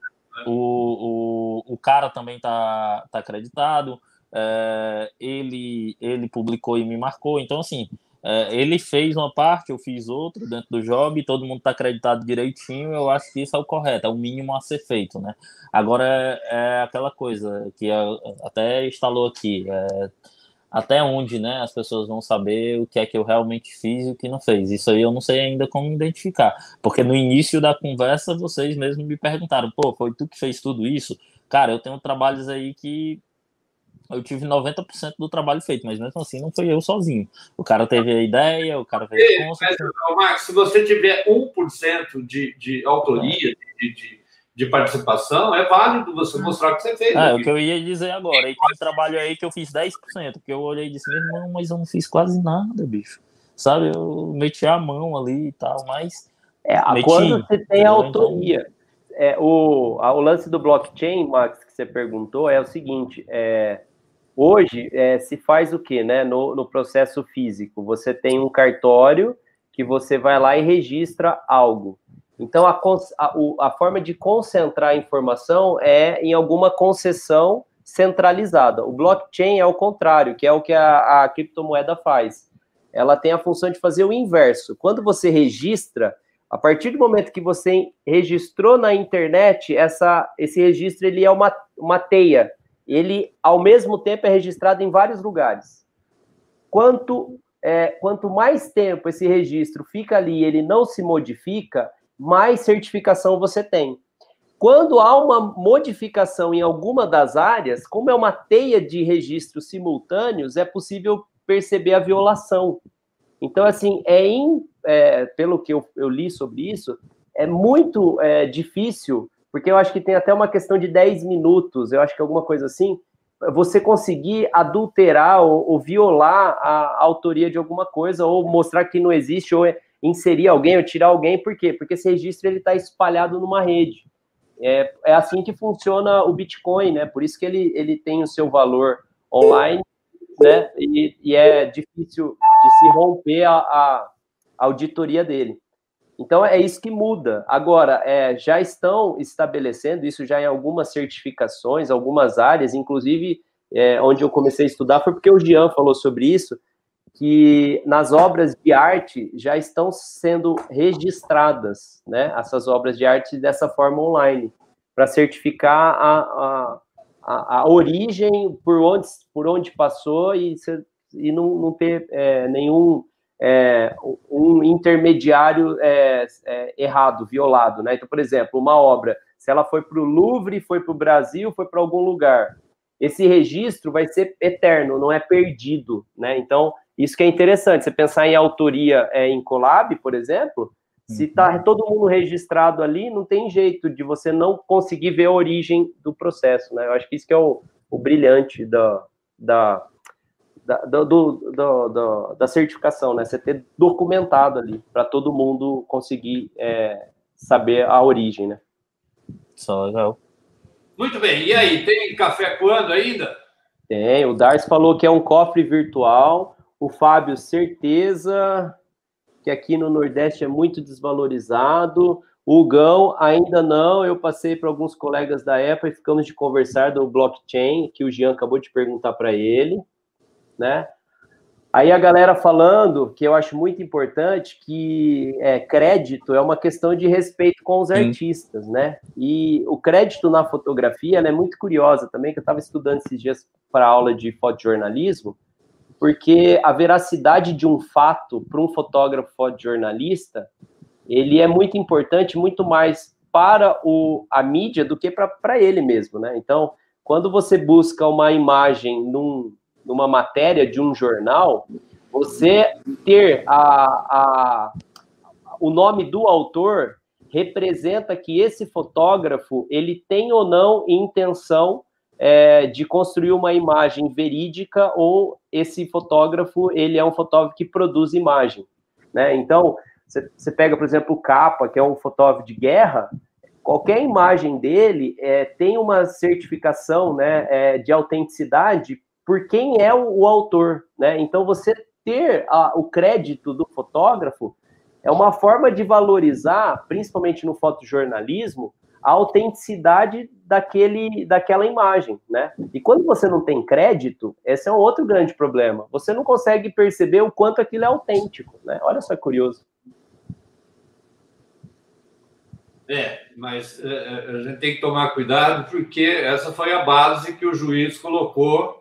[SPEAKER 4] o, o, o cara também tá, tá acreditado, é, ele, ele publicou e me marcou. Então, assim, é, ele fez uma parte, eu fiz outra dentro do job, todo mundo está acreditado direitinho, eu acho que isso é o correto, é o mínimo a ser feito, né? Agora é, é aquela coisa que até instalou aqui, é, até onde, né, as pessoas vão saber o que é que eu realmente fiz e o que não fez. Isso aí eu não sei ainda como identificar, porque no início da conversa vocês mesmos me perguntaram, pô, foi tu que fez tudo isso? Cara, eu tenho trabalhos aí que eu tive 90% do trabalho feito, mas mesmo assim não foi eu sozinho. O cara teve a ideia, o cara fez.
[SPEAKER 2] Mas, Marcos, se você tiver 1% de, de autoria, de, de, de, participação, é válido você mostrar o que você fez.
[SPEAKER 4] É, o que eu ia dizer agora. E tem trabalho aí que eu fiz 10%, porque eu olhei e disse, meu irmão, mas eu não fiz quase nada, bicho. Sabe, eu meti a mão ali e tal, mas.
[SPEAKER 3] É, meti, quando você tem a autoria. É, o, a, o lance do blockchain, Max, que você perguntou, é o seguinte: é, Hoje é, se faz o que, né? No, no processo físico, você tem um cartório que você vai lá e registra algo. Então, a, a, a, forma de concentrar a informação é em alguma concessão centralizada. O blockchain é o contrário, que é o que a, a, criptomoeda faz. Ela tem a função de fazer o inverso. Quando você registra, a partir do momento que você registrou na internet, essa, esse registro ele é uma, uma teia ele, ao mesmo tempo, é registrado em vários lugares. Quanto, é, quanto mais tempo esse registro fica ali ele não se modifica, mais certificação você tem. Quando há uma modificação em alguma das áreas, como é uma teia de registros simultâneos, é possível perceber a violação. Então, assim, é, in, é pelo que eu, eu, li sobre isso, é muito é, difícil porque eu acho que tem até uma questão de 10 minutos, eu acho que alguma coisa assim, você conseguir adulterar ou, ou violar a, a, autoria de alguma coisa, ou mostrar que não existe, ou inserir alguém, ou tirar alguém, por quê? Porque esse registro está espalhado numa rede. É, é assim que funciona o Bitcoin, né? Por isso que ele, ele tem o seu valor online, né? E, e é difícil de se romper a, a auditoria dele. Então é isso que muda. Agora, é, já estão estabelecendo isso já em algumas certificações, algumas áreas, inclusive é, onde eu comecei a estudar foi porque o Jean falou sobre isso, que nas obras de arte já estão sendo registradas, né? Essas obras de arte dessa forma online, para certificar a, a, a, origem por onde, por onde passou e, e não, não ter é, nenhum é, um intermediário é, é, errado, violado, né? Então, por exemplo, uma obra, se ela foi para o Louvre, foi para o Brasil, foi para algum lugar, esse registro vai ser eterno, não é perdido, né? Então, isso que é interessante, você pensar em autoria é, em Colab, por exemplo, se está uhum. todo mundo registrado ali, não tem jeito de você não conseguir ver a origem do processo, né? Eu acho que isso que é o, o brilhante da, da, da, do, do, do, da certificação, né? Você ter documentado ali para todo mundo conseguir é, saber a origem, né?
[SPEAKER 4] Só legal.
[SPEAKER 2] Muito bem. E aí, tem café quando ainda?
[SPEAKER 3] Tem. O Darcy falou que é um cofre virtual. O Fábio, certeza que aqui no Nordeste é muito desvalorizado. O Gão, ainda não. Eu passei para alguns colegas da Apple e ficamos de conversar do blockchain, que o Jean acabou de perguntar para ele né? Aí a galera falando, que eu acho muito importante, que é, crédito é uma questão de respeito com os Sim. artistas, né? E o crédito na fotografia é muito curiosa também, que eu estava estudando esses dias para aula de fotojornalismo, porque a veracidade de um fato para um fotógrafo fotojornalista, ele é muito importante, muito mais para o, a mídia do que para ele mesmo, né? Então, quando você busca uma imagem num, numa matéria de um jornal, você ter a, a, o nome do autor representa que esse fotógrafo ele tem ou não intenção é, de construir uma imagem verídica ou esse fotógrafo ele é um fotógrafo que produz imagem, né? Então você pega por exemplo o Capa que é um fotógrafo de guerra, qualquer imagem dele é, tem uma certificação né, é, de autenticidade por quem é o, o autor, né? Então você ter a, o crédito do fotógrafo é uma forma de valorizar, principalmente no fotojornalismo, a autenticidade daquele, daquela imagem, né? E quando você não tem crédito, esse é um outro grande problema. Você não consegue perceber o quanto aquilo é autêntico, né? Olha só que curioso.
[SPEAKER 2] É, mas é, é a gente tem que tomar cuidado porque essa foi a base que o juiz colocou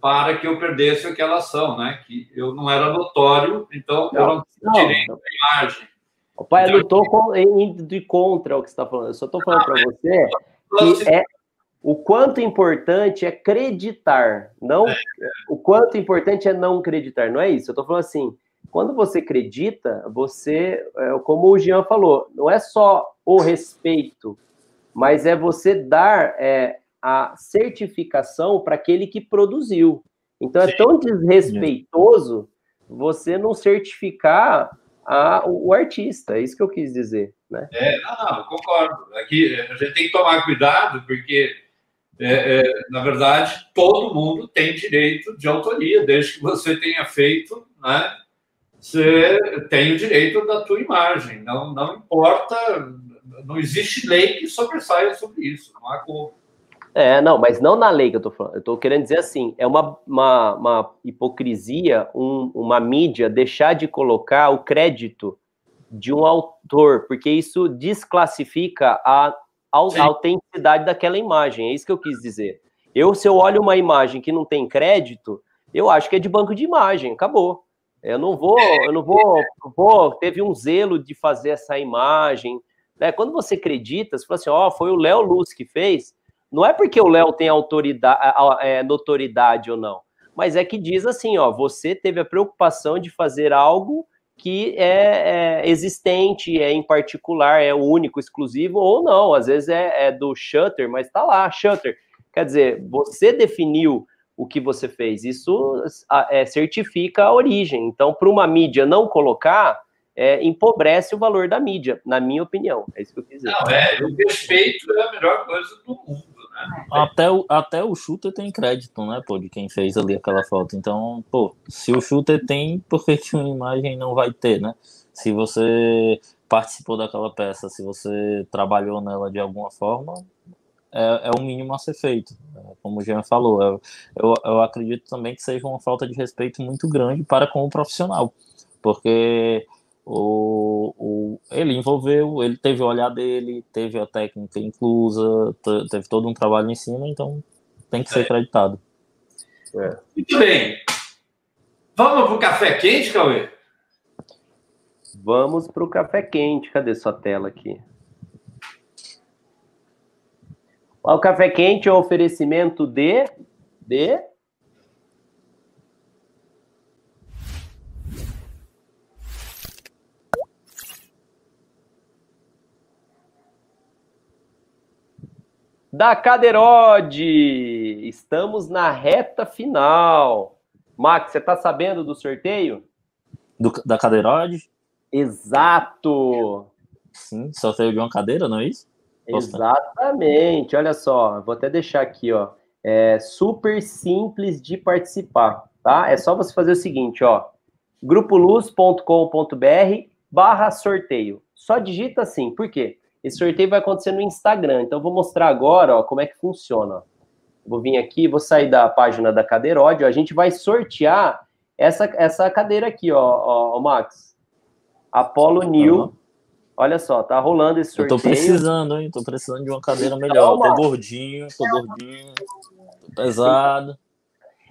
[SPEAKER 2] para que eu perdesse aquela ação, né? Que eu não era notório, então não, eu não tinha direito à imagem.
[SPEAKER 3] O pai então, lutou com, indo de contra o que você está falando. Eu só estou falando para você que é, o quanto importante é acreditar, não é. o quanto importante é não acreditar, não é isso. Eu estou falando assim, quando você acredita, você, é, como o Jean falou, não é só o respeito, mas é você dar é, a certificação para aquele que produziu. Então é tão desrespeitoso você não certificar a, o artista, é isso que eu quis dizer. Né?
[SPEAKER 2] É, não, não, concordo. Aqui a gente tem que tomar cuidado, porque, é, é, na verdade, todo mundo tem direito de autoria, desde que você tenha feito, né? Você tem o direito da tua imagem. Não, não importa, não existe lei que sobressaia sobre isso, não há como.
[SPEAKER 3] É, não, mas não na lei que eu tô falando. Eu tô querendo dizer assim, é uma, uma, uma hipocrisia, um, uma mídia deixar de colocar o crédito de um autor, porque isso desclassifica a, a autenticidade daquela imagem. É isso que eu quis dizer. Eu, se eu olho uma imagem que não tem crédito, eu acho que é de banco de imagem, acabou. Eu não vou, eu não vou, vou teve um zelo de fazer essa imagem. Né? Quando você acredita, você fala assim, ó, oh, foi o Léo Luz que fez, não é porque o Léo tem autoridade, é, notoriedade ou não, mas é que diz assim, ó, você teve a preocupação de fazer algo que é, é existente, é em particular, é único, exclusivo, ou não, às vezes é, é do Shutter, mas tá lá, Shutter. Quer dizer, você definiu o que você fez, isso é, certifica a origem. Então, para uma mídia não colocar, é, empobrece o valor da mídia, na minha opinião. É isso que eu quis dizer.
[SPEAKER 2] Não, é, o respeito é a melhor coisa do mundo.
[SPEAKER 4] Até o, até o shooter tem crédito, né, pô, de quem fez ali aquela foto. Então, pô, se o shooter tem, por que uma imagem não vai ter, né? Se você participou daquela peça, se você trabalhou nela de alguma forma, é, é o mínimo a ser feito. É, como o Jean falou, eu, eu, eu acredito também que seja uma falta de respeito muito grande para com o profissional, porque o, o, ele envolveu, ele teve o olhar dele, teve a técnica inclusa, teve todo um trabalho em cima, então tem que ser é. acreditado.
[SPEAKER 2] É. Muito bem. Vamos para o café quente, Cauê?
[SPEAKER 3] Vamos para o café quente. Cadê sua tela aqui? O café quente é um oferecimento de. de da Caderode. Estamos na reta final. Max, você está sabendo do sorteio?
[SPEAKER 4] Do, da Caderode?
[SPEAKER 3] Exato.
[SPEAKER 4] Sim, sorteio de uma cadeira, não é isso?
[SPEAKER 3] Exatamente. Olha só, vou até deixar aqui, ó. É super simples de participar, tá? É só você fazer o seguinte, ó. grupoluz.com.br barra sorteio. Só digita assim, por quê? Esse sorteio vai acontecer no Instagram. Então, vou mostrar agora ó, como é que funciona. Vou vir aqui, vou sair da página da Cadeirode. A gente vai sortear essa, essa cadeira aqui, ó, ó, ó Max. Apollo New. Uhum. Olha só, tá rolando esse sorteio.
[SPEAKER 4] Eu tô precisando, hein? Tô precisando de uma cadeira melhor. Tô gordinho, tô gordinho, tô pesado.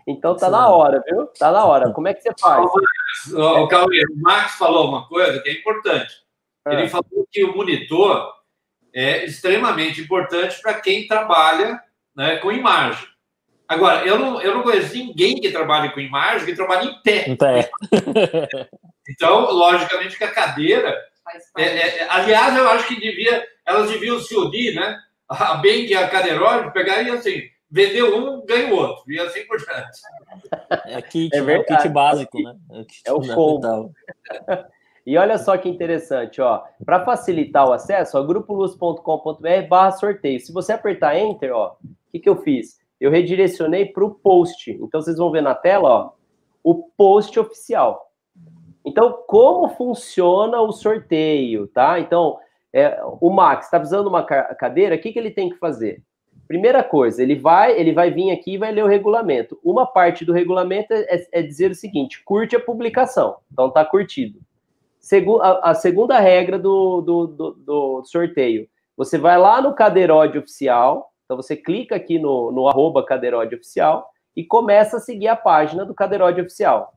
[SPEAKER 3] Então tá na hora, viu? Tá na hora. Como é que você faz?
[SPEAKER 2] O, Cauê, o Max falou uma coisa que é importante. Ele é. falou que o monitor é extremamente importante para quem trabalha né, com imagem. Agora, eu não, eu não conheço ninguém que trabalhe com imagem que trabalhe em pé. Em pé. então, logicamente que a cadeira. É, é, aliás, eu acho que devia, elas deviam se unir, né? A bem que a cadeiróide pegar e assim, vender um, ganha o outro, e assim por diante.
[SPEAKER 4] É, kit, é, né? o kit básico, né?
[SPEAKER 3] É o, kit é o. E olha só que interessante, ó. Para facilitar o acesso, grupoluz.com.br barra sorteio. Se você apertar Enter, ó, o que, que eu fiz? Eu redirecionei para o post. Então, vocês vão ver na tela, ó, o post oficial. Então, como funciona o sorteio, tá? Então, é, o Max está precisando de uma cadeira, o que, que ele tem que fazer? Primeira coisa, ele vai, ele vai vir aqui e vai ler o regulamento. Uma parte do regulamento é, é dizer o seguinte: curte a publicação. Então tá curtido. A, segunda regra do, do, do, do, sorteio. Você vai lá no Cadeirode Oficial, então você clica aqui no, no arroba Cadeirode Oficial e começa a seguir a página do Cadeirode Oficial.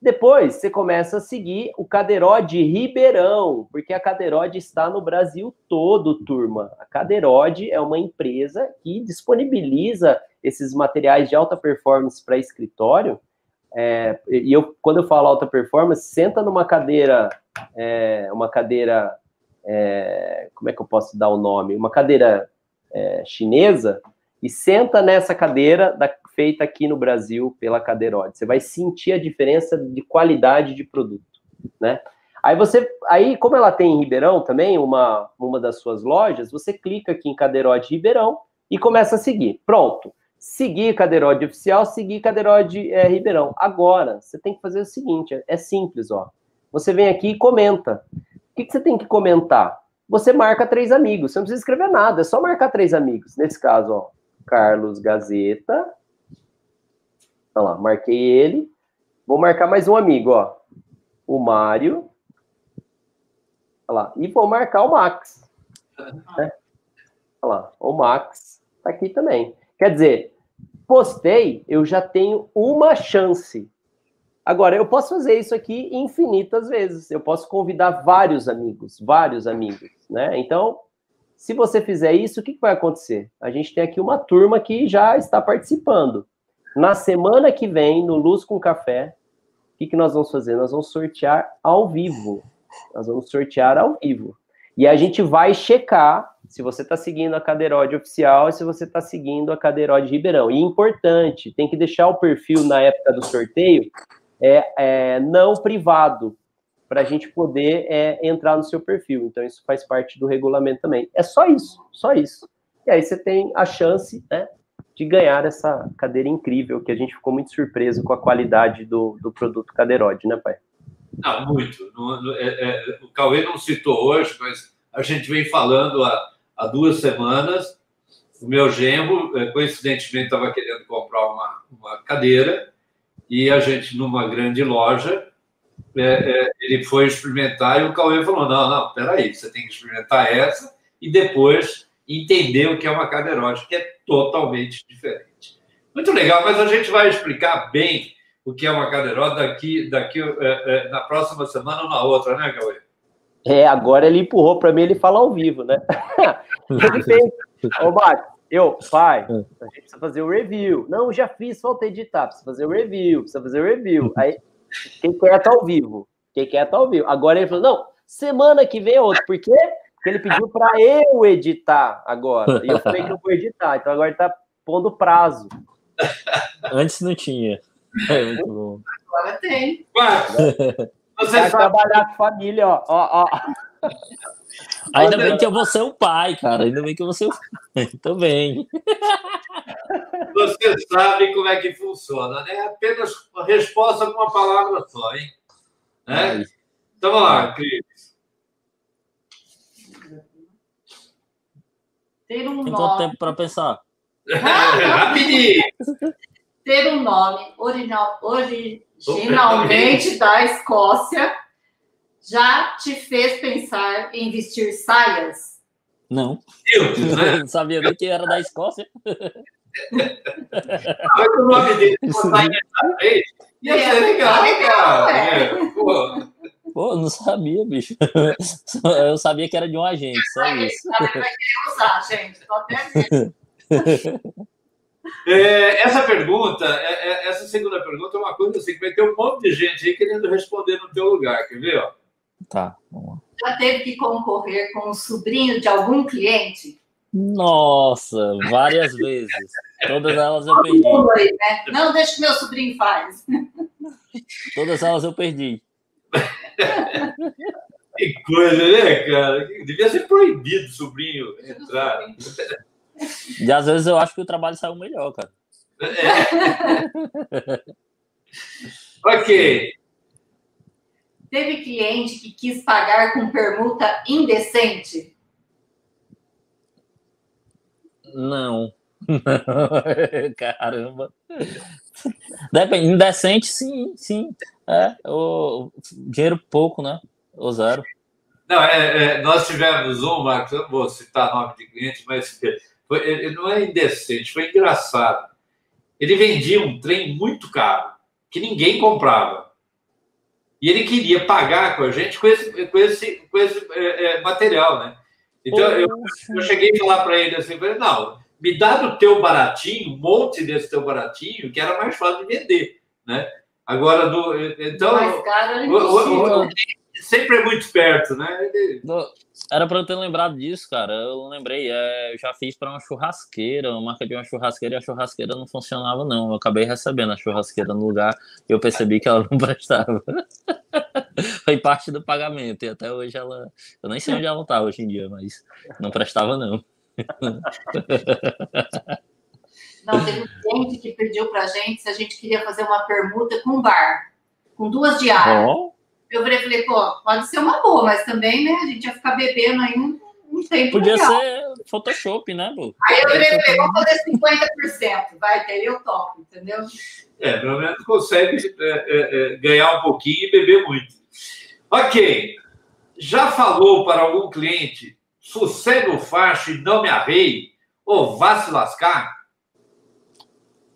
[SPEAKER 3] Depois você começa a seguir o Cadeirode Ribeirão, porque a Cadeirode está no Brasil todo, turma. A Cadeirode é uma empresa que disponibiliza esses materiais de alta performance para escritório. É, e eu, quando eu falo alta performance, senta numa cadeira, é, uma cadeira, é, como é que eu posso dar o nome? Uma cadeira é, chinesa e senta nessa cadeira da, feita aqui no Brasil pela Cadeirode. Você vai sentir a diferença de qualidade de produto, né? Aí você, aí como ela tem em Ribeirão também, uma, uma das suas lojas, você clica aqui em Cadeirode Ribeirão e começa a seguir. Pronto. Seguir Cadeirode Oficial, seguir Cadeirode é, Ribeirão. Agora, você tem que fazer o seguinte, é simples, ó. Você vem aqui e comenta. O que, que você tem que comentar? Você marca três amigos. Você não precisa escrever nada, é só marcar três amigos. Nesse caso, ó, Carlos Gazeta, Olha lá, marquei ele. Vou marcar mais um amigo, ó. O Mário. Olha lá. E vou marcar o Max. Né? Olha lá, o Max tá aqui também. Quer dizer, postei, eu já tenho uma chance. Agora, eu posso fazer isso aqui infinitas vezes. Eu posso convidar vários amigos, vários amigos, né? Então, se você fizer isso, o que vai acontecer? A gente tem aqui uma turma que já está participando. Na semana que vem, no Luz com Café, o que, que nós vamos fazer? Nós vamos sortear ao vivo. Nós vamos sortear ao vivo. E a gente vai checar se você está seguindo a Cadeirode oficial e se você está seguindo a Cadeirode Ribeirão. E importante, tem que deixar o perfil na época do sorteio é, é não privado, para a gente poder é, entrar no seu perfil. Então, isso faz parte do regulamento também. É só isso, só isso. E aí você tem a chance, né, de ganhar essa cadeira incrível, que a gente ficou muito surpreso com a qualidade do, do produto Cadeirode, né, pai?
[SPEAKER 2] Não, muito. é, é, o Cauê não citou hoje, mas a gente vem falando há, há duas semanas. O meu genro, é, coincidentemente, estava querendo comprar uma, uma cadeira e a gente, numa grande loja, é, é, ele foi experimentar e o Cauê falou: não, não, peraí, você tem que experimentar essa e depois entender o que é uma cadeirote, que é totalmente diferente. Muito legal, mas a gente vai explicar bem o que é uma cadeirote daqui, daqui é, é, na próxima semana ou na outra, né, Cauê?
[SPEAKER 3] É, agora ele empurrou para mim, ele fala ao vivo, né? ele fez, ô Marcos, eu, pai, a gente precisa fazer o review. Não, já fiz, falta editar, precisa fazer o review, precisa fazer o review. Aí, quem quer tá ao vivo, quem quer tá ao vivo. Agora ele falou, não, semana que vem é outro, por quê? Porque ele pediu para eu editar agora. E eu falei que eu vou editar. Então agora ele tá pondo prazo.
[SPEAKER 4] Antes não tinha.
[SPEAKER 1] É muito bom. Agora tem.
[SPEAKER 3] Você vai trabalhar com família, ó. ó, ó.
[SPEAKER 4] Ainda bem que eu vou ser o pai, cara. Ainda bem que eu vou ser o pai. Também.
[SPEAKER 2] Você sabe como é que funciona, né? Apenas uma resposta com uma palavra só, hein? Né? Então vamos lá, Cris.
[SPEAKER 1] Ter um
[SPEAKER 4] Tem
[SPEAKER 1] nome.
[SPEAKER 4] quanto tempo para pensar?
[SPEAKER 2] Rapidinho!
[SPEAKER 1] Ter um nome original, originalmente da Escócia já te fez pensar em vestir saias?
[SPEAKER 4] Não.
[SPEAKER 2] Deus, né?
[SPEAKER 4] Não sabia nem que era da Escócia.
[SPEAKER 2] Mas o nome dele vez ia ser legal, cara. É, pô.
[SPEAKER 4] Pô, não sabia, bicho. Eu sabia que era de um agente, só isso.
[SPEAKER 1] vai querer usar, gente. Tô até.
[SPEAKER 2] É, essa pergunta, é, é, essa segunda pergunta é uma coisa assim que vai ter um monte de gente aí querendo responder no teu lugar, quer ver? Ó?
[SPEAKER 4] Tá, vamos lá.
[SPEAKER 1] Já teve que concorrer com o sobrinho de algum cliente?
[SPEAKER 4] Nossa, várias vezes. Todas elas eu perdi.
[SPEAKER 1] né? Não, deixa que meu sobrinho faz.
[SPEAKER 4] Todas elas eu perdi.
[SPEAKER 2] Que coisa, né, cara? Devia ser proibido o sobrinho entrar.
[SPEAKER 4] E às vezes eu acho que o trabalho saiu melhor, cara.
[SPEAKER 2] Ok.
[SPEAKER 1] Teve cliente que quis pagar com permuta indecente?
[SPEAKER 4] Não. Caramba. Depende, indecente, sim, sim. É, o dinheiro pouco, né? Ou zero.
[SPEAKER 2] Não, é, é, nós tivemos um, Marcos, eu não vou citar nome de cliente, mas foi, ele não é indecente, foi engraçado. Ele vendia um trem muito caro, que ninguém comprava. E ele queria pagar com a gente com esse, com esse, com esse é, é, material, né? Então, eu, eu, cheguei a falar para ele assim, falei, não, me dá do teu baratinho, um monte desse teu baratinho, que era mais fácil de vender, né? Agora, do, então,
[SPEAKER 1] mais caro, é o,
[SPEAKER 2] o, sempre é muito esperto, né?
[SPEAKER 4] Era para eu ter lembrado disso, cara. Eu lembrei, é, eu já fiz para uma churrasqueira, uma marca de uma churrasqueira, e a churrasqueira não funcionava, não. Eu acabei recebendo a churrasqueira no lugar e eu percebi que ela não prestava. Foi parte do pagamento, e até hoje ela. Eu nem sei onde ela está hoje em dia, mas não prestava, não.
[SPEAKER 1] Não, teve um cliente que pediu para a gente se a gente queria fazer uma permuta com bar, com duas diárias. Oh. Eu falei, pô, pode ser uma boa, mas também, né, a gente ia ficar bebendo aí um, um tempo
[SPEAKER 4] Podia
[SPEAKER 1] legal.
[SPEAKER 4] ser Photoshop, né, pô?
[SPEAKER 1] Aí eu falei, vamos fazer 50%, vai ter eu topo, entendeu?
[SPEAKER 2] É, pelo menos consegue é, é, é, ganhar um pouquinho e beber muito. Ok. Já falou para algum cliente, sossega o facho e não me arrei, ou vá se lascar?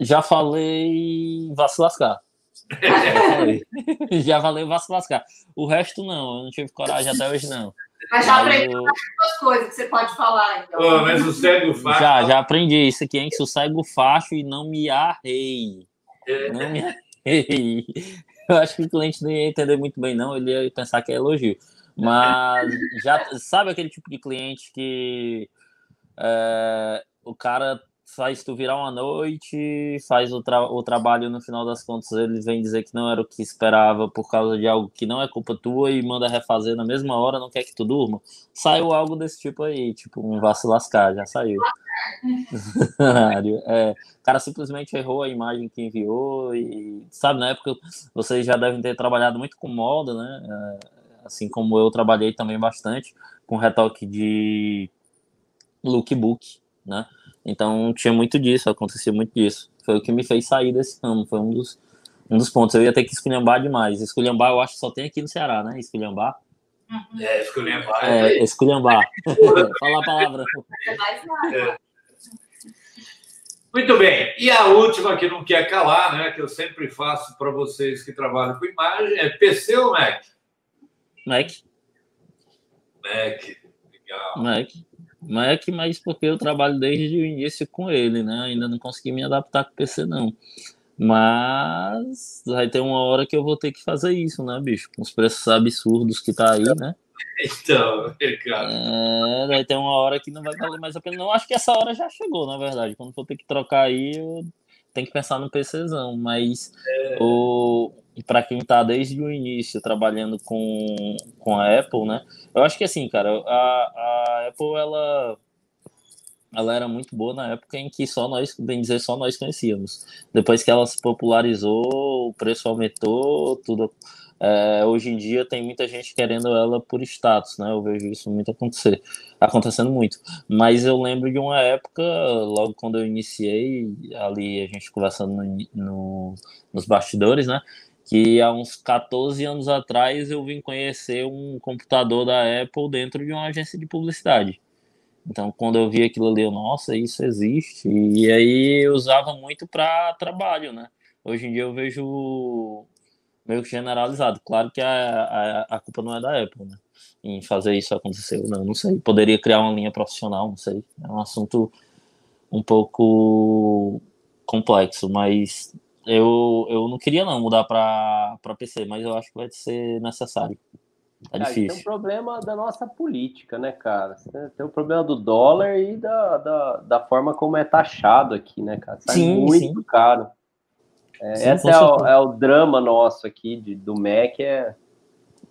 [SPEAKER 4] Já falei, vá se lascar. já valeu vá se lascar. O resto não, eu não tive coragem até hoje, não.
[SPEAKER 1] Mas já aprendi eu... duas coisas que você pode falar, então.
[SPEAKER 2] Oh, mas o facho.
[SPEAKER 4] Já, já aprendi isso aqui, hein? Sossega o facho e não me arrei. É. Não me arrei. Eu acho que o cliente não ia entender muito bem, não. Ele ia pensar que é elogio. Mas já sabe aquele tipo de cliente que é, o cara faz tu virar uma noite, faz o, tra o trabalho no final das contas, ele vem dizer que não era o que esperava por causa de algo que não é culpa tua e manda refazer na mesma hora, não quer que tu durma. Saiu algo desse tipo aí, tipo um vá se lascar, já saiu. é, o cara simplesmente errou a imagem que enviou e, sabe, na época vocês já devem ter trabalhado muito com moda, né? É, assim como eu trabalhei também bastante com retoque de lookbook, né? Então tinha muito disso, acontecia muito disso. Foi o que me fez sair desse ramo, foi um dos, um dos pontos. Eu ia ter que esculhambar demais. Esculhambar eu acho que só tem aqui no Ceará, né? Esculhambar.
[SPEAKER 2] Uhum. É, esculhambar.
[SPEAKER 4] É, esculhambar. Fala a palavra.
[SPEAKER 2] É. Muito bem. E a última que não quer calar, né? Que eu sempre faço para vocês que trabalham com imagem, é PC ou Mac?
[SPEAKER 4] Mac.
[SPEAKER 2] Mac. Legal.
[SPEAKER 4] Mac. Mac, mas porque eu trabalho desde o início com ele, né? Ainda não consegui me adaptar com o PC, não. Mas vai ter uma hora que eu vou ter que fazer isso, né, bicho? Com os preços absurdos que tá aí, né?
[SPEAKER 2] Então, cara.
[SPEAKER 4] É, vai ter uma hora que não vai valer mais a pena. Não, acho que essa hora já chegou, na verdade. Quando for ter que trocar aí, eu tenho que pensar no PCzão. Mas é... o para quem está desde o início trabalhando com, com a Apple, né? Eu acho que assim, cara, a, a Apple ela ela era muito boa na época em que só nós, bem dizer, só nós conhecíamos. Depois que ela se popularizou, o preço aumentou, tudo. É, hoje em dia tem muita gente querendo ela por status, né? Eu vejo isso muito acontecer, acontecendo muito. Mas eu lembro de uma época, logo quando eu iniciei, ali a gente conversando no, no, nos bastidores, né? Que há uns 14 anos atrás eu vim conhecer um computador da Apple dentro de uma agência de publicidade. Então, quando eu vi aquilo ali, eu, nossa, isso existe. E aí eu usava muito para trabalho, né? Hoje em dia eu vejo meio que generalizado. Claro que a, a, a culpa não é da Apple, né? Em fazer isso acontecer. Não, não sei. Poderia criar uma linha profissional, não sei. É um assunto um pouco complexo, mas eu, eu não queria não mudar para PC, mas eu acho que vai ser necessário. Tá difícil.
[SPEAKER 3] Tem um problema da nossa política, né, cara? Tem o um problema do dólar e da, da, da, forma como é taxado aqui, né, cara? Sai sim, muito sim. caro. É, sim, esse é o, é o, drama nosso aqui de, do Mac, é,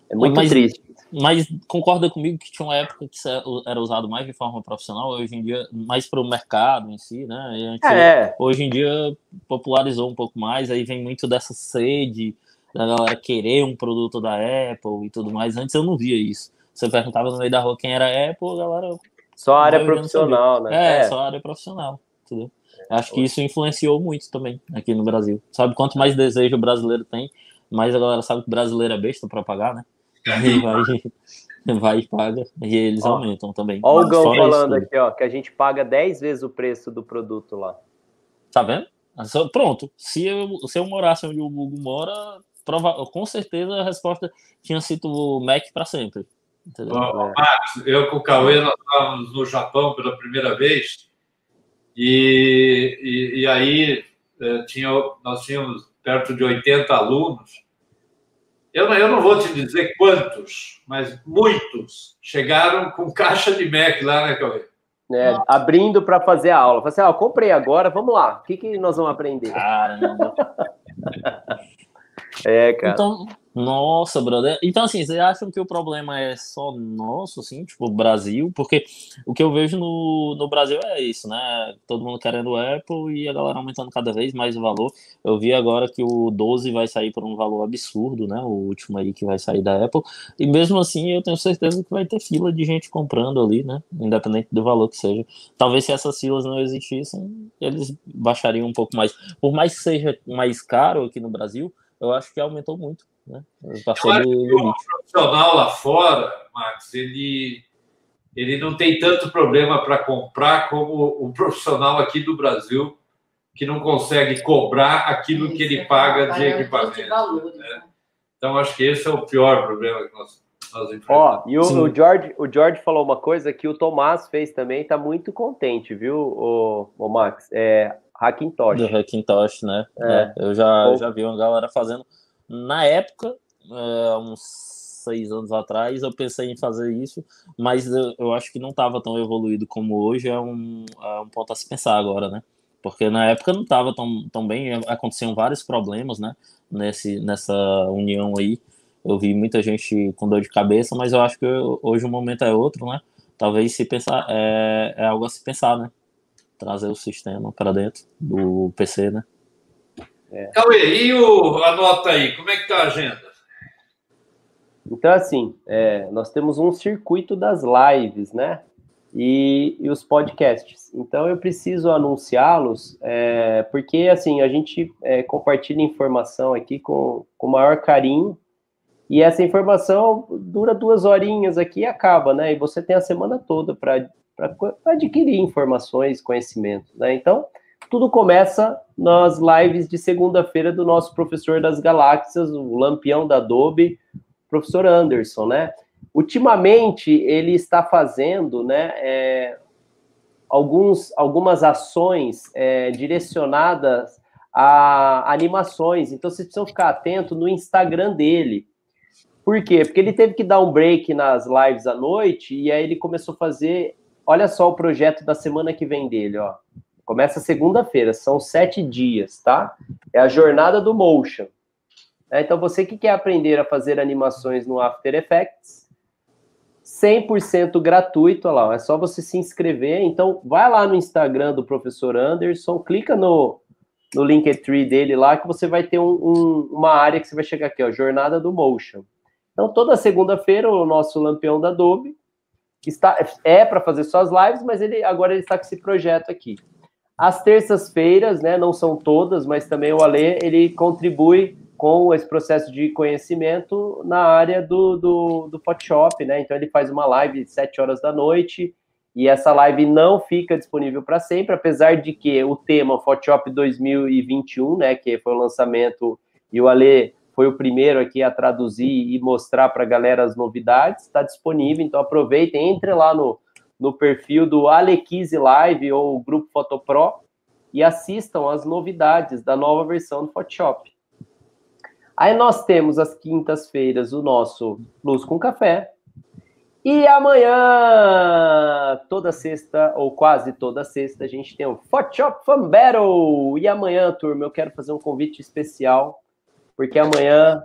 [SPEAKER 3] é muito mas, triste.
[SPEAKER 4] Mas concorda comigo que tinha uma época que era usado mais de forma profissional, hoje em dia, mais para o mercado em si, né? É. Hoje em dia popularizou um pouco mais, aí vem muito dessa sede da galera querer um produto da Apple e tudo mais. Antes eu não via isso. Você perguntava no meio da rua quem era Apple, a galera.
[SPEAKER 3] Só área profissional, né?
[SPEAKER 4] É, é, só área profissional, entendeu? Acho que isso influenciou muito também aqui no Brasil. Sabe quanto mais desejo o brasileiro tem, mais a galera sabe que o brasileiro é besta para pagar, né? E vai, vai e paga. E eles ó, aumentam também.
[SPEAKER 3] Ó o Gão falando aqui, ó, que a gente paga 10 vezes o preço do produto lá.
[SPEAKER 4] Tá vendo? Pronto. Se eu, se eu morasse onde o Google mora, prova com certeza a resposta tinha sido o Mac para sempre.
[SPEAKER 2] Bom, Marcos, eu com o Cauê, nós estávamos no Japão pela primeira vez, e, e, e aí eh, tinha, nós tínhamos perto de 80 alunos. Eu, eu não vou te dizer quantos, mas muitos chegaram com caixa de Mac lá, né, Cauê?
[SPEAKER 3] É, abrindo para fazer a aula. Falei assim, ó, comprei agora, vamos lá. O que, que nós vamos aprender? Caramba.
[SPEAKER 4] é, cara. Então, nossa, brother. Então, assim, vocês acham que o problema é só nosso, assim, tipo, Brasil? Porque o que eu vejo no, no Brasil é isso, né? Todo mundo querendo Apple e a galera aumentando cada vez mais o valor. Eu vi agora que o 12 vai sair por um valor absurdo, né? O último aí que vai sair da Apple. E mesmo assim, eu tenho certeza que vai ter fila de gente comprando ali, né? Independente do valor que seja. Talvez se essas filas não existissem, eles baixariam um pouco mais. Por mais que seja mais caro aqui no Brasil, eu acho que aumentou muito. Né?
[SPEAKER 2] Passou acho que o profissional lá fora, Max, ele, ele não tem tanto problema para comprar como o profissional aqui do Brasil, que não consegue cobrar aquilo que ele paga de equipamento. De né? Então, acho que esse é o pior problema que nós, nós enfrentamos.
[SPEAKER 3] Ó, e o, o, George, o George falou uma coisa que o Tomás fez também, está muito contente, viu, o, o Max? É, Hackintosh.
[SPEAKER 4] Do Hackintosh, né? É. É, eu já, eu já vi uma galera fazendo na época, é, uns seis anos atrás, eu pensei em fazer isso, mas eu, eu acho que não estava tão evoluído como hoje, é um, é um ponto a se pensar agora, né? Porque na época não estava tão, tão bem, aconteciam vários problemas, né? Nesse, nessa união aí. Eu vi muita gente com dor de cabeça, mas eu acho que hoje o momento é outro, né? Talvez se pensar, é, é algo a se pensar, né? Trazer o sistema para dentro do PC, né?
[SPEAKER 2] Cauê, e o, a nota aí? Como é que está a agenda?
[SPEAKER 3] Então, assim, é, nós temos um circuito das lives, né? E, e os podcasts. Então, eu preciso anunciá-los, é, porque, assim, a gente é, compartilha informação aqui com o maior carinho, e essa informação dura duas horinhas aqui e acaba, né? E você tem a semana toda para adquirir informações, conhecimento, né? Então, tudo começa nas lives de segunda-feira do nosso professor das galáxias, o lampião da Adobe, professor Anderson, né? Ultimamente, ele está fazendo, né, é, alguns, algumas ações é, direcionadas a animações. Então, vocês precisam ficar atento no Instagram dele. Por quê? Porque ele teve que dar um break nas lives à noite e aí ele começou a fazer. Olha só o projeto da semana que vem dele, ó. Começa segunda-feira, são sete dias, tá? É a jornada do motion. É, então, você que quer aprender a fazer animações no After Effects, 100% gratuito, olha lá, é só você se inscrever. Então, vai lá no Instagram do professor Anderson, clica no, no Linktree dele lá, que você vai ter um, um, uma área que você vai chegar aqui, ó, Jornada do Motion. Então, toda segunda-feira, o nosso lampião da Adobe está, é para fazer suas lives, mas ele agora ele está com esse projeto aqui. As terças-feiras, né, não são todas, mas também o Ale, ele contribui com esse processo de conhecimento na área do, do, do Photoshop, né? Então ele faz uma live sete horas da noite e essa live não fica disponível para sempre, apesar de que o tema Photoshop 2021, né, que foi o lançamento e o Ale foi o primeiro aqui a traduzir e mostrar para a galera as novidades, está disponível, então aproveitem, entre lá no no perfil do Alequise Live ou Grupo Fotopro e assistam as novidades da nova versão do Photoshop. Aí nós temos as quintas-feiras o nosso Luz com Café. E amanhã, toda sexta, ou quase toda sexta, a gente tem o Photoshop Fan Battle. E amanhã, turma, eu quero fazer um convite especial, porque amanhã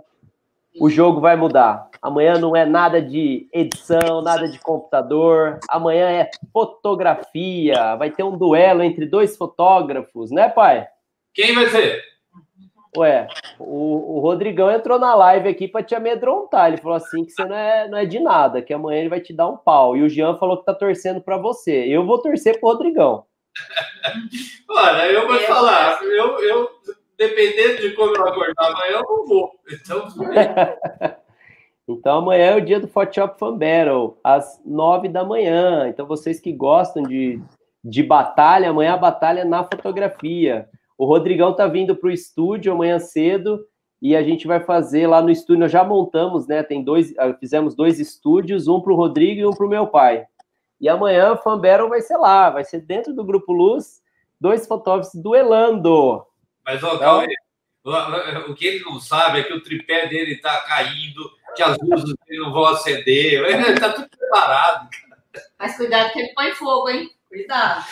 [SPEAKER 3] o jogo vai mudar. Amanhã não é nada de edição, nada de computador. Amanhã é fotografia. Vai ter um duelo entre dois fotógrafos, né, pai?
[SPEAKER 2] Quem vai ser?
[SPEAKER 3] Ué, o, o Rodrigão entrou na live aqui para te amedrontar. Ele falou assim que você não é, não é de nada, que amanhã ele vai te dar um pau. E o Jean falou que tá torcendo para você. Eu vou torcer pro Rodrigão.
[SPEAKER 2] Olha, eu vou falar, eu, eu dependendo de como eu acordar amanhã, eu não vou. Então,
[SPEAKER 3] então amanhã é o dia do Photoshop Fan Battle, às nove da manhã. Então, vocês que gostam de, de batalha, amanhã a batalha é na fotografia. O Rodrigão tá vindo para o estúdio amanhã cedo e a gente vai fazer lá no estúdio. Nós já montamos, né? Tem dois, ah, fizemos dois estúdios, um para o Rodrigo e um para o meu pai. E amanhã a Fanbero vai ser lá, vai ser dentro do Grupo Luz, dois fotógrafos duelando.
[SPEAKER 2] Mas, ó, então, o que ele não sabe é que o tripé dele está caindo, que as luzes dele não vão acender, ele está tudo preparado.
[SPEAKER 1] Mas cuidado que ele põe fogo, hein? Cuidado.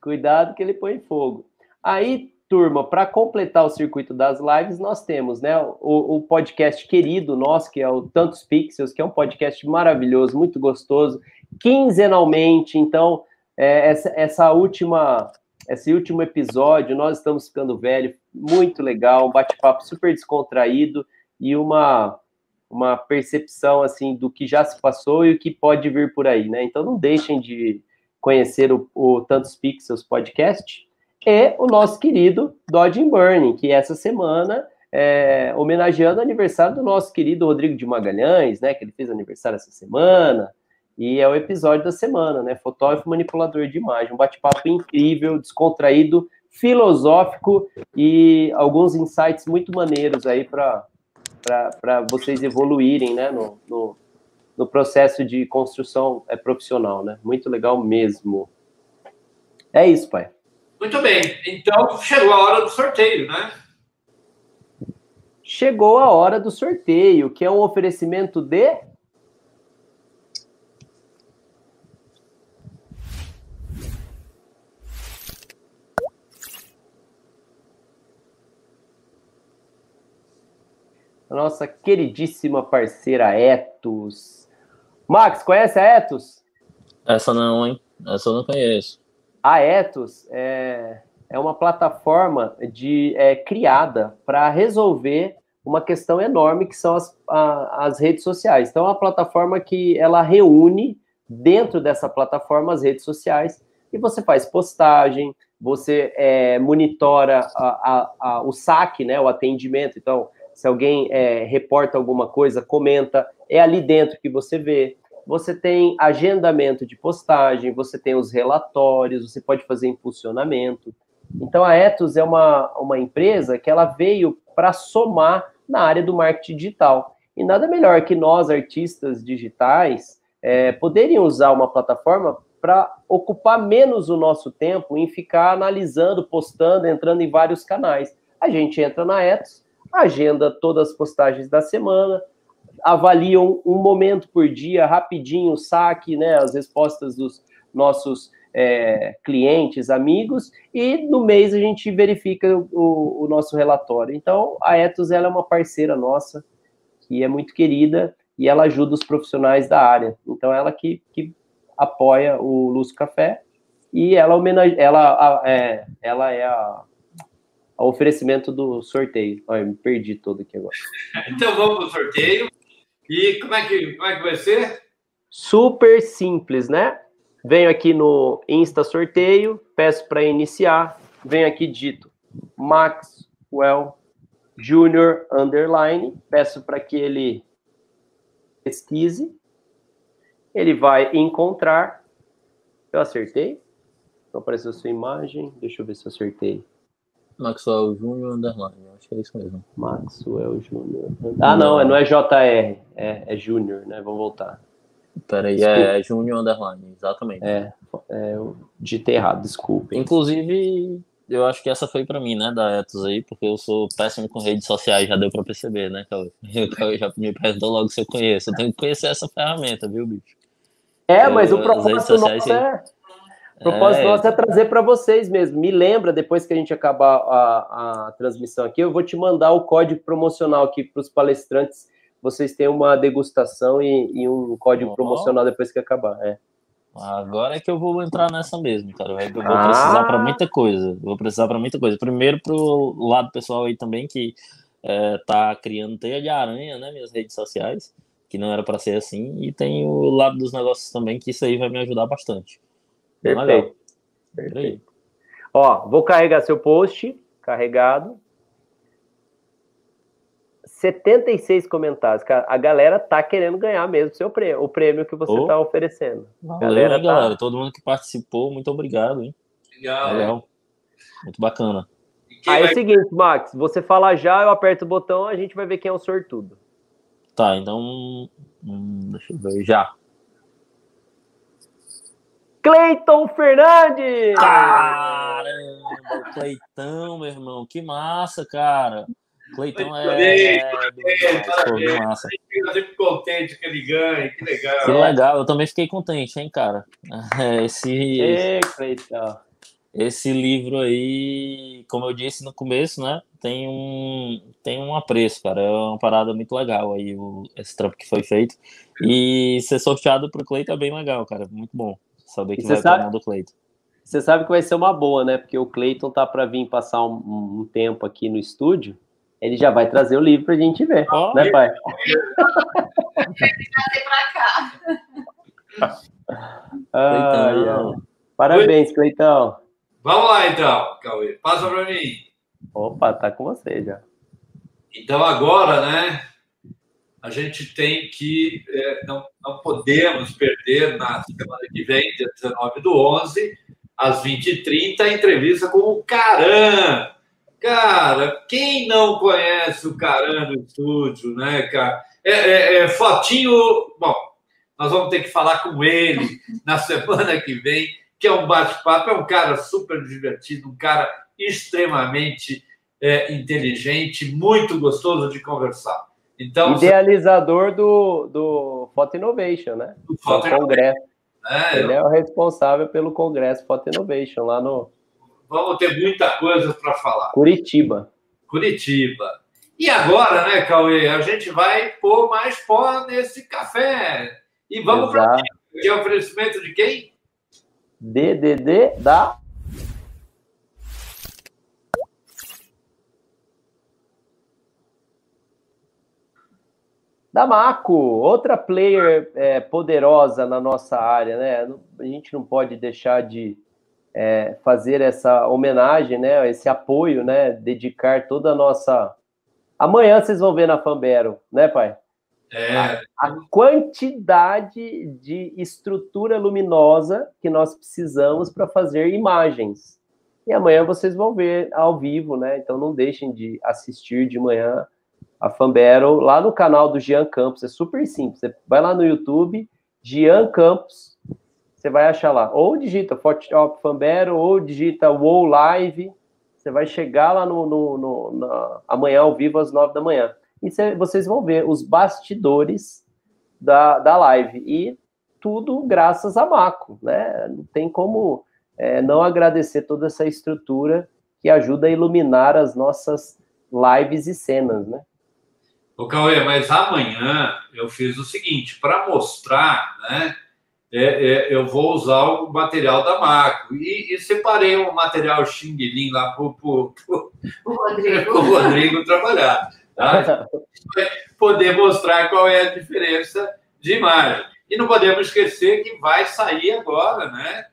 [SPEAKER 3] Cuidado que ele põe fogo. Aí turma, para completar o circuito das lives, nós temos né, o, o, podcast querido nosso, que é o Tantos Pixels, que é um podcast maravilhoso, muito gostoso, quinzenalmente. Então, é, essa, essa última, esse último episódio, nós estamos ficando velho, muito legal, um bate-papo super descontraído e uma, uma percepção assim do que já se passou e o que pode vir por aí, né? Então, não deixem de conhecer o, o Tantos Pixels podcast e o nosso querido Dodge Burning, que essa semana, é, homenageando o aniversário do nosso querido Rodrigo de Magalhães, né, que ele fez aniversário essa semana, e é o episódio da semana, né, fotógrafo manipulador de imagem, um bate-papo incrível, descontraído, filosófico e alguns insights muito maneiros aí para vocês evoluírem, né, no, no, no processo de construção é, profissional, né, muito legal mesmo. É isso, pai.
[SPEAKER 2] Muito bem. Então, chegou a hora do sorteio, né?
[SPEAKER 3] Chegou a hora do sorteio, que é um oferecimento de. Nossa queridíssima parceira Etos. Max, conhece a Etos?
[SPEAKER 4] Essa não, hein? Essa eu não conheço.
[SPEAKER 3] A Ethos é, é uma plataforma de, é, criada para resolver uma questão enorme que são as, a, as redes sociais. Então, é uma plataforma que ela reúne dentro dessa plataforma as redes sociais e você faz postagem, você é, monitora a, a, a, o saque, né, o atendimento. Então, se alguém é, reporta alguma coisa, comenta, é ali dentro que você vê você tem agendamento de postagem, você tem os relatórios, você pode fazer impulsionamento. Então a Ethos é uma, uma empresa que ela veio para somar na área do marketing digital. E nada melhor que nós, artistas digitais, é, poderem usar uma plataforma para ocupar menos o nosso tempo em ficar analisando, postando, entrando em vários canais. A gente entra na Ethos, agenda todas as postagens da semana, avaliam um momento por dia, rapidinho, o saque, né, as respostas dos nossos é, clientes, amigos, e no mês a gente verifica o, o nosso relatório. Então, a Etos ela é uma parceira nossa, que é muito querida, e ela ajuda os profissionais da área. Então, ela que, que apoia o Lúcio Café, e ela, homenage... ela, é, ela é a, a oferecimento do sorteio. Olha, me perdi todo aqui agora.
[SPEAKER 2] Então vamos para o sorteio. E como é que, como é que vai ser?
[SPEAKER 3] Super simples, né? Venho aqui no Insta sorteio, peço para iniciar, venho aqui dito Maxwell Junior Underline, peço para que ele pesquise, ele vai encontrar. Eu acertei? Não apareceu sua imagem, deixa eu ver se eu acertei.
[SPEAKER 4] Maxwell Júnior Underline, acho que é isso mesmo.
[SPEAKER 3] Maxwell Júnior. Ah, não, não é JR, é, é Júnior, né? Vamos voltar.
[SPEAKER 4] Peraí, é, é Júnior Underline, exatamente.
[SPEAKER 3] É, é, eu digitei errado, desculpe.
[SPEAKER 4] Inclusive, eu acho que essa foi para mim, né, da Etos aí, porque eu sou péssimo com redes sociais, já deu para perceber, né, Cauê? O Cauê já me perguntou logo se eu conheço. Eu tenho que conhecer essa ferramenta, viu, bicho?
[SPEAKER 3] É, mas eu, o propósito nosso é... O propósito é... nosso é trazer para vocês mesmo. Me lembra, depois que a gente acabar a, a transmissão aqui, eu vou te mandar o código promocional aqui para os palestrantes. Vocês têm uma degustação e, e um código oh. promocional depois que acabar. É.
[SPEAKER 4] Agora é que eu vou entrar nessa mesmo, cara. Eu vou ah. precisar para muita coisa. Vou precisar para muita coisa. Primeiro, para o lado pessoal aí também, que é, tá criando teia de aranha, né? Minhas redes sociais, que não era para ser assim. E tem o lado dos negócios também, que isso aí vai me ajudar bastante.
[SPEAKER 3] Perfeito. Perfeito. Ó, vou carregar seu post, carregado. 76 comentários. A galera tá querendo ganhar mesmo seu prêmio, o prêmio que você oh. tá oferecendo.
[SPEAKER 4] Valeu, galera, tá... galera, todo mundo que participou, muito obrigado, hein?
[SPEAKER 2] Legal. Legal.
[SPEAKER 4] Muito bacana.
[SPEAKER 3] Aí vai... é o seguinte, Max, você fala já, eu aperto o botão, a gente vai ver quem é o sortudo.
[SPEAKER 4] Tá, então. Hum, deixa eu ver já.
[SPEAKER 3] Cleiton Fernandes!
[SPEAKER 4] Caramba, Cleitão, meu irmão, que massa, cara. Cleitão é. é,
[SPEAKER 2] é massa. Fica sempre contente que ele ganhe, que legal.
[SPEAKER 4] Que legal, eu também fiquei contente, hein, cara. Esse. Ei, Cleitão. Esse livro aí, como eu disse no começo, né? Tem um, tem um apreço, cara. É uma parada muito legal aí, o, esse trampo que foi feito. E ser sorteado pro Cleiton é bem legal, cara. Muito bom saber que vai sabe, mão do Cleiton.
[SPEAKER 3] Você sabe que vai ser uma boa, né? Porque o Cleiton tá para vir passar um, um, tempo aqui no estúdio. Ele já vai trazer o livro pra gente ver, oh, né, pai? ah, Parabéns, Cleitão.
[SPEAKER 2] Vamos lá, então, Cauê. Passa para mim.
[SPEAKER 3] Opa, tá com você já.
[SPEAKER 2] Então, agora, né? A gente tem que, é, não, não podemos perder na semana que vem, dia 19 do 11, às 20h30, a entrevista com o Caran. Cara, quem não conhece o Caran no estúdio, né, cara? É, é, é, fotinho. Bom, nós vamos ter que falar com ele na semana que vem, que é um bate-papo. É um cara super divertido, um cara extremamente é, inteligente, muito gostoso de conversar.
[SPEAKER 3] Então, Idealizador do, do Photo Innovation, né? Do Photo Congresso. É, Ele eu... é o responsável pelo Congresso Photo Innovation lá no.
[SPEAKER 2] Vamos ter muita coisa para falar.
[SPEAKER 3] Curitiba.
[SPEAKER 2] Curitiba. E agora, né, Cauê? A gente vai pôr mais pó nesse café. E vamos para que é o oferecimento de quem?
[SPEAKER 3] DDD da Da Maco, outra player é, poderosa na nossa área, né? A gente não pode deixar de é, fazer essa homenagem, né? Esse apoio, né? Dedicar toda a nossa. Amanhã vocês vão ver na Fambero, né, pai?
[SPEAKER 2] É.
[SPEAKER 3] A, a quantidade de estrutura luminosa que nós precisamos para fazer imagens. E amanhã vocês vão ver ao vivo, né? Então não deixem de assistir de manhã a Fanbattle lá no canal do Jean Campos. É super simples. Você vai lá no YouTube, Jean Campos, você vai achar lá. Ou digita Photoshop Fanbattle, ou digita WoW Live. Você vai chegar lá no, no, no na, amanhã ao vivo às nove da manhã. E cê, vocês vão ver os bastidores da, da live. E tudo graças a Maco, né? Não tem como é, não agradecer toda essa estrutura que ajuda a iluminar as nossas lives e cenas, né?
[SPEAKER 2] Ô, Cauê, mas amanhã eu fiz o seguinte, para mostrar, né? É, é, eu vou usar o material da Macro. E, e separei um material Xing Ling lá para o Rodrigo. Rodrigo trabalhar. Tá? poder mostrar qual é a diferença de imagem. E não podemos esquecer que vai sair agora, né?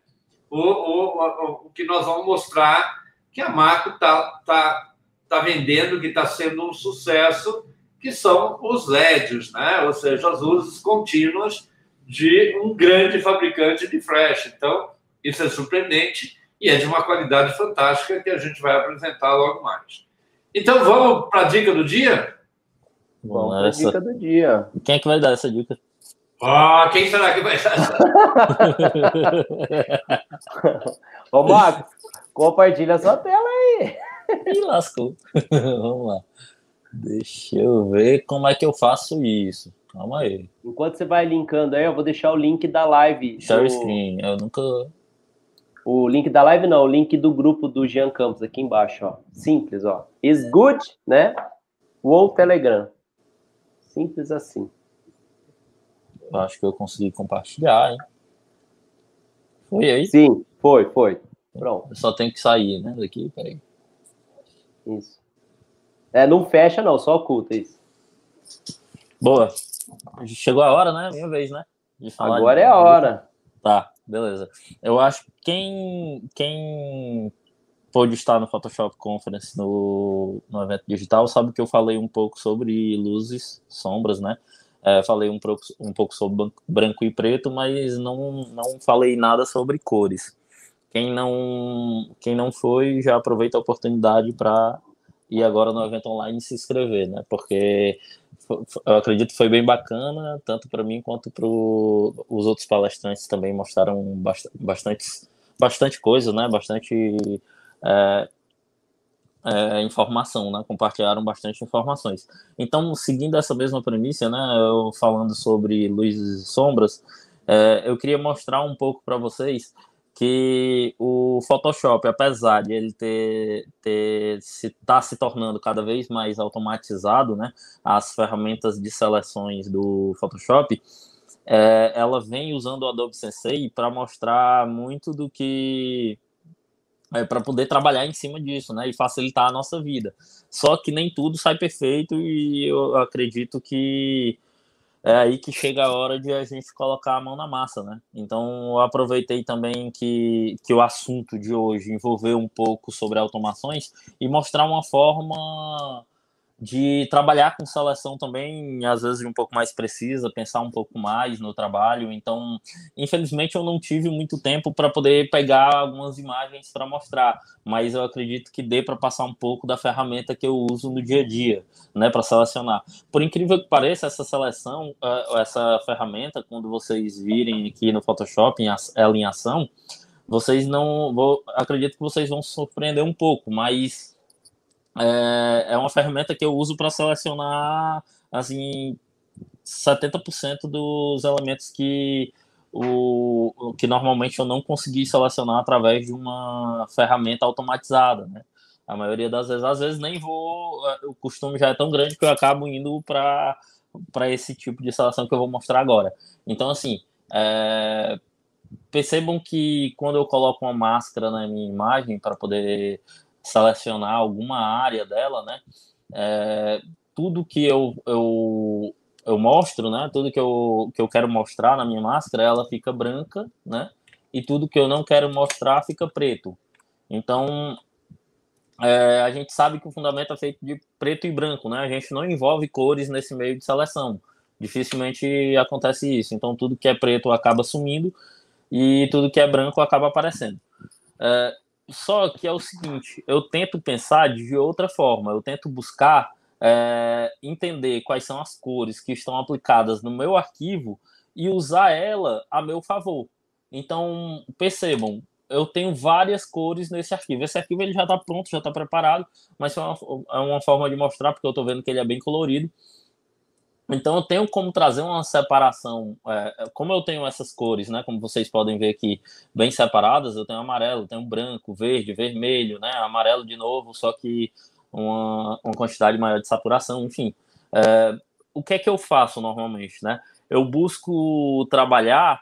[SPEAKER 2] O, o, o, o que nós vamos mostrar que a Macro está tá, tá vendendo, que está sendo um sucesso que são os LEDs, né? ou seja, as luzes contínuas de um grande fabricante de flash. Então, isso é surpreendente e é de uma qualidade fantástica que a gente vai apresentar logo mais. Então, vamos para a dica do dia?
[SPEAKER 3] Vamos para a dica do dia.
[SPEAKER 4] Quem é que vai dar essa dica?
[SPEAKER 2] Ah, quem será que vai dar essa?
[SPEAKER 3] Ô, Marcos, compartilha a sua tela aí.
[SPEAKER 4] E lascou. Vamos lá. Deixa eu ver como é que eu faço isso. Calma aí.
[SPEAKER 3] Enquanto você vai linkando aí, eu vou deixar o link da live.
[SPEAKER 4] Share do... screen, eu nunca.
[SPEAKER 3] O link da live não, o link do grupo do Jean Campos aqui embaixo, ó. Simples, ó. Is good, né? Ou Telegram. Simples assim.
[SPEAKER 4] Eu acho que eu consegui compartilhar, hein? Foi aí?
[SPEAKER 3] Sim, foi, foi. Pronto.
[SPEAKER 4] Eu só tenho que sair, né? Daqui, peraí.
[SPEAKER 3] Isso. É, não fecha, não, só oculta isso.
[SPEAKER 4] Boa. Chegou a hora, né? Minha vez, né?
[SPEAKER 3] Agora de... é a hora.
[SPEAKER 4] Tá, beleza. Eu acho que quem, quem pôde estar no Photoshop Conference no, no evento digital sabe que eu falei um pouco sobre luzes, sombras, né? É, falei um pouco, um pouco sobre branco e preto, mas não, não falei nada sobre cores. quem não, quem não foi, já aproveita a oportunidade para ir agora no evento online e se inscrever, né? Porque eu acredito que foi bem bacana, tanto para mim quanto para os outros palestrantes também mostraram bastante, bastante coisa, né? Bastante é, é, informação, né? Compartilharam bastante informações. Então, seguindo essa mesma premissa, né? Eu falando sobre luzes e sombras, é, eu queria mostrar um pouco para vocês que o Photoshop, apesar de ele ter, ter se tá se tornando cada vez mais automatizado, né, as ferramentas de seleções do Photoshop, é, ela vem usando o Adobe Sensei para mostrar muito do que é, para poder trabalhar em cima disso, né, e facilitar a nossa vida. Só que nem tudo sai perfeito e eu acredito que é aí que chega a hora de a gente colocar a mão na massa, né? Então, eu aproveitei também que, que o assunto de hoje envolveu um pouco sobre automações e mostrar uma forma de trabalhar com seleção também, às vezes um pouco mais precisa, pensar um pouco mais no trabalho. Então, infelizmente, eu não tive muito tempo para poder pegar algumas imagens para mostrar, mas eu acredito que dê para passar um pouco da ferramenta que eu uso no dia a dia, né, para selecionar. Por incrível que pareça, essa seleção, eh, essa ferramenta, quando vocês virem aqui no Photoshop, ela em ação, vocês não, vou, acredito que vocês vão se surpreender um pouco, mas é, é uma ferramenta que eu uso para selecionar assim 70% dos elementos que o que normalmente eu não consegui selecionar através de uma ferramenta automatizada, né? A maioria das vezes, às vezes nem vou, é, o costume já é tão grande que eu acabo indo para para esse tipo de seleção que eu vou mostrar agora. Então, assim, é, percebam que quando eu coloco uma máscara na minha imagem para poder selecionar alguma área dela, né? É, tudo que eu, eu, eu mostro, né? Tudo que eu, que eu quero mostrar na minha máscara, ela fica branca, né? E tudo que eu não quero mostrar fica preto. Então, é, a gente sabe que o fundamento é feito de preto e branco, né? A gente não envolve cores nesse meio de seleção. Dificilmente acontece isso. Então, tudo que é preto acaba sumindo e tudo que é branco acaba aparecendo. É, só que é o seguinte, eu tento pensar de outra forma, eu tento buscar é, entender quais são as cores que estão aplicadas no meu arquivo e usar ela a meu favor. Então, percebam, eu tenho várias cores nesse arquivo. Esse arquivo ele já está pronto, já está preparado, mas é uma, é uma forma de mostrar, porque eu estou vendo que ele é bem colorido. Então eu tenho como trazer uma separação, é, é, como eu tenho essas cores, né? Como vocês podem ver aqui, bem separadas, eu tenho amarelo, tenho branco, verde, vermelho, né? Amarelo de novo, só que uma, uma quantidade maior de saturação, enfim. É, o que é que eu faço normalmente, né? Eu busco trabalhar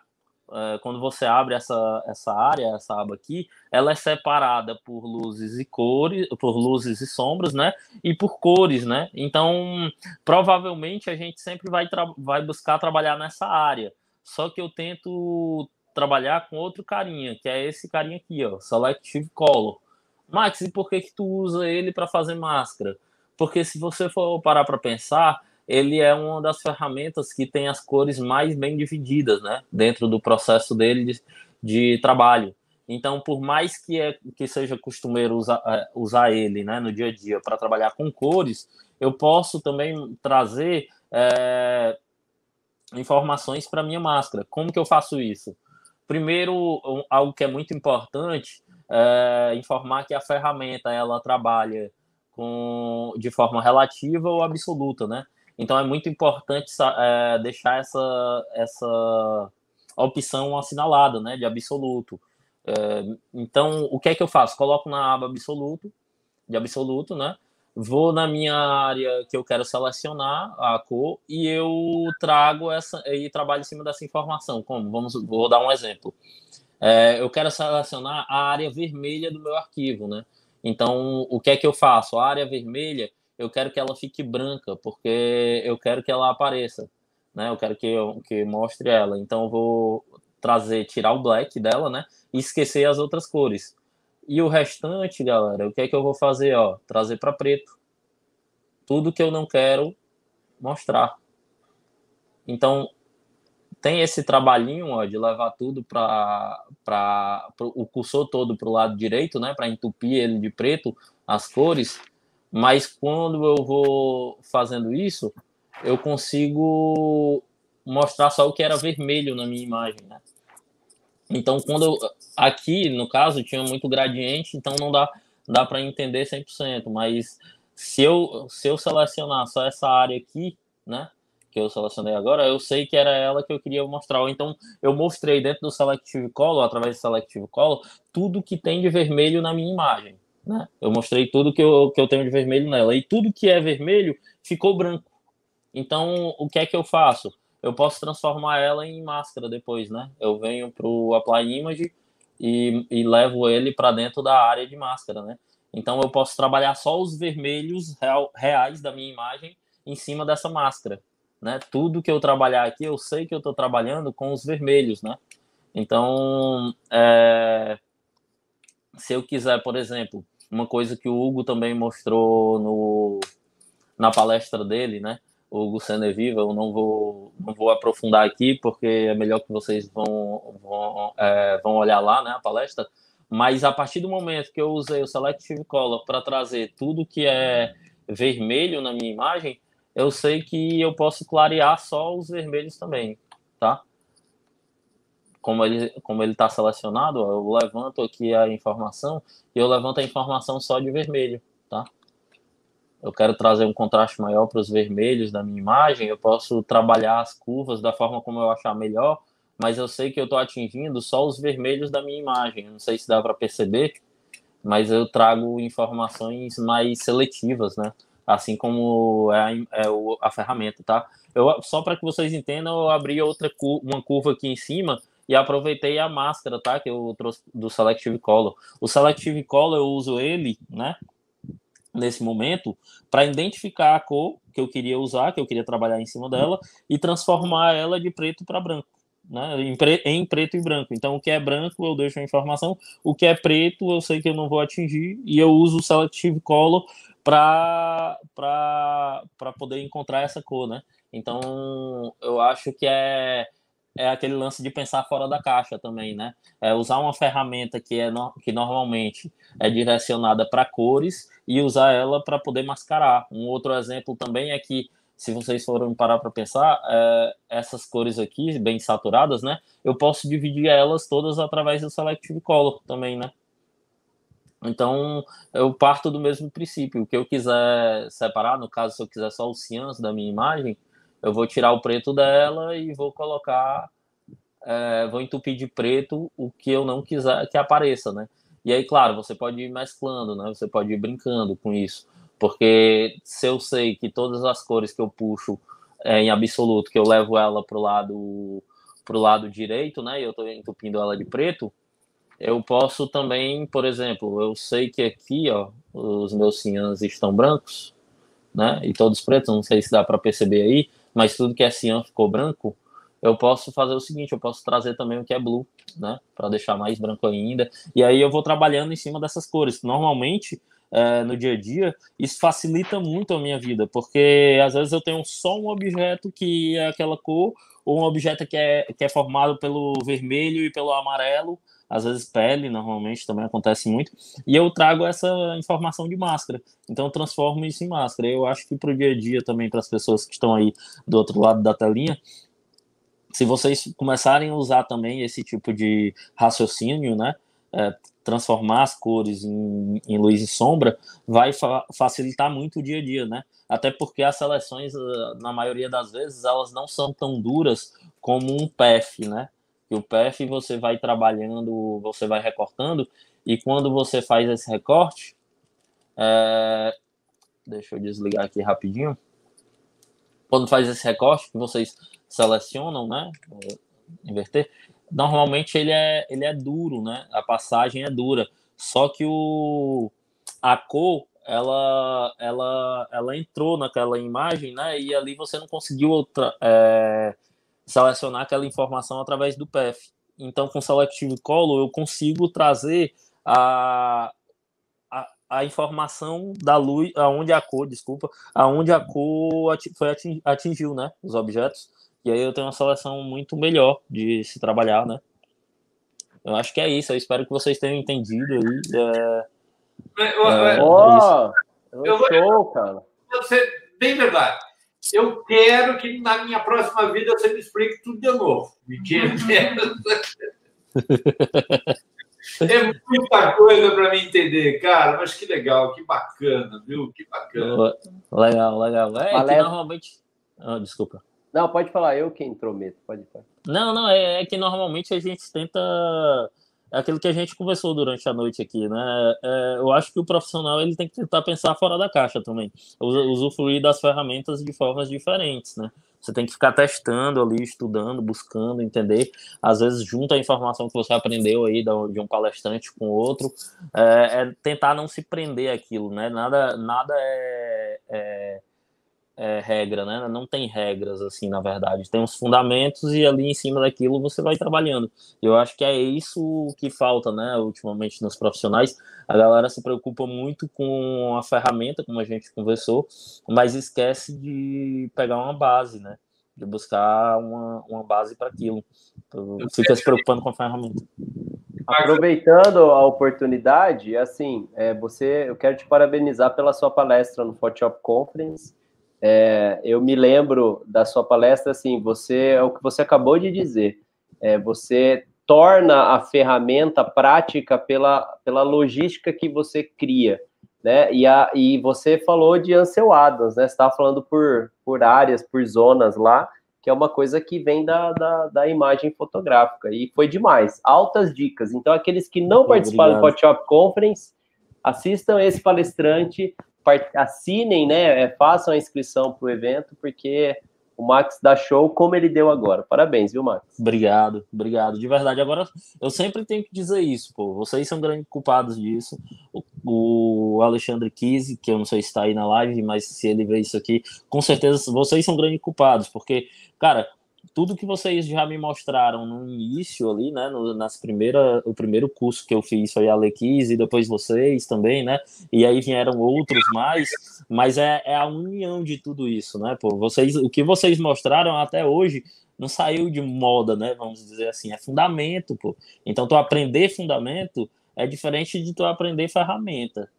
[SPEAKER 4] é, quando você abre essa, essa área, essa aba aqui, ela é separada por luzes e cores, por luzes e sombras, né? E por cores, né? Então, provavelmente a gente sempre vai, vai buscar trabalhar nessa área. Só que eu tento trabalhar com outro carinha, que é esse carinha aqui, ó, Selective Color. Max, e por que que tu usa ele para fazer máscara? Porque se você for parar para pensar, ele é uma das ferramentas que tem as cores mais bem divididas, né, dentro do processo dele de, de trabalho. Então, por mais que, é, que seja costumeiro usar, é, usar ele né, no dia a dia para trabalhar com cores, eu posso também trazer é, informações para minha máscara. Como que eu faço isso? Primeiro, algo que é muito importante é informar que a ferramenta ela trabalha com, de forma relativa ou absoluta, né? Então é muito importante é, deixar essa, essa opção assinalada, né, de absoluto. É, então, o que é que eu faço? Coloco na aba absoluto, de absoluto, né? Vou na minha área que eu quero selecionar a cor e eu trago essa e trabalho em cima dessa informação. Como? Vamos, vou dar um exemplo. É, eu quero selecionar a área vermelha do meu arquivo, né? Então, o que é que eu faço? A área vermelha eu quero que ela fique branca, porque eu quero que ela apareça, né? Eu quero que que mostre ela. Então eu vou trazer, tirar o black dela, né? E esquecer as outras cores. E o restante, galera, o que é que eu vou fazer, ó? Trazer para preto. Tudo que eu não quero mostrar. Então, tem esse trabalhinho ó, de levar tudo para o cursor todo para o lado direito, né, para entupir ele de preto, as cores, mas quando eu vou fazendo isso, eu consigo mostrar só o que era vermelho na minha imagem, né? Então, quando eu, aqui, no caso, tinha muito gradiente, então não dá, dá para entender 100%, mas se eu, se eu selecionar só essa área aqui, né, que eu selecionei agora, eu sei que era ela que eu queria mostrar. Então, eu mostrei dentro do Selective Color, através do Selective Color, tudo que tem de vermelho na minha imagem. Né? Eu mostrei tudo que eu, que eu tenho de vermelho nela. E tudo que é vermelho ficou branco. Então, o que é que eu faço? Eu posso transformar ela em máscara depois, né? Eu venho para o Apply Image e, e levo ele para dentro da área de máscara, né? Então, eu posso trabalhar só os vermelhos real, reais da minha imagem em cima dessa máscara né? Tudo que eu trabalhar aqui, eu sei que eu estou trabalhando com os vermelhos, né? Então, é, se eu quiser, por exemplo, uma coisa que o Hugo também mostrou no, na palestra dele, né? O Hugo Seneviva, eu não vou, não vou aprofundar aqui, porque é melhor que vocês vão, vão, é, vão olhar lá, né, a palestra. Mas a partir do momento que eu usei o Selective Color para trazer tudo que é vermelho na minha imagem, eu sei que eu posso clarear só os vermelhos também, tá? Como ele como ele está selecionado, eu levanto aqui a informação e eu levanto a informação só de vermelho, tá? Eu quero trazer um contraste maior para os vermelhos da minha imagem, eu posso trabalhar as curvas da forma como eu achar melhor, mas eu sei que eu estou atingindo só os vermelhos da minha imagem. não sei se dá para perceber, mas eu trago informações mais seletivas, né? assim como é, a, é a ferramenta, tá? Eu, só para que vocês entendam, eu abri outra uma curva aqui em cima e aproveitei a máscara, tá? Que eu trouxe do Selective Color. O Selective Color eu uso ele, né? Nesse momento, para identificar a cor que eu queria usar, que eu queria trabalhar em cima dela, e transformar ela de preto para branco. Né, em, pre, em, preto e branco. Então, o que é branco eu deixo a informação, o que é preto eu sei que eu não vou atingir e eu uso o Selective Color para poder encontrar essa cor, né? Então, eu acho que é, é aquele lance de pensar fora da caixa também, né? É usar uma ferramenta que, é no, que normalmente é direcionada para cores e usar ela para poder mascarar. Um outro exemplo também é que, se vocês forem parar para pensar, é, essas cores aqui, bem saturadas, né? Eu posso dividir elas todas através do Selective Color também, né? Então, eu parto do mesmo princípio. O que eu quiser separar, no caso, se eu quiser só os ciãs da minha imagem, eu vou tirar o preto dela e vou colocar, é, vou entupir de preto o que eu não quiser que apareça, né? E aí, claro, você pode ir mesclando, né? Você pode ir brincando com isso. Porque se eu sei que todas as cores que eu puxo é, em absoluto, que eu levo ela para o lado, pro lado direito, né? E eu estou entupindo ela de preto, eu posso também, por exemplo, eu sei que aqui, ó, os meus ciãs estão brancos, né? E todos pretos, não sei se dá para perceber aí, mas tudo que é cian ficou branco. Eu posso fazer o seguinte, eu posso trazer também o que é blue, né? Para deixar mais branco ainda. E aí eu vou trabalhando em cima dessas cores. Normalmente, é, no dia a dia, isso facilita muito a minha vida, porque às vezes eu tenho só um objeto que é aquela cor, ou um objeto que é, que é formado pelo vermelho e pelo amarelo, às vezes pele, normalmente também acontece muito, e eu trago essa informação de máscara. Então eu transformo isso em máscara. Eu acho que para o dia a dia também, para as pessoas que estão aí do outro lado da telinha, se vocês começarem a usar também esse tipo de raciocínio, né? É, transformar as cores em, em, luz e sombra vai fa facilitar muito o dia a dia, né? Até porque as seleções, ah, na maioria das vezes, elas não são tão duras como um PF, né? E o PF você vai trabalhando, você vai recortando, e quando você faz esse recorte, é... deixa eu desligar aqui rapidinho. Quando faz esse recorte, que vocês selecionam, né? Inverter, normalmente ele é, ele é duro, né? A passagem é dura. Só que o, a cor ela, ela, ela entrou naquela imagem, né? E ali você não conseguiu outra, é, selecionar aquela informação através do PF. Então, com Selective Color, eu consigo trazer a, a, a informação da luz, aonde a cor, desculpa, aonde a cor foi atingiu, né, os objetos. E aí eu tenho uma seleção muito melhor de se trabalhar, né? Eu acho que é isso. Eu espero que vocês tenham entendido aí. É,
[SPEAKER 3] é, é, oh, eu, show, cara.
[SPEAKER 2] Vou ser bem verdade. Eu quero que na minha próxima vida você me explique tudo de novo. É muita coisa para me entender, cara. Mas que legal, que bacana, viu? Que bacana.
[SPEAKER 4] Legal, legal. É, Valeu. que normalmente. Oh, desculpa.
[SPEAKER 3] Não, pode falar, eu que intrometo, pode falar.
[SPEAKER 4] Não, não, é, é, que normalmente a gente tenta. É aquilo que a gente conversou durante a noite aqui, né? É, eu acho que o profissional ele tem que tentar pensar fora da caixa também, usufruir das ferramentas de formas diferentes, né? Você tem que ficar testando ali, estudando, buscando, entender. Às vezes, junta a informação que você aprendeu aí de um palestrante com outro, é, é tentar não se prender aquilo, né? Nada, nada é, é é, regra, né? Não tem regras, assim, na verdade. Tem uns fundamentos e ali em cima daquilo você vai trabalhando. Eu acho que é isso que falta, né, ultimamente nos profissionais. A galera se preocupa muito com a ferramenta, como a gente conversou, mas esquece de pegar uma base, né? De buscar uma, uma base para aquilo. Fica se preocupando com a ferramenta.
[SPEAKER 3] Aproveitando a oportunidade, assim, é, você, eu quero te parabenizar pela sua palestra no Photoshop Conference. É, eu me lembro da sua palestra, assim, você é o que você acabou de dizer. É, você torna a ferramenta prática pela, pela logística que você cria, né? E, a, e você falou de Ansel Adams, né? Você estava falando por, por áreas, por zonas lá, que é uma coisa que vem da, da, da imagem fotográfica. E foi demais. Altas dicas. Então, aqueles que não participaram do Photoshop Conference, assistam esse palestrante, assinem, né? É, façam a inscrição para o evento, porque o Max dá show como ele deu agora. Parabéns, viu, Max?
[SPEAKER 4] Obrigado, obrigado. De verdade, agora eu sempre tenho que dizer isso, pô. Vocês são grandes culpados disso. O, o Alexandre Kise, que eu não sei se está aí na live, mas se ele vê isso aqui, com certeza vocês são grandes culpados, porque, cara, tudo que vocês já me mostraram no início ali, né, no, nas primeira, o primeiro curso que eu fiz foi a Lequis e depois vocês também, né, e aí vieram outros mais, mas é, é a união de tudo isso, né, pô, vocês, o que vocês mostraram até hoje não saiu de moda, né, vamos dizer assim, é fundamento, pô, então tu aprender fundamento é diferente de tu aprender ferramenta,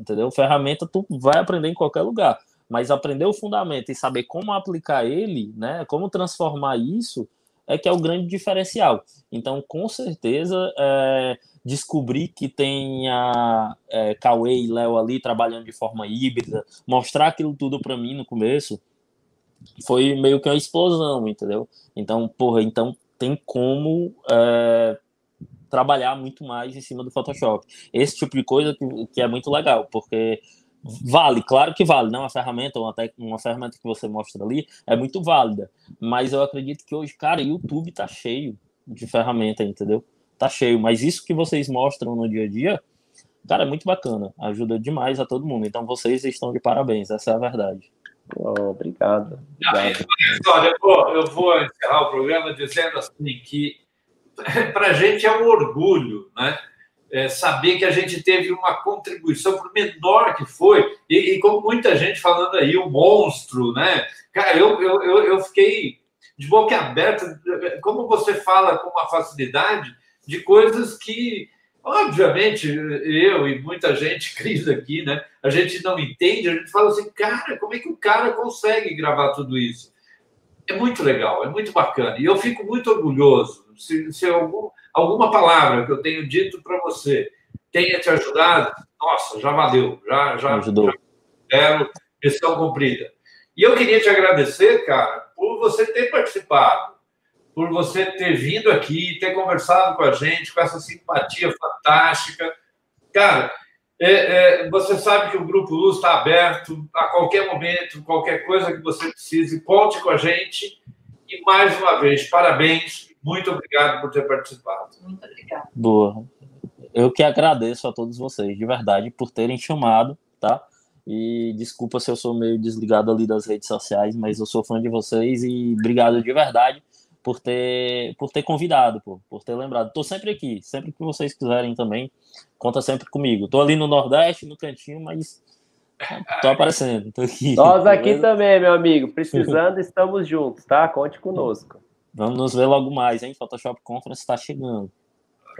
[SPEAKER 4] entendeu, ferramenta tu vai aprender em qualquer lugar, mas aprender o fundamento e saber como aplicar ele, né, como transformar isso, é que é o grande diferencial. Então, com certeza, é, descobrir que tem a é, Cauê e Léo ali trabalhando de forma híbrida, mostrar aquilo tudo para mim no começo, foi meio que uma explosão, entendeu? Então, porra, então tem como é, trabalhar muito mais em cima do Photoshop. Esse tipo de coisa que, que é muito legal, porque Vale, claro que vale, não? Né? A ferramenta, uma, uma ferramenta que você mostra ali é muito válida. Mas eu acredito que hoje, cara, YouTube tá cheio de ferramenta, entendeu? Tá cheio. Mas isso que vocês mostram no dia a dia, cara, é muito bacana. Ajuda demais a todo mundo. Então vocês estão de parabéns, essa é a verdade.
[SPEAKER 3] Oh, obrigado. obrigado.
[SPEAKER 2] Olha, eu vou, eu vou encerrar o programa dizendo assim que para a gente é um orgulho, né? É, saber que a gente teve uma contribuição, por menor que foi, e, e como muita gente falando aí, o monstro, né? Cara, eu, eu, eu, eu fiquei de boca aberta, como você fala com uma facilidade de coisas que, obviamente, eu e muita gente, Cris aqui, né? A gente não entende, a gente fala assim, cara, como é que o cara consegue gravar tudo isso? É muito legal, é muito bacana. E eu fico muito orgulhoso. Se, se algum, alguma palavra que eu tenho dito para você tenha te ajudado, nossa, já valeu, já, já,
[SPEAKER 4] ajudou. Já
[SPEAKER 2] quero missão cumprida. E eu queria te agradecer, cara, por você ter participado, por você ter vindo aqui, ter conversado com a gente, com essa simpatia fantástica. Cara, é, é, você sabe que o Grupo Luz está aberto a qualquer momento, qualquer coisa que você precise, conte com a gente. E mais uma vez, parabéns muito obrigado por ter participado.
[SPEAKER 1] Muito obrigado.
[SPEAKER 4] Boa. Eu que agradeço a todos vocês, de verdade, por terem chamado, tá? E desculpa se eu sou meio desligado ali das redes sociais, mas eu sou fã de vocês e obrigado de verdade por ter, por ter convidado, por, por ter lembrado. Estou sempre aqui, sempre que vocês quiserem também, conta sempre comigo. Estou ali no Nordeste, no cantinho, mas Tô aparecendo, tô aqui.
[SPEAKER 3] Nós aqui também, meu amigo. Precisando, estamos juntos, tá? Conte conosco.
[SPEAKER 4] Vamos nos ver logo mais, hein? Photoshop Conference está chegando.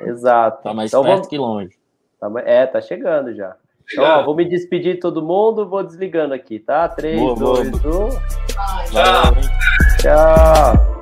[SPEAKER 3] Exato.
[SPEAKER 4] Tá mais então, perto vamos... que longe.
[SPEAKER 3] Tá, é, tá chegando já. Então, ó, vou me despedir de todo mundo, vou desligando aqui, tá? 3, boa, 2, boa. 1.
[SPEAKER 2] Tchau.
[SPEAKER 3] Tchau.